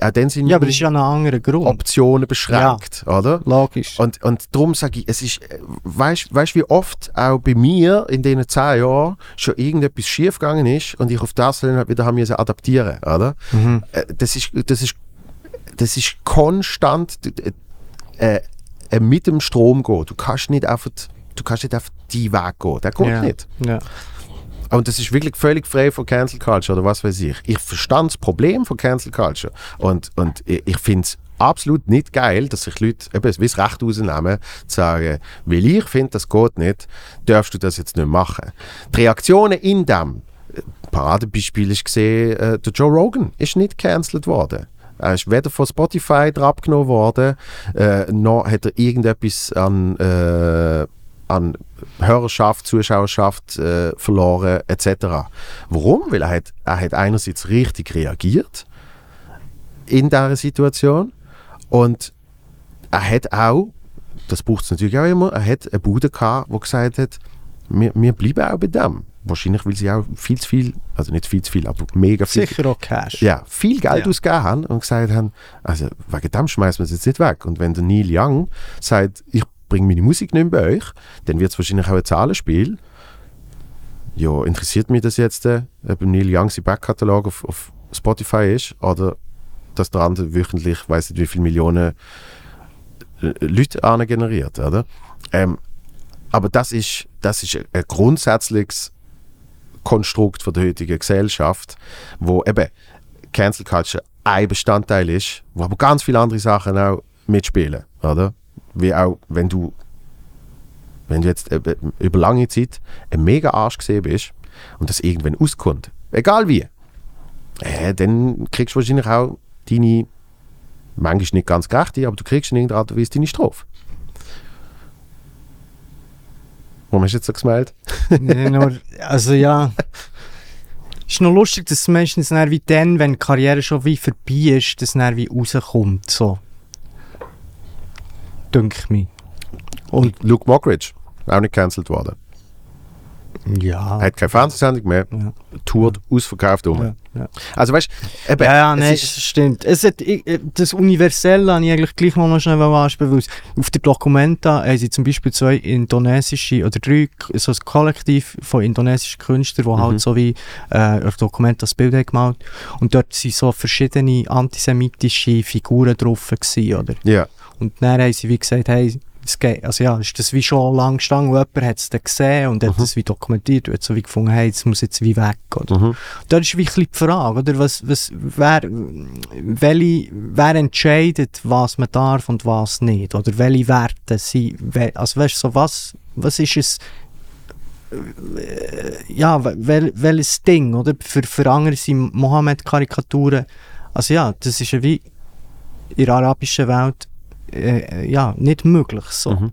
auch dann sind Ja, aber das ist ja ein anderer Grund. Optionen beschränkt, oder? Logisch. Und, und darum sage ich, es ist, äh, weißt du, wie oft auch bei mir in diesen zehn Jahren schon irgendetwas schief gegangen ist und ich auf das dann halt wieder haben müssen adaptieren, oder? Mhm. Äh, Das ist, das ist, das ist konstant äh, äh, mit dem Strom gehen. Du kannst nicht einfach, du kannst nicht einfach die Weg gehen. Der geht ja. nicht. Ja. Und das ist wirklich völlig frei von Cancel Culture oder was weiß ich. Ich verstand das Problem von Cancel Culture. Und, und ich, ich finde es absolut nicht geil, dass sich Leute eben wie das Recht rausnehmen, zu sagen, weil ich finde, das geht nicht, darfst du das jetzt nicht machen. Die Reaktionen in dem, äh, Paradebeispiel ist gesehen, äh, der Joe Rogan ist nicht cancelled worden. Er ist weder von Spotify abgenommen worden, äh, noch hat er irgendetwas an, äh, an Hörerschaft, Zuschauerschaft äh, verloren, etc. Warum? Weil er hat, er hat einerseits richtig reagiert in dieser Situation und er hat auch, das braucht es natürlich auch immer, er hat eine Bude gehabt, die gesagt hat, wir, wir bleiben auch bei dem. Wahrscheinlich, weil sie auch viel zu viel, also nicht viel zu viel, aber mega viel Sicher auch Cash. ja, viel Geld Ja. ausgegeben haben und gesagt haben, also wegen dem schmeißen wir es jetzt nicht weg. Und wenn der Neil Young sagt, ich bringe meine Musik nicht mehr bei euch, dann wird es wahrscheinlich auch ein Zahlenspiel. Ja, interessiert mich das jetzt, äh, ob Neil Young sein Backkatalog auf, auf Spotify ist oder dass der andere wöchentlich, weiß nicht wie viele Millionen äh, Leute generiert, oder? Ähm, aber das ist, das ist ein- ein grundsätzliches Konstrukt von der heutigen Gesellschaft, wo eben Cancel Culture ein Bestandteil ist, wo aber ganz viele andere Sachen auch mitspielen, oder? Wie auch, wenn du wenn du jetzt eben über lange Zeit ein mega Arsch gesehen bist und das irgendwann auskommt, egal wie, äh, dann kriegst du wahrscheinlich auch deine, manchmal nicht ganz gerechte, aber du kriegst in irgendeiner Art und Weise deine Strophe. Warum hast du jetzt so gemeldet? Nee, nur, also ja. ist noch lustig, dass es meistens dann wie dann, wenn die Karriere schon wie vorbei ist, dann wie rauskommt. So. Dünkt mich. Und Luke Mockridge, auch nicht cancelled worden. ja. Er hat keine Fernsehsendung mehr, Ja. tourt ausverkauft um. Ja, ja. Also weißt du, Ja, ja, es nein, das stimmt. Es hat, ich, äh, das Universelle habe ich eigentlich gleich noch schnell ansprechen, weil es- auf der Documenta haben sie zum Beispiel zwei indonesische oder drei, so ein Kollektiv von indonesischen Künstlern, die Mhm. halt so wie äh, auf Documenta das Bild haben gemalt und dort sind so verschiedene antisemitische Figuren drauf gewesen, oder? ja. Und dann haben sie wie gesagt, hey, es geht, also ja, ist das wie schon lang gestanden und jemand hat es dann gesehen und hat Mhm. das wie dokumentiert und hat so wie gefunden, hey, das muss jetzt wie weg, oder? Mhm. Da ist wie ein bisschen die Frage, oder? Was, was, wer, welche, wer entscheidet, was man darf und was nicht? Oder welche Werte sind, also weißt so was, was ist es, äh, ja, wel, welches Ding, oder? Für, für andere sind Mohammed-Karikaturen, also ja, das ist ja wie in der arabischen Welt, äh, ja, nicht möglich, so. Mhm.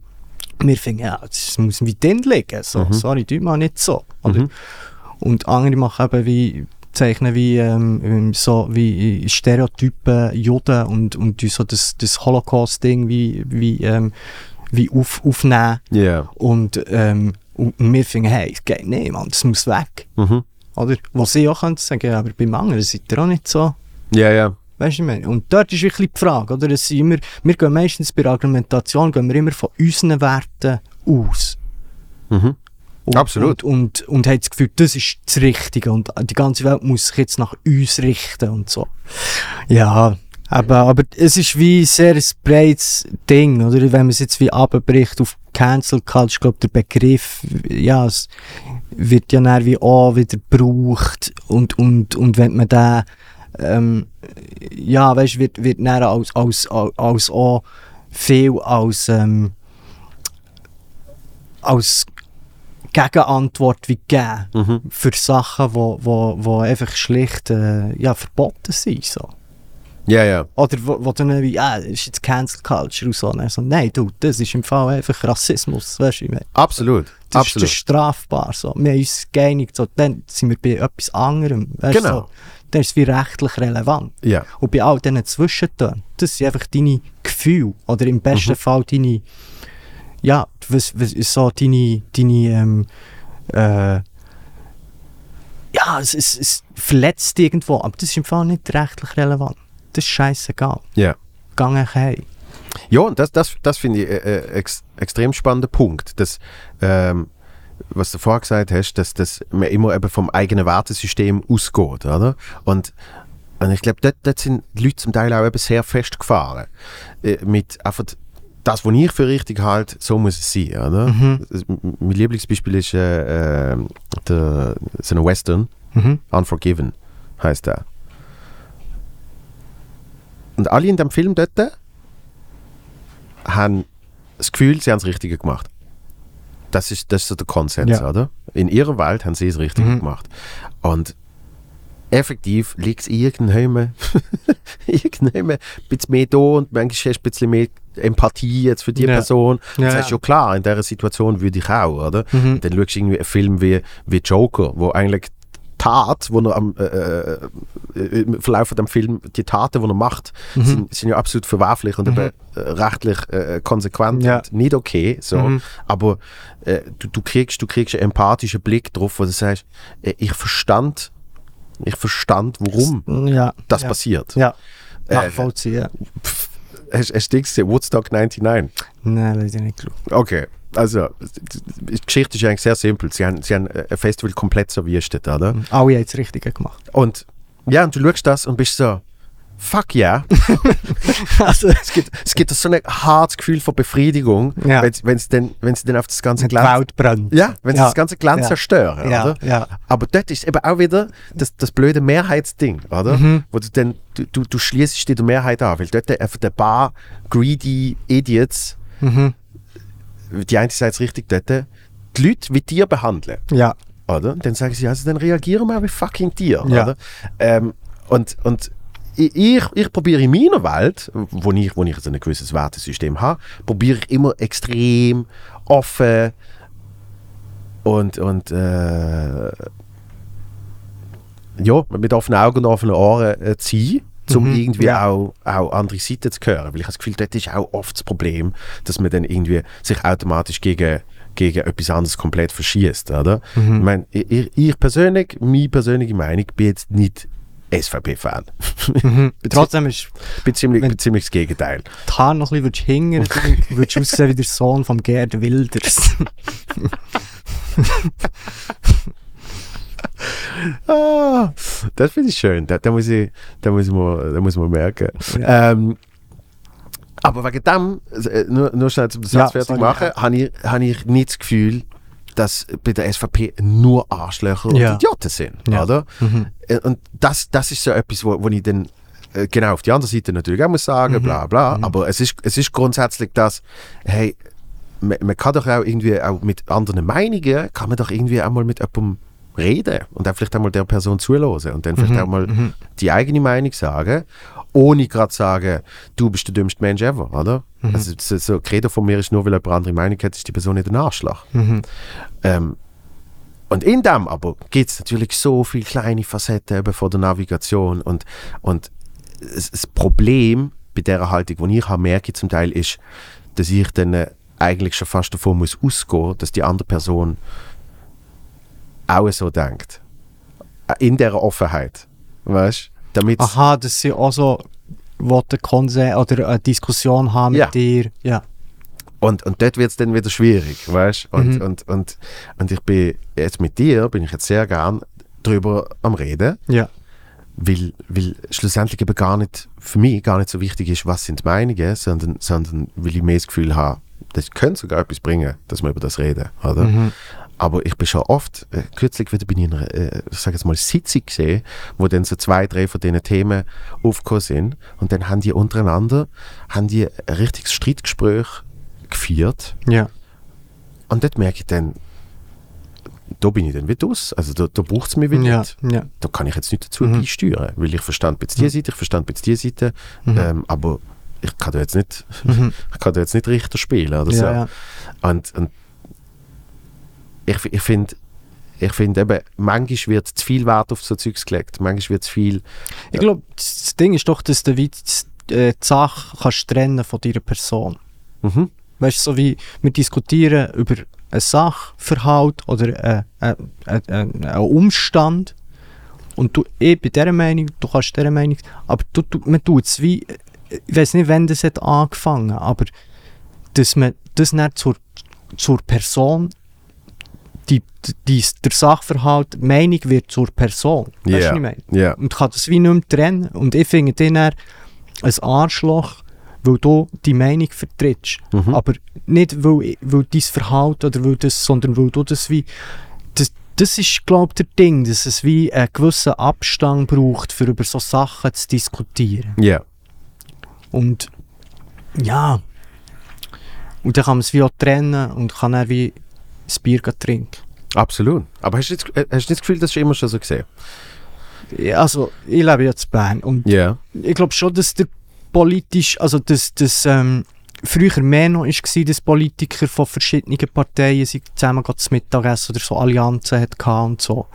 Wir finden, ja, das muss wie drin liegen, so, Mhm. sorry, tut mal nicht so? Mhm. Und andere machen eben wie, zeichnen wie, ähm, ähm, so wie Stereotypen Juden und, und so das, das Holocaust-Ding wie, wie, ähm, wie auf, aufnehmen. Ja. Und, ähm, und wir finden, hey, es geht nicht, Mann, das muss weg. Mhm. Oder? Was sie auch können sagen, aber beim anderen seid ihr auch nicht so. Ja, ja. Weißt du, ich meine? Und dort ist wirklich die Frage, oder? Es immer, wir gehen meistens bei der Argumentation gehen wir immer von unseren Werten aus. Mhm. Und, Absolut. Und, und, und haben das Gefühl, das ist das Richtige und die ganze Welt muss sich jetzt nach uns richten und so. Ja, aber, aber es ist wie sehr ein breites Ding, oder? Wenn man es jetzt wie abbricht auf Cancel Culture, ich glaube, der Begriff, ja, es wird ja dann wie auch wieder gebraucht und, und, und wenn man den, ähm, ja, weißt, wird, wird dann als, als, als, als auch viel als, ähm, als Gegenantwort wie geben Mhm. für Sachen, wo, wo, wo einfach schlicht äh, ja, verboten sind. So. Ja, ja. Oder wo, wo dann wie, ah, das ist jetzt Cancel Culture und so. Und dann so, nein, du, das ist im Fall einfach Rassismus, weißt du, ich meine. Absolut. Das, ist, das Absolut. ist strafbar. So. Wir haben uns geeinigt, so, dann sind wir bei etwas anderem. Weißt, Genau. So. Dann ist es wie rechtlich relevant. Ja. Und bei all diesen Zwischentönen, das sind einfach deine Gefühle. Oder im besten Mhm. Fall deine, ja, was, was ist so deine, deine, ähm, äh, ja, es, es, es verletzt irgendwo, aber das ist im Fall nicht rechtlich relevant. Das ist scheißegal. Ja. Gang einfach heim. Ja, das, das, das finde ich äh, äh, ex, extrem spannender Punkt. Dass, ähm, was du vorher gesagt hast, dass, dass man immer eben vom eigenen Wertesystem ausgeht. Oder? Und, und ich glaube, dort, dort sind die Leute zum Teil auch eben sehr festgefahren. Äh, mit einfach das, was ich für richtig halte, so muss es sein. Oder? Mhm. Mein Lieblingsbeispiel ist äh, äh, der, so ein Western, Mhm. Unforgiven heißt der. Und alle in dem Film dort haben das Gefühl, sie haben das Richtige gemacht. Das ist, das ist so der Konsens, Ja. oder? In ihrer Welt haben sie das Richtige Mhm. gemacht. Und effektiv liegt es irgendwann irgendwann ein bisschen mehr da und manchmal hast du ein bisschen mehr Empathie jetzt für die Ja. Person. Ja, das heißt ja. klar, in dieser Situation würde ich auch, oder? Mhm. Dann schaust du irgendwie einen Film wie, wie Joker, wo eigentlich Tat, wo er am äh, äh, äh, im Verlauf dem Film, die Taten, die er macht, Mhm. sind, sind ja absolut verwerflich und eben, äh, rechtlich äh, konsequent Ja. und nicht okay. So. Mhm. Aber äh, du, du, kriegst, du kriegst einen empathischen Blick drauf, wo du sagst, äh, ich verstand, ich verstand, warum Ja. das ja. passiert. Ja. Äh, Nachvollziehen. Pff, Hast hast du das gesehen? Woodstock 99? Nein, leider nicht geschaut. Okay, also die Geschichte ist eigentlich sehr simpel. Sie haben, sie haben ein Festival komplett verwüstet, oder? Alle haben das Richtige gemacht. Und ja, und du schaust das und bist so, fuck yeah. also, es, gibt, es gibt so ein hartes Gefühl von Befriedigung, Ja. wenn, sie dann, wenn sie dann auf das ganze die Glanz... Welt brennt. Ja, wenn sie Ja. das ganze Glanz Ja. zerstören, Ja, oder? ja. Aber dort ist eben auch wieder das, das blöde Mehrheitsding, oder? Mhm. Wo du dann, du, du, du schließt der Mehrheit an, weil dort einfach der paar greedy Idiots, Mhm. Die eine Seite ist richtig dort, die Leute wie Tier behandeln, Ja. oder? Dann sagen sie, also dann reagieren wir wie fucking Tier, Ja. oder? Ähm, und, und ich, ich, probiere in meiner Welt, wo ich, wo ich so ein gewisses Wertesystem habe, probiere ich immer extrem offen und, und äh, ja, mit offenen Augen und offenen Ohren äh, zu sein, um Mhm, irgendwie ja. auch, auch andere Seiten zu hören. Weil ich habe das Gefühl, dort ist auch oft das Problem, dass man dann irgendwie sich automatisch gegen, gegen etwas anderes komplett verschießt, oder? Mhm. Ich meine, ich, ich persönlich, meine persönliche Meinung, bin jetzt nicht SVP-Fan. Mhm. Trotzdem ist bin ziemlich, bin ziemlich das Gegenteil. die Haare noch ein bisschen dann würdest du aussehen wie der Sohn von Gerd Wilders. Ah, das finde ich schön. Da, da, muss ich, da, muss man, da muss man merken. Ja. Ähm, aber wegen dem, äh, nur, nur schnell zum Satz fertig machen, habe ich, hab ich nicht das Gefühl, dass bei der SVP nur Arschlöcher Ja. und Idioten sind. Ja. Oder? Mhm. Äh, Und das, das ist so etwas, wo, wo ich dann äh, genau auf die andere Seite natürlich auch muss sagen, Mhm. bla bla. Aber es ist, es ist grundsätzlich das, hey, man, man kann doch auch irgendwie auch mit anderen Meinungen, kann man doch irgendwie auch mal mit jemandem reden und dann vielleicht einmal der Person zuhören und dann vielleicht Mhm, auch mal die eigene Meinung sagen, ohne gerade sagen, du bist der dümmste Mensch ever, oder? Mhm. Also so, so Credo von mir ist nur, weil jemand eine andere Meinung hat, ist die Person nicht ein Arschloch. Mhm. Ähm, und in dem aber gibt es natürlich so viele kleine Facetten eben von der Navigation und, und das, Problem bei dieser Haltung, die ich habe, merke ich zum Teil, ist, dass ich dann äh, eigentlich schon fast davon muss ausgehen, dass die andere Person auch so denkt. Äh, In dieser Offenheit. Weißt du? Damit Aha, dass sie auch so Konsens oder eine Diskussion haben mit Ja. dir. Ja. Und, und dort wird es dann wieder schwierig, weißt und, Mhm. und, und, und ich bin jetzt mit dir, bin ich jetzt sehr gern drüber am Reden, Ja. weil, weil schlussendlich eben gar nicht, für mich gar nicht so wichtig ist, was sind die Meinungen, sondern, sondern weil ich mehr das Gefühl habe, das könnte sogar etwas bringen, dass wir über das reden, oder? Mhm. Aber ich bin schon oft, äh, kürzlich wieder bin ich in einer, äh, ich sage jetzt mal, Sitzung gesehen, wo dann so zwei, drei von diesen Themen aufgekommen sind und dann haben die untereinander, haben die ein richtiges Streitgespräch geführt Ja. Und dort merke ich dann, da bin ich dann wieder aus. Also da, da braucht es mich wieder Ja, nicht. ja. Da kann ich jetzt nicht dazu Mhm. beisteuern, weil ich verstand jetzt die Mhm. Seite, ich verstand jetzt die Seite, Mhm. ähm, aber ich kann da jetzt nicht, Mhm. ich kann da jetzt nicht Richter spielen oder so. Ja, ja. Und, und ich, ich finde, ich finde eben, manchmal wird zu viel Wert auf so Zeugs gelegt, manchmal wird zu viel, Ich glaube, das Ding ist doch, dass du wie die, äh, die Sache kannst trennen von deiner Person. mhm. Weißt du, so wie wir diskutieren über einen Sachverhalt oder äh, äh, äh, äh, einen Umstand. Und du, ich bin dieser Meinung, du kannst dieser Meinung, aber du, du, man tut es wie, ich weiß nicht, wann das hat angefangen, aber dass man das nicht zur, zur Person, die, die, der Sachverhalt, Meinung wird zur Person. Weißt du, Ja. was ich meine? ja, und kann das wie nicht mehr trennen. Und ich finde den dann ein Arschloch, weil du die Meinung vertrittst. mhm. Aber nicht, weil, weil dein Verhalten oder weil das, sondern weil du das wie. Das, das ist, glaube ich, der Ding, dass es wie einen gewissen Abstand braucht, für über so Sachen zu diskutieren. ja, Und ja. Und dann kann man es wie auch trennen und kann dann wie das Bier gehen trinken. absolut. Aber hast du, nicht, äh, hast du nicht das Gefühl, das ist immer schon so gesehen? Ja, Also, ich lebe jetzt in Bern und Ja, ich glaube schon, dass der politisch, also dass das ähm, früher mehr noch war, dass Politiker von verschiedenen Parteien sich zusammen zum Mittagessen oder so Allianzen hatten und so.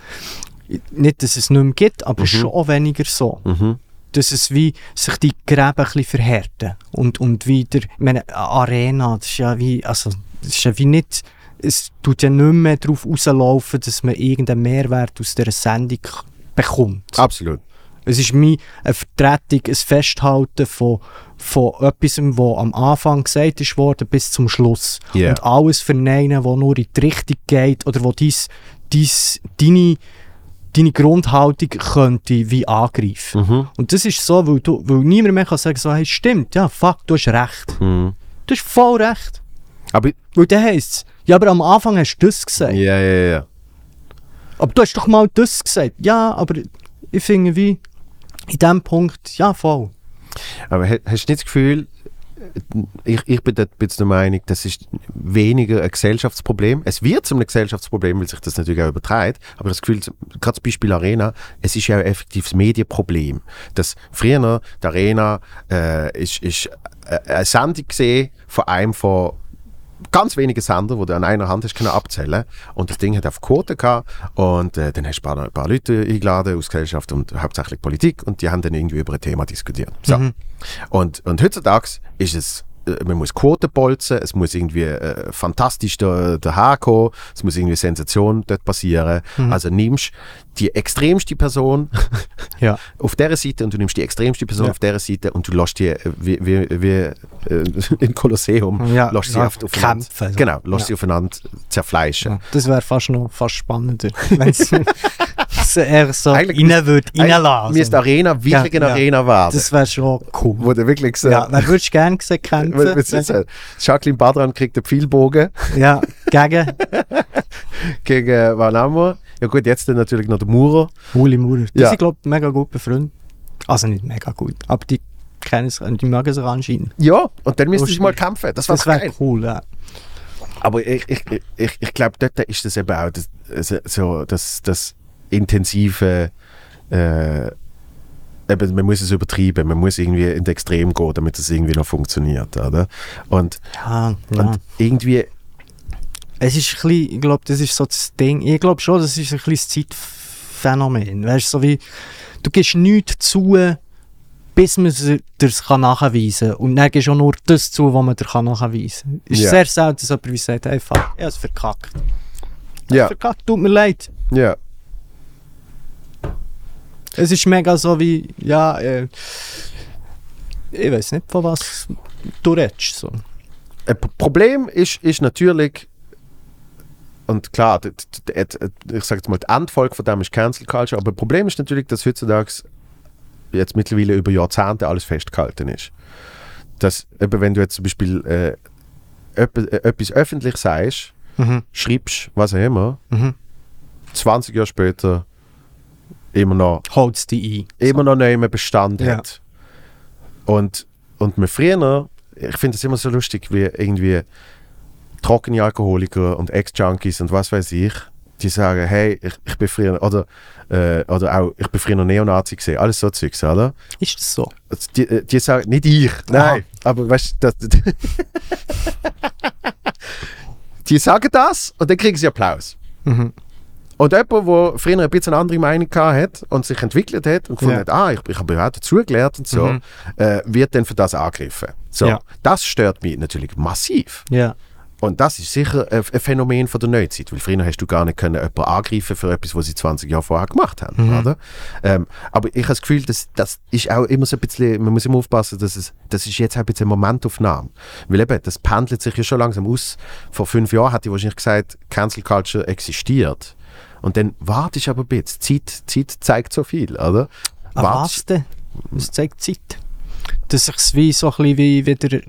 Nicht, dass es nicht mehr gibt, aber Mhm. schon auch weniger so. mhm. Dass es wie sich die Gräben ein bisschen verhärten und, und wieder, ich meine, eine Arena, das ist ja wie, also, das ist ja wie nicht, es tut ja nicht mehr darauf rauslaufen, dass man irgendeinen Mehrwert aus dieser Sendung bekommt. absolut. Es ist mir eine Vertretung, ein Festhalten von, von etwas, was am Anfang gesagt ist worden, bis zum Schluss. Ja. Und alles verneinen, was nur in die Richtung geht oder wo dies, dies, deine, deine Grundhaltung könnte wie angreifen. Mhm. Und das ist so, weil, du, weil niemand mehr kann sagen, so, hey, stimmt, ja, fuck, du hast recht. Mhm. Du hast voll recht. Aber, Weil dann heisst es, ja, aber am Anfang hast du das gesagt. ja, ja, ja. Aber du hast doch mal das gesagt. Ja, aber ich finde wie, in diesem Punkt, ja, voll. Aber ha- hast du nicht das Gefühl, ich, ich bin ein bisschen der Meinung, das ist weniger ein Gesellschaftsproblem. Es wird zu einem Gesellschaftsproblem, weil sich das natürlich auch überträgt. Aber das Gefühl, gerade das Beispiel Arena, es ist ja ein effektives Medienproblem. Das früher, die Arena äh, ist, ist äh, eine Sendung gesehen von einem von ganz wenige Sender, die du an einer Hand hast können abzählen und das Ding hat auf Quote gehabt und äh, dann hast du ein paar, ein paar Leute eingeladen aus Gesellschaft und hauptsächlich Politik und die haben dann irgendwie über ein Thema diskutiert. So. Mhm. Und, und heutzutage ist es, äh, man muss Quote bolzen, es muss irgendwie äh, fantastisch da- daherkommen, es muss irgendwie Sensation dort passieren. Mhm. Also nimmst die extremste Person Ja. auf dieser Seite und du nimmst die extremste Person Ja. auf dieser Seite und du lässt die äh, wie, wie, wie äh, im Kolosseum, Ja, lässt sie ja, oft aufeinander, kämpfen, so. genau, lässt sie aufeinander zerfleischen. Das wäre fast noch fast spannender, wenn es eher so Eigentlich rein würde, reinlassen. Die Arena wirklich eine. Arena werden. Das wäre schon cool. wo du wirklich so, Ja, wer würdest du gerne gesehen kämpfen? Jacqueline Badran kriegt einen Pfeilbogen Ja, gegen gegen äh, wen haben wir? Ja gut, jetzt dann natürlich noch der Maurer. Uli Maurer. Die Ja. sind, glaube ich, mega gut befreundet. Also nicht mega gut, aber die kennen sich, die mögen sich anscheinend. Ja, und dann müsste ich Lustig. mal kämpfen. Das, Das wäre cool, ja. Aber ich, ich, ich- ich, glaube, dort ist das eben auch das, also so das, das intensive, äh, eben, man muss es übertreiben, man muss irgendwie in Extrem gehen, damit es irgendwie noch funktioniert, oder? Und, Ja, ja. und irgendwie, Es ist ein bisschen, ich glaube, das ist so das Ding. Ich glaube schon, das ist ein bisschen das Zeitphänomen. Weißt du, so wie, du gibst nichts zu, bis man es dir nachweisen kann. Und dann gibst du auch nur das zu, was man dir nachweisen kann. Es ist Ja. sehr selten, dass jemand wie sagt, hey, fuck, ich habe es verkackt. Ja. habe verkackt, tut mir leid. ja, Es ist mega so wie, ja, äh, ich weiß nicht, von was du redest. So. ein Problem ist, ist natürlich, und klar, ich sage jetzt mal, die Endfolge von dem ist Cancel Culture, aber das Problem ist natürlich, dass heutzutage jetzt mittlerweile über Jahrzehnte alles festgehalten ist. Dass, eben, wenn du jetzt zum Beispiel äh, äh, etwas öffentlich sagst, Mhm. schreibst, was auch immer, Mhm. 20 Jahre später immer noch, Holt's die ein. immer noch nicht mehr Bestand Ja. hat. Und, und man früher, ich finde es immer so lustig, wie irgendwie trockene Alkoholiker und Ex-Junkies und was weiß ich, die sagen, hey, ich, ich bin früher, oder, äh, oder auch, ich bin früher noch Neonazi gesehen, alles so Zeugs, oder? Ist das so? Also Die, äh, die sagen, nicht ich, nein, aber weißt du, die sagen das und dann kriegen sie Applaus. Mhm. Und jemand, der früher ein bisschen eine andere Meinung gehabt hat und sich entwickelt hat und gefunden Ja. hat, ah, ich, ich habe ja auch dazugelernt und so, Mhm. äh, wird dann für das angegriffen. So, Ja. das stört mich natürlich massiv. Ja. Und das ist sicher ein, Phänomen von der Neuzeit, weil früher hast du gar nicht können jemanden angreifen für etwas, was sie 20 Jahre vorher gemacht haben, Mhm. oder? Ähm, aber ich habe das Gefühl, dass, das ist auch immer so ein bisschen, man muss immer aufpassen, dass es, das ist jetzt auch ein bisschen Momentaufnahme. Weil eben, das pendelt sich ja schon langsam aus. Vor fünf Jahren hat ich wahrscheinlich gesagt, Cancel Culture existiert. Und dann wartest du aber ein bisschen. Zeit, Zeit zeigt so viel, oder? Wartest-? Was zeigt Zeit? Dass sich wie so ein bisschen wie wieder der,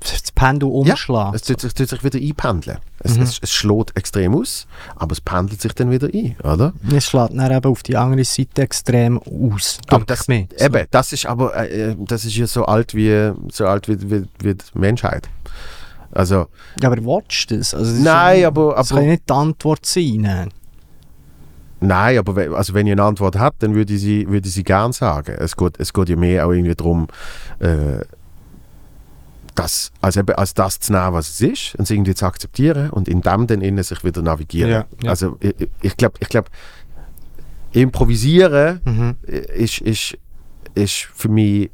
das Pendel Ja, umschlägt. es tut, sich- tut sich wieder einpendeln. Es, Mhm. es, es schlägt extrem aus, aber es pendelt sich dann wieder ein, oder? Es schlägt dann eben auf die andere Seite extrem aus. Aber das, mir. So. eben, das ist aber äh, äh, das ist ja so alt wie so alt wie, wie, wie die Menschheit. Also Ja, aber watcht das? Also, das nein, ja- aber, Das kann aber ja nicht die Antwort sein. Nein. aber we- also wenn ihr eine Antwort habt, dann würde ich sie würde ich sie gern sagen. Es geht es geht ja mehr auch irgendwie darum, äh, das als, eben, als das zu nehmen, was es ist, und es irgendwie zu akzeptieren und in dem dann innen sich wieder navigieren. Ja, ja. Also ich glaube, ich glaube, ich glaub, improvisieren Mhm. ist, ist, ist für mich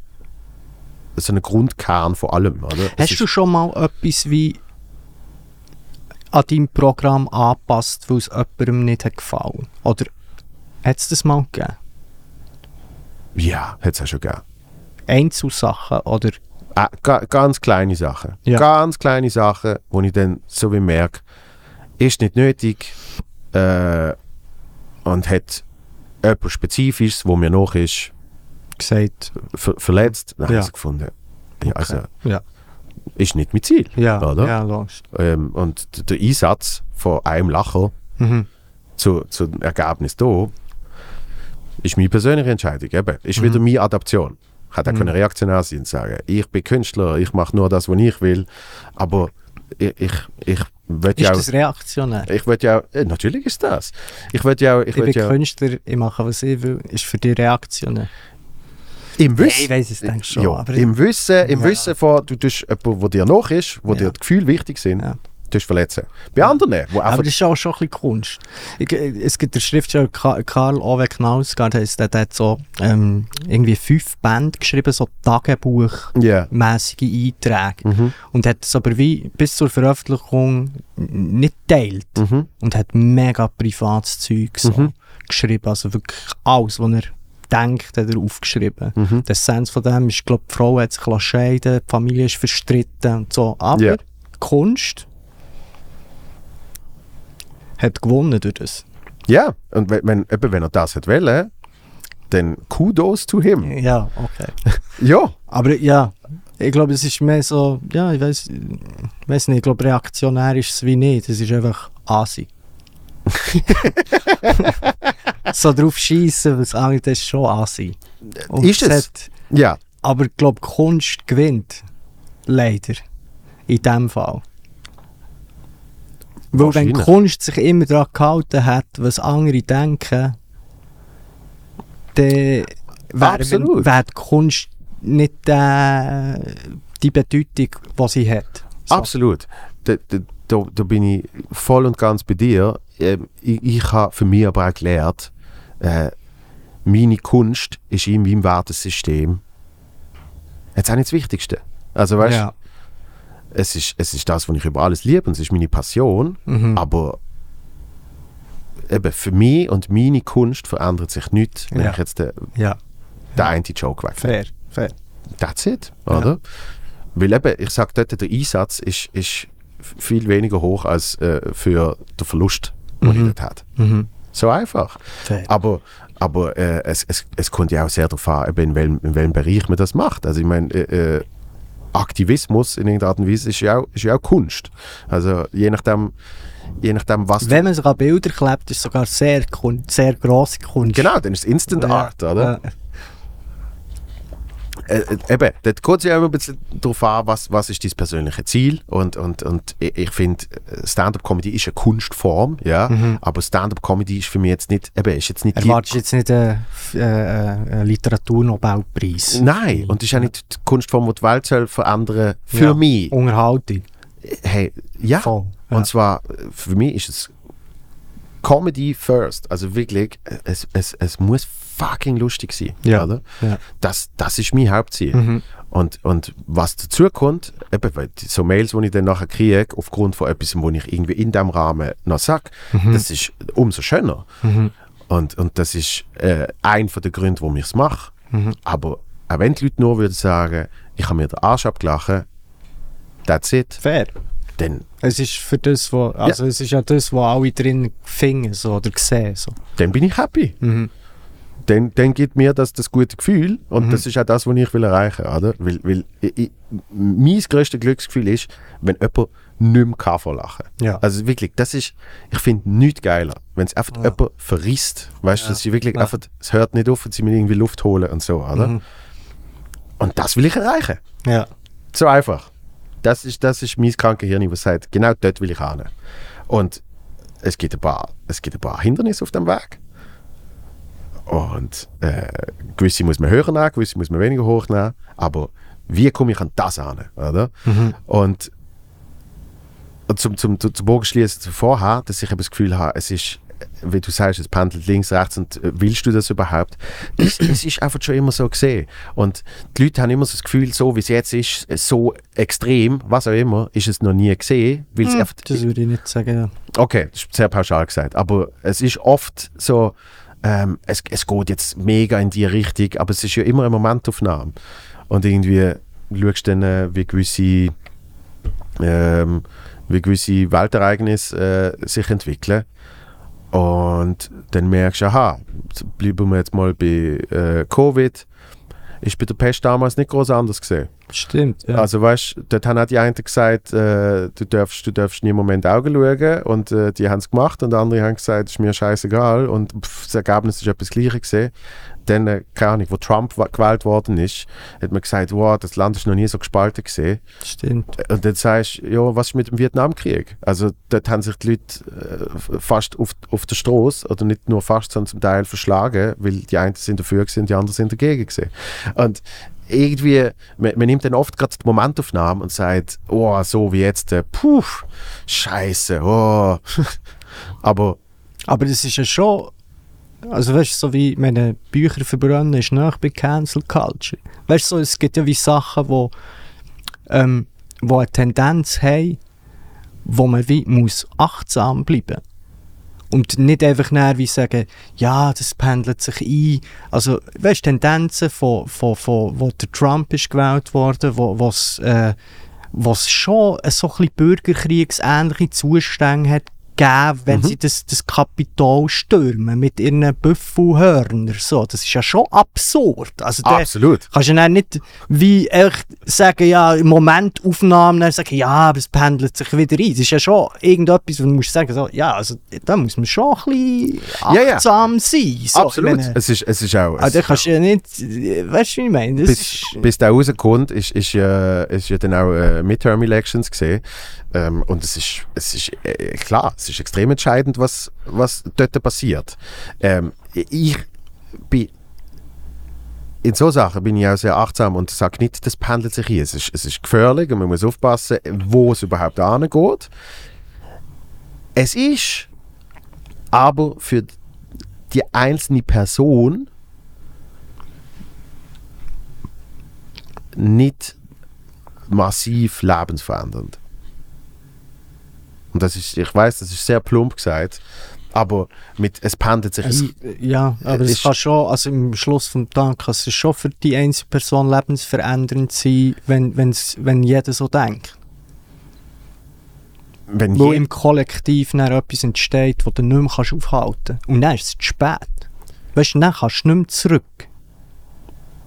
so ein Grundkern von allem. Oder? Hast du schon mal etwas wie an deinem Programm angepasst, weil es jemandem nicht hat gefallen? Oder hat es das mal gegeben? Ja, hat es auch schon gegeben. Einzelsachen oder Ah, ga, ganz kleine Sachen. Ja. Ganz kleine Sachen, wo ich dann so wie merke, ist nicht nötig äh, und hat etwas Spezifisches, wo mir noch ist, gesagt? ver verletzt, dann Ja. habe ich es gefunden. Ja, also, Ja, ist nicht mein Ziel. ja, Oder? ja, logisch. Ähm, und der Einsatz von einem Lacher Mhm. zu, zu dem Ergebnis da, ist meine persönliche Entscheidung. Eben. Ist Mhm. wieder meine Adaption. Ich hätte auch können reaktionär sein und sagen, ich bin Künstler, ich mache nur das, was ich will. Aber ich, ich, ich will Ist ja auch. das reaktionär? Ich will ja auch, äh, natürlich ist das. Ich will ja auch, ich Ich bin ja Künstler, ich mache was ich will. Ist für dich reaktionär? Im ich Wissen, weiss es denk schon. ja, aber im Wissen, im Ja. Wissen von, du tust jemanden, der dir noch ist, wo dir die Gefühle wichtig sind, du verletzen. Bei anderen, wo Aber das ist auch schon ein bisschen Kunst. Ich, es gibt den Schriftsteller Ka- Karl Ove Knausgard, der, der hat so ähm, irgendwie fünf Bände geschrieben, so Tagebuch-mäßige Ja. Einträge. Mhm. Und hat es aber wie bis zur Veröffentlichung nicht teilt. Mhm. Und hat mega privates Zeug so Mhm. geschrieben. Also wirklich alles, was er denkt, hat er aufgeschrieben. Mhm. Der Essenz von dem ist, glaube die Frau hat sich scheiden, die Familie ist verstritten und so. Aber Ja. Kunst hat gewonnen durch das. Ja, und wenn, wenn, wenn er das hat wollen, dann Kudos to him. Ja, okay. Ja, Aber ja, ich glaube, es ist mehr so, ja, ich weiß, nicht, ich glaube, reaktionär ist es wie nicht. Es ist einfach Asi. so drauf schießen, was eigentlich das schon. Und Ist es? Hat, ja, aber ich glaube, Kunst gewinnt. Leider. In dem Fall. Weil wenn. Kunst sich immer daran gehalten hat, was andere denken, dann wäre wär die Kunst nicht äh, die Bedeutung, die sie hat. So. absolut. Da, da, da bin ich voll und ganz bei dir. Ähm, ich ich habe für mich aber auch gelernt, äh, meine Kunst ist in meinem Wertesystem jetzt auch nicht das Wichtigste. Also weißt ja. es, ist, es ist das, was ich über alles liebe und es ist meine Passion, Mhm. aber eben für mich und meine Kunst verändert sich nicht, wenn Ja. ich jetzt den, ja, den einen Joke wegfällt. fair. fair. That's it, Ja. oder? Weil eben, ich sage dort, der Einsatz ist, ist viel weniger hoch als äh, für den Verlust, den Mhm. ich dort habe. Mhm. So einfach. fair. Aber, aber äh, es, es, es kommt ja auch sehr darauf an, in, welchem, in welchem Bereich man das macht. Also ich meine, äh, äh, Aktivismus in irgendeiner Art und Weise ist ja auch, ist ja auch Kunst. Also je nachdem, je nachdem was... Wenn man sich an Bilder klebt, ist es sogar sehr, sehr grosse Kunst. genau, dann ist es Instant Ja, Art, oder? ja. Äh, äh, eben, dort geht es ja immer ein bisschen darauf an, was, was ist dein persönliche Ziel und, und, und ich, finde, Stand-Up-Comedy ist eine Kunstform, ja, aber Stand-Up-Comedy ist für mich jetzt nicht, eben, ist jetzt nicht Erwartest du jetzt nicht einen, äh, einen Literaturnobelpreis? Nein, und das ist auch nicht die Kunstform, die die Welt soll verändern für Ja. mich. Unterhaltung. Hey, ja. Voll. Ja. Und zwar, äh, für mich ist es Comedy first. Also wirklich, äh, es, es, es muss fucking lustig sein. Ja. Oder? Ja. Das, das ist mein Hauptziel. Mhm. Und, und was dazu kommt, eben, so Mails, die ich dann nachher kriege, aufgrund von etwas, wo ich irgendwie in diesem Rahmen noch sage, das ist umso schöner. Mhm. Und, und das ist äh, ein von den Gründen, warum ich es mache. Mhm. Aber auch wenn die Leute nur würden sagen, ich habe mir den Arsch abgelachen, that's it, Fair. dann, Es ist für das, wo, also es ist ja das, was alle drin finden so, oder sehen. So. dann bin ich happy. Mhm. Dann, dann gibt mir das das gute Gefühl und das ist auch das, was ich will erreichen will. Weil, weil ich, ich, mein grösstes Glücksgefühl ist, wenn jemand nicht mehr kann lachen Ja. Also wirklich, das ist, ich finde nichts geiler, wenn es einfach jemand verrisst. Weißt du, Ja. dass sie wirklich Ja. einfach, es hört nicht auf und sie mir irgendwie Luft holen und so, oder? Mhm. Und das will ich erreichen. Ja. So einfach. Das ist, das ist mein kranke Hirn, was sagt, genau dort will ich hin. Und es gibt ein paar, es gibt ein paar Hindernisse auf dem Weg. Und äh, gewisse muss man höher nehmen, gewisse muss man weniger hoch nehmen. Aber wie komme ich an das an? Oder? Und, und zum, zum, zum, zum Bogen schließen zu vorher, dass ich eben das Gefühl habe, es ist, wie du sagst, es pendelt links, rechts und äh, willst du das überhaupt? Es, es ist einfach schon immer so gesehen. Und die Leute haben immer so das Gefühl, so wie es jetzt ist, so extrem, was auch immer, ist es noch nie gesehen. Weil es einfach, Das würde ich nicht sagen. Ja. Okay, das ist sehr pauschal gesagt. Aber es ist oft so, ähm, es, es geht jetzt mega in die Richtung, aber es ist ja immer eine Momentaufnahme. Und irgendwie schaust du dann, äh, wie gewisse, ähm, wie gewisse Weltereignisse äh, sich entwickeln. Und dann merkst du, aha, bleiben wir jetzt mal bei äh, Covid. Ist bei der Pest damals nicht groß anders gesehen. Stimmt. Ja. Also weißt du, dort haben auch die einen gesagt, äh, du, darfst, du darfst nie im Moment Augen schauen und äh, die haben es gemacht und andere haben gesagt, ist mir scheißegal und pff, das Ergebnis ist etwas Gleiches gesehen. Dann, äh, keine Ahnung, wo Trump gewählt worden ist, hat man gesagt, wow, das Land ist noch nie so gespalten gesehen. Stimmt. Und dann sagst du, ja, was ist mit dem Vietnamkrieg? Also dort haben sich die Leute äh, fast auf, auf der Straße, oder nicht nur fast, sondern zum Teil verschlagen, weil die einen sind dafür gewesen, die anderen sind dagegen gewesen. Und irgendwie, man, man nimmt dann oft gerade die Momentaufnahme und sagt, oh, so wie jetzt, äh, puh, scheiße, oh. Aber Aber das ist ja schon. Also weißt du, so wie meine Bücher verbrennen, ist nach bei Cancel Culture. Weißt du, so, es gibt ja wie Sachen, wo, ähm, wo eine Tendenz haben, wo man wie muss achtsam bleiben und nicht einfach näher wie sagen, ja, das pendelt sich ein. Also, weißt du, Tendenzen von, von, von wo der Trump ist gewählt worden, wo was äh, was schon so ein bisschen bürgerkriegsähnliche Zustände hat gegeben, wenn sie das, das Kapitol stürmen mit ihren Büffelhörnern. So, das ist ja schon absurd. Also, absolut. Kannst du dann nicht wie echt sagen, ja, im Moment Aufnahmen, dann sagen, ja, aber es pendelt sich wieder ein. Das ist ja schon irgendetwas, wo du musst sagen, so, ja, also da muss man schon ein bisschen Ja, ja. achtsam sein. So, absolut. Meine, es, ist, es ist auch... also, kannst du ja nicht, weißt du, wie ich meine? Das bis, ist, bis der rauskommt, ist, ist, ja, ist ja dann auch äh, Midterm Elections gesehen. Ähm, und es ist, es ist äh, klar, es ist extrem entscheidend, was, was dort passiert. Ähm, ich bin in so Sachen bin ich auch sehr achtsam und sage nicht, das pendelt sich hier. Es ist, es ist gefährlich und man muss aufpassen, wo es überhaupt angeht. Es ist aber für die einzelne Person nicht massiv lebensverändernd. Und das ist, ich weiß, das ist sehr plump gesagt, aber mit, es pendelt sich es, ein. ja, aber es ist- kann schon, also im Schluss vom Tag kann es schon für die einzelne Person lebensverändernd sein, wenn, wenn's, wenn jeder so denkt. Wenn Wo im Kollektiv dann etwas entsteht, das du nicht mehr kannst aufhalten kannst. Und dann ist es zu spät. Weißt du, dann kannst du nicht mehr zurück.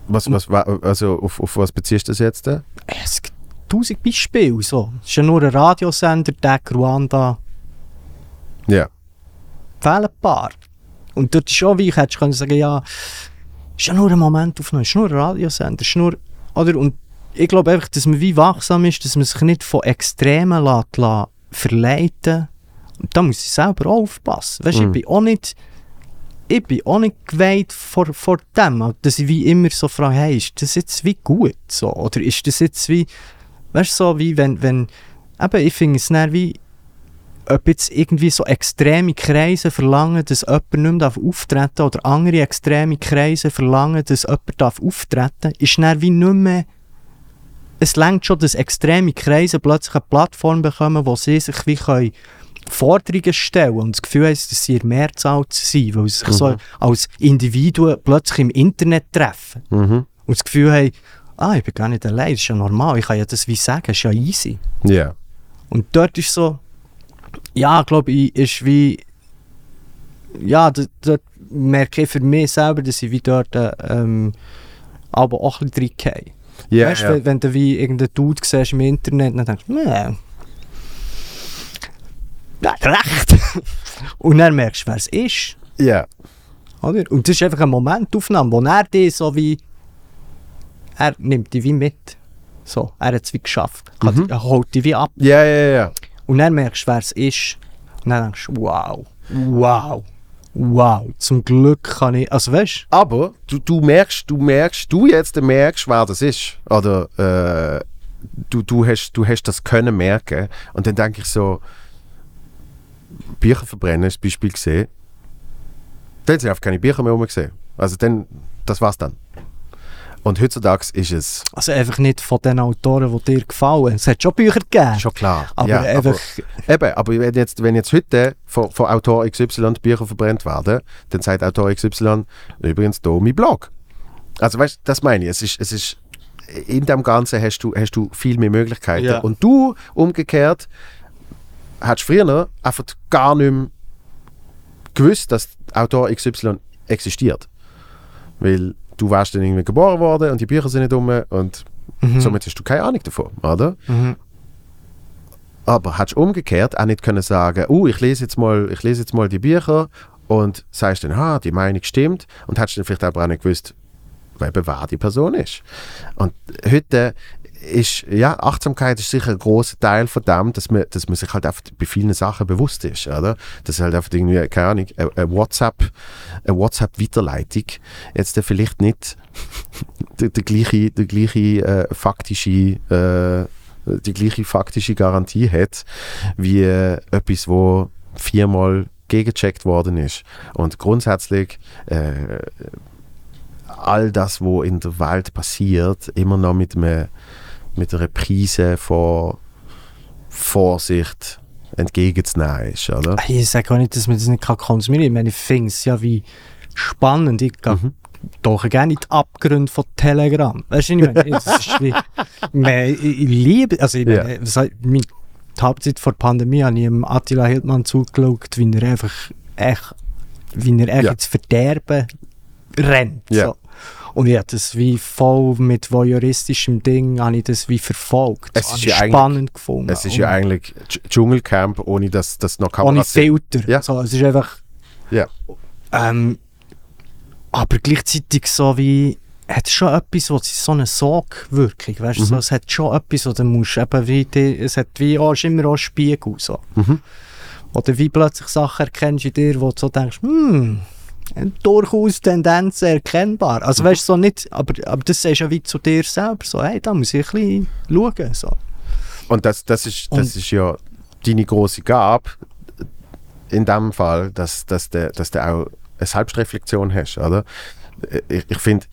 was, was, wa- also auf, auf was beziehst du das jetzt? Es gibt tausend Beispiele. So. Es ist ja nur ein Radiosender, der Ruanda, Ja. fehlen ein paar. Und dort ist schon wie, ich hätte können sagen, ja, ist ja nur ein Momentaufnahme, ist nur ein Radiosender, ist nur, oder, und ich glaube einfach, dass man wie wachsam ist, dass man sich nicht von Extremen lässt, lässt verleiten Und da muss ich selber auch aufpassen. Weißt, Mhm. ich bin auch nicht, ich bin auch nicht geweiht vor, vor dem, dass ich wie immer so frage, hey, ist das jetzt wie gut, so, oder ist das jetzt wie, weißt du, so wie wenn, wenn, eben, ich finde es dann wie, ob jetzt irgendwie so extreme Kreise verlangen, dass jemand nicht mehr auftreten darf, oder andere extreme Kreise verlangen, dass jemand darf auftreten darf, ist dann wie nicht mehr es längt schon, dass extreme Kreise plötzlich eine Plattform bekommen, wo sie sich wie können Forderungen stellen und das Gefühl haben, dass sie in Mehrzahl sind, weil sie sich so Mhm. als Individuen plötzlich im Internet treffen Mhm. und das Gefühl haben, ah, ich bin gar nicht allein, das ist ja normal, ich kann ja das wie sagen, das ist ja easy. Ja. Und dort ist so, ja, glaube ich, ist wie, ja, dort, dort merke ich für mich selber, dass ich wie dort äh, ähm, aber auch ein bisschen reingehe. Ja, weißt du, ja. wenn, wenn du wie irgendeinen Dude siehst im Internet, dann denkst du, nee, der hat recht. Und dann merkst du, wer es ist. ja. Oder? Und das ist einfach eine Momentaufnahme, wo er dich so wie, er nimmt dich wie mit. So, er hat es wie geschafft. Mhm. Er holt dich wie ab. Ja, ja, ja. Und dann merkst du, wer es ist. Und dann denkst du, wow, wow, wow, zum Glück kann ich, also weißt Aber du, du merkst, du merkst, du jetzt merkst, wer das ist. Oder äh, du, du, hast, du hast das können merken. Und dann denke ich so, Bücher verbrennen ein Beispiel gesehen. Dann hat sie einfach keine Bücher mehr gesehen. Also dann, das war's dann. Und heutzutage ist es also einfach nicht von den Autoren, die dir gefallen. Es hat schon Bücher gegeben. schon klar. Aber ja, einfach, Aber, eben, aber wenn jetzt, wenn jetzt heute von, von Autor XY Bücher verbrennt werden, dann sagt Autor XY übrigens da mein Blog. Also weißt du, das meine ich. Es ist, es ist, in dem Ganzen hast du, hast du viel mehr Möglichkeiten. Ja. Und du, umgekehrt, hast früher einfach gar nicht mehr gewusst, dass Autor XY existiert. Weil du warst dann irgendwie geboren worden und die Bücher sind nicht um und Mhm. somit hast du keine Ahnung davon, oder? Mhm. Aber hättest du umgekehrt auch nicht können sagen, oh, ich lese jetzt mal, ich lese jetzt mal die Bücher und sagst dann, ha, die Meinung stimmt und hättest dann vielleicht aber auch nicht gewusst, wer wer die Person ist. Und heute ist, ja, Achtsamkeit ist sicher ein großer Teil von dem, dass man, dass man sich halt einfach bei vielen Sachen bewusst ist, oder? Dass halt einfach irgendwie, keine Ahnung, eine, eine WhatsApp, eine WhatsApp-Weiterleitung jetzt vielleicht nicht die, die gleiche, die gleiche äh, faktische äh, die gleiche faktische Garantie hat, wie äh, etwas, wo viermal gegengecheckt worden ist. Und grundsätzlich äh, all das, was in der Welt passiert, immer noch mit, einem, mit einer Prise von Vorsicht entgegenzunehmen ist, oder? Ich sage auch nicht, dass man das nicht kann konsumieren kann. Ich meine, ich finde es ja wie spannend. Ich gehe Mhm. doch gerne in die Abgründe von Telegram. Weißt du, ich meine? Es ist wie, ich, meine, ich, liebe, also ich Ja. meine, was soll- mein- die Hauptzeit vor der Pandemie habe ich dem Attila Hildmann zugeschaut, wie er einfach echt, wie er echt Ja. ins Verderben rennt. Ja. So. Und ich habe das wie voll mit voyeuristischem Ding, habe ich das wie verfolgt. Es ist ja spannend gefunden. Es ist ja eigentlich Dsch- Dschungelcamp, ohne dass das noch ohne Kameras sind. Filter. Ja. So, es ist einfach. Ja. Ähm, aber gleichzeitig so wie. Hat es schon etwas, was so eine Sogwirkung, weißt du, so, Mhm. es hat schon etwas, wo du musst eben wie, die, es hat wie, es ist immer auch Spiegel, so. Mhm. Oder wie plötzlich Sachen erkennst in dir, wo du so denkst, hm, durchaus Tendenzen erkennbar. Also weißt du, so nicht, aber, aber das du ja wie zu dir selber, so, hey, da muss ich ein bisschen schauen, so. Und das, das, ist, das Und- ist ja deine große Gabe in dem Fall, dass, dass, du, dass du auch eine Selbstreflexion hast, oder? Ich, ich finde,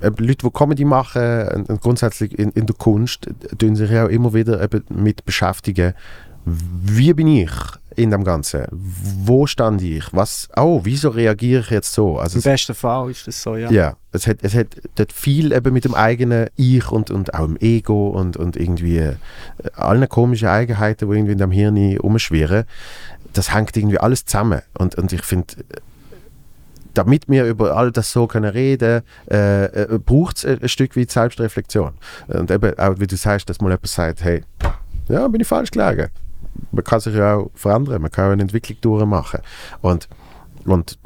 äh, Leute, die Comedy machen und, und grundsätzlich in, in der Kunst, tun sich ja auch immer wieder eben mit beschäftigen, wie bin ich in dem Ganzen? Wo stand ich? Was, oh, wieso reagiere ich jetzt so? Also Im es, besten Fall ist das so, ja. ja, es hat, es hat dort viel eben mit dem eigenen Ich und, und auch dem Ego und, und irgendwie äh, allen komischen Eigenheiten, die irgendwie in dem Hirn umschwirren. Das hängt irgendwie alles zusammen. Und, und ich finde, damit wir über all das so können reden äh, äh, braucht es ein, ein Stück weit Selbstreflexion. Und eben auch, wie du sagst, dass mal jemand sagt, hey, ja, bin ich falsch gelegen. Man kann sich ja auch verändern, man kann auch eine Entwicklung durchmachen. Und, und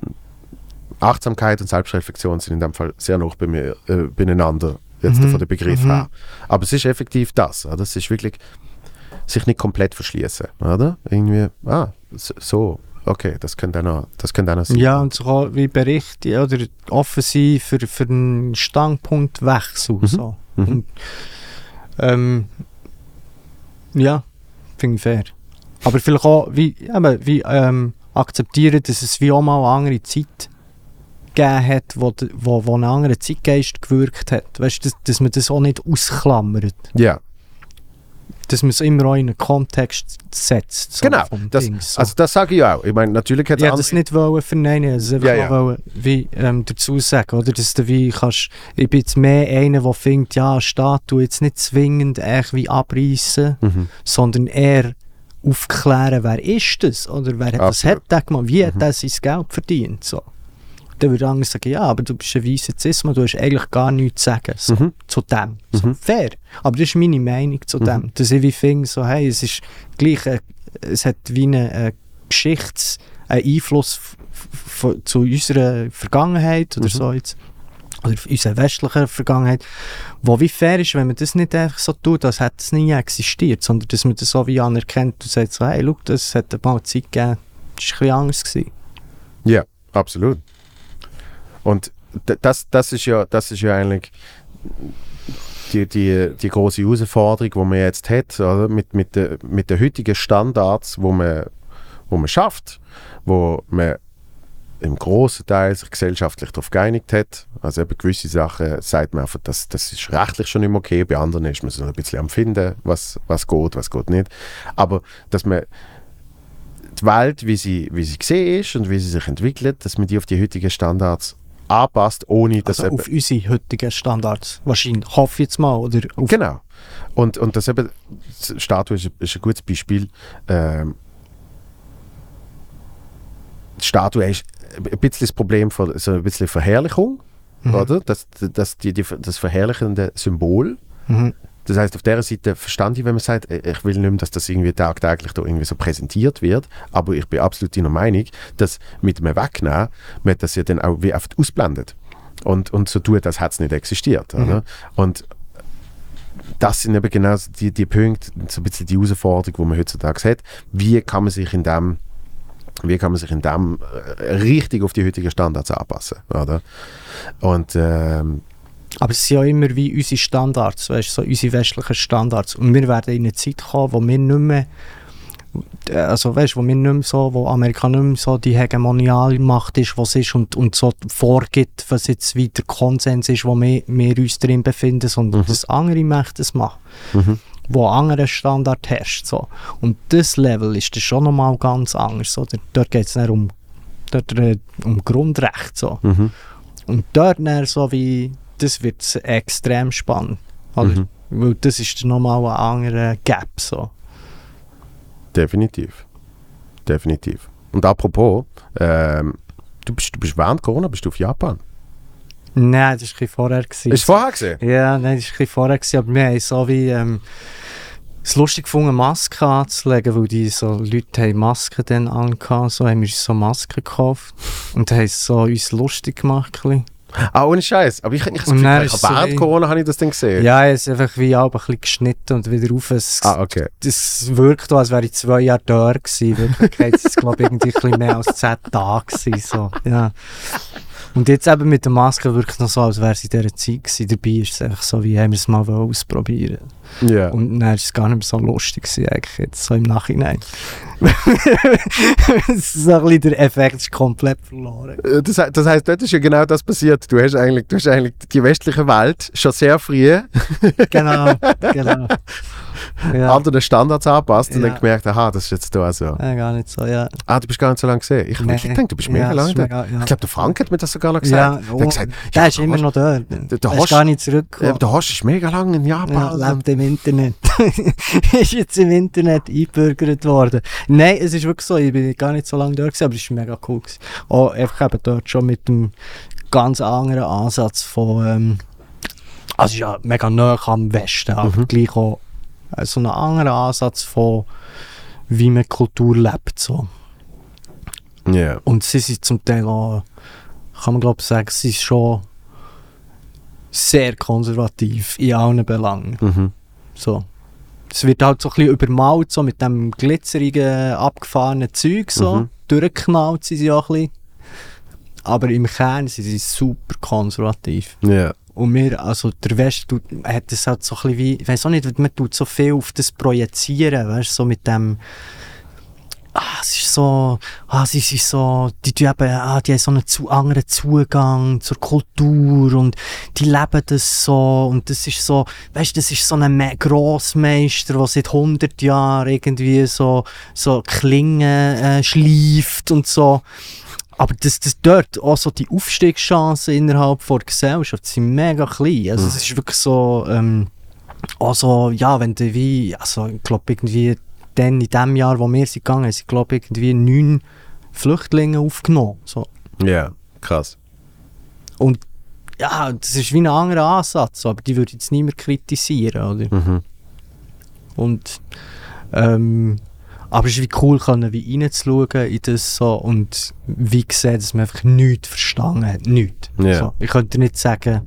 Achtsamkeit und Selbstreflexion sind in dem Fall sehr noch bei mir, äh, beieinander, jetzt Mhm. von der Begriff Mhm. her. Aber es ist effektiv das. Oder? Es ist wirklich sich nicht komplett verschließen, oder? Irgendwie, ah, so- okay, das könnte auch noch, das könnte auch noch sein. Ja, und so wie Berichte oder offen sein für, für einen Standpunktwechsel. Mhm. So. Mhm. Und, ähm, ja, finde ich fair. Aber vielleicht auch wie, eben, wie ähm, akzeptieren, dass es wie auch mal eine andere Zeit gegeben hat, wo, wo, wo ein anderer Zeitgeist gewirkt hat. Weißt du, dass, dass man das auch nicht ausklammert. Ja, Dass man es immer auch in einen Kontext setzt. So Genau, das- Ding, so. also das sage ich auch. Ich meine, natürlich hat es wollte das nicht wollen verneinen, also einfach Ja, ja, ja. Wollen, wie, ähm, dazu sagen, oder? Dass du wie kannst, ich bin jetzt mehr einer, der findet, ja, eine Statue jetzt nicht zwingend echt wie abreißen, Mhm. sondern eher aufklären, wer ist das, oder wer hat das hat der gemacht, wie hat Mhm. der sein Geld verdient, so. Dann würde andere sagen, ja, aber du bist ein weißer Zisma, du hast eigentlich gar nichts zu sagen, so, Mhm. zu dem. So, Mhm. Fair. Aber das ist meine Meinung zu Mhm. dem. Dass ich wie finde, so, hey, es ist gleich, äh, es hat wie eine äh, Geschichts-, einen Einfluss zu unserer Vergangenheit oder Mhm. so jetzt. Oder unserer westlichen Vergangenheit, wo wie fair ist, wenn man das nicht einfach so tut, als hätte es nie existiert, sondern dass man das so wie anerkennt und sagt so, hey, schau, das hat mal eine Zeit gegeben, das war ein bisschen anders. Ja, absolut. Und das, das, ist ja, das ist ja eigentlich die, die, die große Herausforderung, die man jetzt hat, oder? Mit, mit, de, mit den heutigen Standards, wo man, wo man schafft, wo man im großen Teil sich gesellschaftlich darauf geeinigt hat. Also eben gewisse Sachen sagt man einfach, das, das ist rechtlich schon nicht mehr okay, bei anderen ist man so ein bisschen am Finden, was, was geht, was geht nicht. Aber dass man die Welt, wie sie, wie sie gesehen ist und wie sie sich entwickelt, dass man die auf die heutigen Standards anpasst, ohne dass Also auf unsere heutigen Standards. Wahrscheinlich, hoffe ich jetzt mal. Oder Genau. Und, und das eben, die Statue ist, ist ein gutes Beispiel. Ähm, die Statue ist ein bisschen das Problem von so ein bisschen Verherrlichung, Mhm. oder? Das, das, die, die, das verherrlichende Symbol. Mhm. Das heißt, auf der Seite verstand ich, wenn man sagt, äh, ich will nicht mehr, dass das irgendwie tagtäglich da irgendwie so präsentiert wird, aber ich bin absolut deiner Meinung, dass mit dem Wegnehmen man das ja dann auch wie oft ausblendet und, und so tut, als hätte es nicht existiert. Mhm. Und das sind eben genau die, die Punkte, so ein bisschen die Herausforderung, die man heutzutage hat. Wie kann man sich in dem wie kann man sich in dem äh, richtig auf die heutigen Standards anpassen, oder? Und ähm, Aber es sind ja immer wie unsere Standards, weißt, so unsere westlichen Standards. Und wir werden in eine Zeit kommen, wo wir nicht mehr, also weißt, wo wir nicht mehr so, wo Amerika nicht mehr so die hegemoniale Macht ist, was ist und, und so vorgibt, was jetzt wie der Konsens ist, wo wir, wir uns drin befinden, sondern Mhm. dass andere Mächte es machen, mhm. Wo ein anderer Standard herrscht. So. Und das Level ist dann schon nochmal ganz anders. Oder? Dort geht es nicht um, dort, äh, um Grundrecht. So. Mhm. Und dort dann so wie, das wird extrem spannend. Oder? Mhm. Weil das ist dann nochmal ein anderer Gap. So. Definitiv. Definitiv. Und apropos, ähm, du, bist, du bist während Corona bist du auf Japan. Nein, das war vorher. Gewesen. Ist vorher gesehen? Ja, nein, das war vorher. Gewesen, aber wir haben so wie ähm, es lustig gefunden, Masken anzulegen, weil die so Leute haben Masken dann angehabt, so haben wir uns so Masken gekauft und haben es so uns lustig gemacht. Ein. Ah, ohne Scheiß. Aber ich, dann ich ist so während wie- Corona habe ich das dann gesehen. Ja, es ist einfach wie auch ein bisschen geschnitten und wieder rauf. Es, Ah, okay. Das wirkt als wäre ich zwei Jahre da gewesen. In Wirklichkeit ist es, glaube ich, irgendwie ein bisschen mehr als zehn Tage gewesen, so. Ja. Und jetzt eben mit der Maske wirkt es noch so, als wäre es in dieser Zeit gewesen. Dabei ist es einfach so, wie haben wir es mal ausprobieren Ja. Und dann ist es gar nicht mehr so lustig gewesen, eigentlich jetzt so im Nachhinein. so ein bisschen der Effekt ist komplett verloren. Äh, Das, das heißt, dort ist ja genau das passiert. Du hast eigentlich, du hast eigentlich die westliche Welt schon sehr früh Genau, genau. Ja, anderen Standards angepasst und Ja. dann gemerkt, aha, das ist jetzt da so. ja, gar nicht so, ja. Ah, du bist gar nicht so lange gesehen. Ich habe Nee. gedacht, du bist mega Ja, lange da. mega- ja. Ich glaube, der Frank hat mir das sogar noch Ja, gesagt. oh, der gesagt, der ja, ist immer noch dort. der Der ist gar nicht zurückgekommen. der Horst ist mega lange in Ja, Japan. lebt im Internet. ist jetzt im Internet eingebürgert worden. Nein, es ist wirklich so, ich bin gar nicht so lange dort gewesen, aber es war mega cool. Gewesen. Auch einfach eben dort schon mit dem ganz anderen Ansatz von, ähm, also ja mega nah am Westen, aber Mhm. gleich auch äh, so einen anderen Ansatz von, wie man Kultur lebt. So. Ja. Und sie sind zum Teil auch kann man glaube ich sagen, sie ist schon sehr konservativ in allen Belangen. Mhm. So. Es wird halt so ein bisschen übermalt, so mit dem glitzerigen, abgefahrenen Zeug, so. Mhm. Durchgeknallt sind sie auch ein bisschen. Aber im Kern sind sie super konservativ. Ja. Und mir, also der West tut, hat das halt so ein bisschen wie, ich weiß auch nicht, man tut so viel auf das projizieren, weißt so mit dem, ah, es ist so, ah, sie sind so, die, die, eben, ah, die haben so einen zu anderen Zugang zur Kultur und die leben das so und das ist so, weißt das ist so ein Me- Grossmeister, der seit 100 Jahren irgendwie so, so Klingen äh, schleift und so. Aber das, das dort auch so die Aufstiegschancen innerhalb der Gesellschaft sind mega klein. Also es ist wirklich so, ähm, also ja, wenn du wie, also ich glaube irgendwie dann in dem Jahr, wo wir sind gegangen, sie glaube irgendwie neun Flüchtlinge aufgenommen. So. Ja, krass. Und ja, das ist wie ein anderer Ansatz, aber die würde ich jetzt niemand kritisieren, oder? Mhm. Und ähm, aber es ist wie cool, können, wie reinzuschauen in das so und wie gesehen, dass man einfach nichts verstanden hat. Nichts. Ja. So, ich könnte nicht sagen,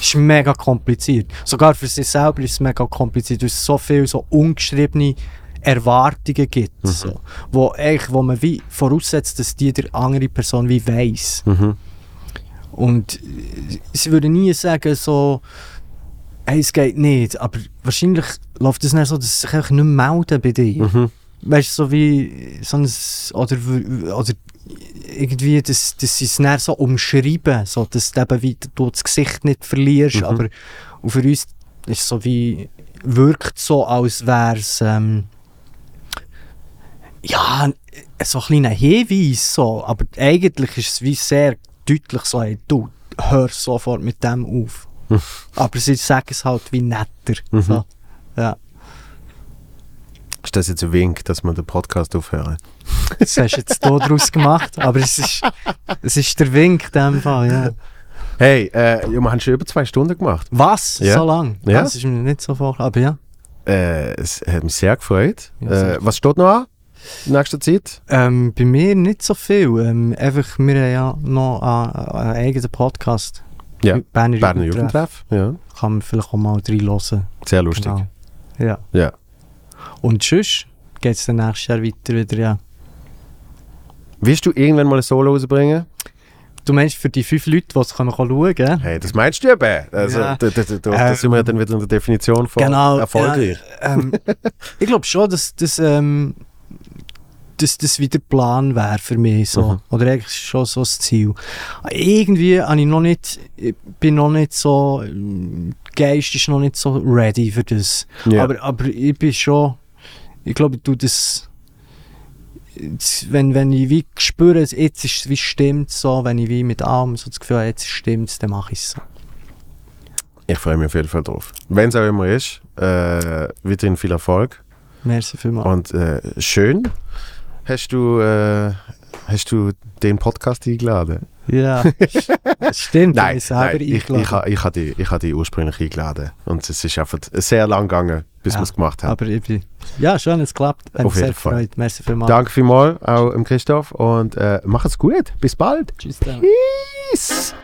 es ist mega kompliziert. Sogar für sich selber ist es mega kompliziert, weil es so viele so ungeschriebene Erwartungen gibt, Mhm. so, wo, eigentlich, wo man wie voraussetzt, dass die der andere Person wie weiss. Mhm. Und sie würde nie sagen, so, hey, es geht nicht. Aber wahrscheinlich läuft es dann so, dass sie sich einfach nicht melden bei dir. Mhm. Weißt du, so wie so ein, oder, oder irgendwie, dass, dass sie es dann so umschreiben, so, dass du eben wie du das Gesicht nicht verlierst. Mhm. Aber und für uns ist es so wie, wirkt so, als wäre es, ähm, ja, so ein kleiner Hinweis, so. aber eigentlich ist es wie sehr deutlich so, hey, du, hör sofort mit dem auf. Mhm. aber sie sagen es halt wie netter. Mhm. So. Ja. Ist das jetzt ein Wink, dass wir den Podcast aufhören? Das hast du jetzt hier draus gemacht, aber es ist, es ist der Wink in dem Fall, ja. Hey, äh, wir haben schon über zwei Stunden gemacht. Was? Ja. So lang? Ja. Das ist mir nicht so vorgekommen, aber ja. Äh, es hat mich sehr gefreut. Ja, sehr äh, was steht noch an in nächster Zeit? Ähm, bei mir nicht so viel. Ähm, einfach, wir haben ja noch einen, eigenen Podcast. Ja, Berner, Berner Jugendtreff. Jugendtreff. Ja, Kann man vielleicht auch mal reinhören. sehr lustig. Genau. Ja. Ja. Und tschüss, geht es dann nächstes Jahr weiter wieder, ja. Willst du irgendwann mal ein Solo rausbringen? Du meinst für die fünf Leute, die es schauen können? Hey, das meinst du eben. Also, Ja. da, da, da, da, da sind wir Ähm, dann wieder in der Definition von Genau, erfolgreich. Ähm, ich glaube schon, dass das, ähm, dass das wieder Plan wäre für mich. So. Mhm. Oder eigentlich schon so das Ziel. Irgendwie habe ich noch nicht, ich bin noch nicht so, ähm, Geist ist noch nicht so ready für das. Ja. Aber, aber ich bin schon, ich glaube, ich tue das, wenn, wenn ich wie spüre, jetzt ist es wie stimmt so, wenn ich wie mit allem so das Gefühl habe, jetzt stimmt es, dann mache ich es so. Ich freue mich auf jeden Fall drauf. Wenn es auch immer ist, äh, weiterhin viel Erfolg. Merci vielmals. Und äh, schön, hast du, äh, hast du den Podcast eingeladen? Ja, stimmt. Nein, ich nein ich, ich, ha- ich habe die, ich ha die ursprünglich eingeladen. Und es ist einfach sehr lang gegangen, bis Ja, wir es gemacht haben. Aber ich bin, ja, schön, es klappt. Hat Auf jeden sehr Fall. Freut. Merci vielmals. Danke vielmals auch im Christoph und äh, macht's gut. Bis bald. Tschüss. Peace.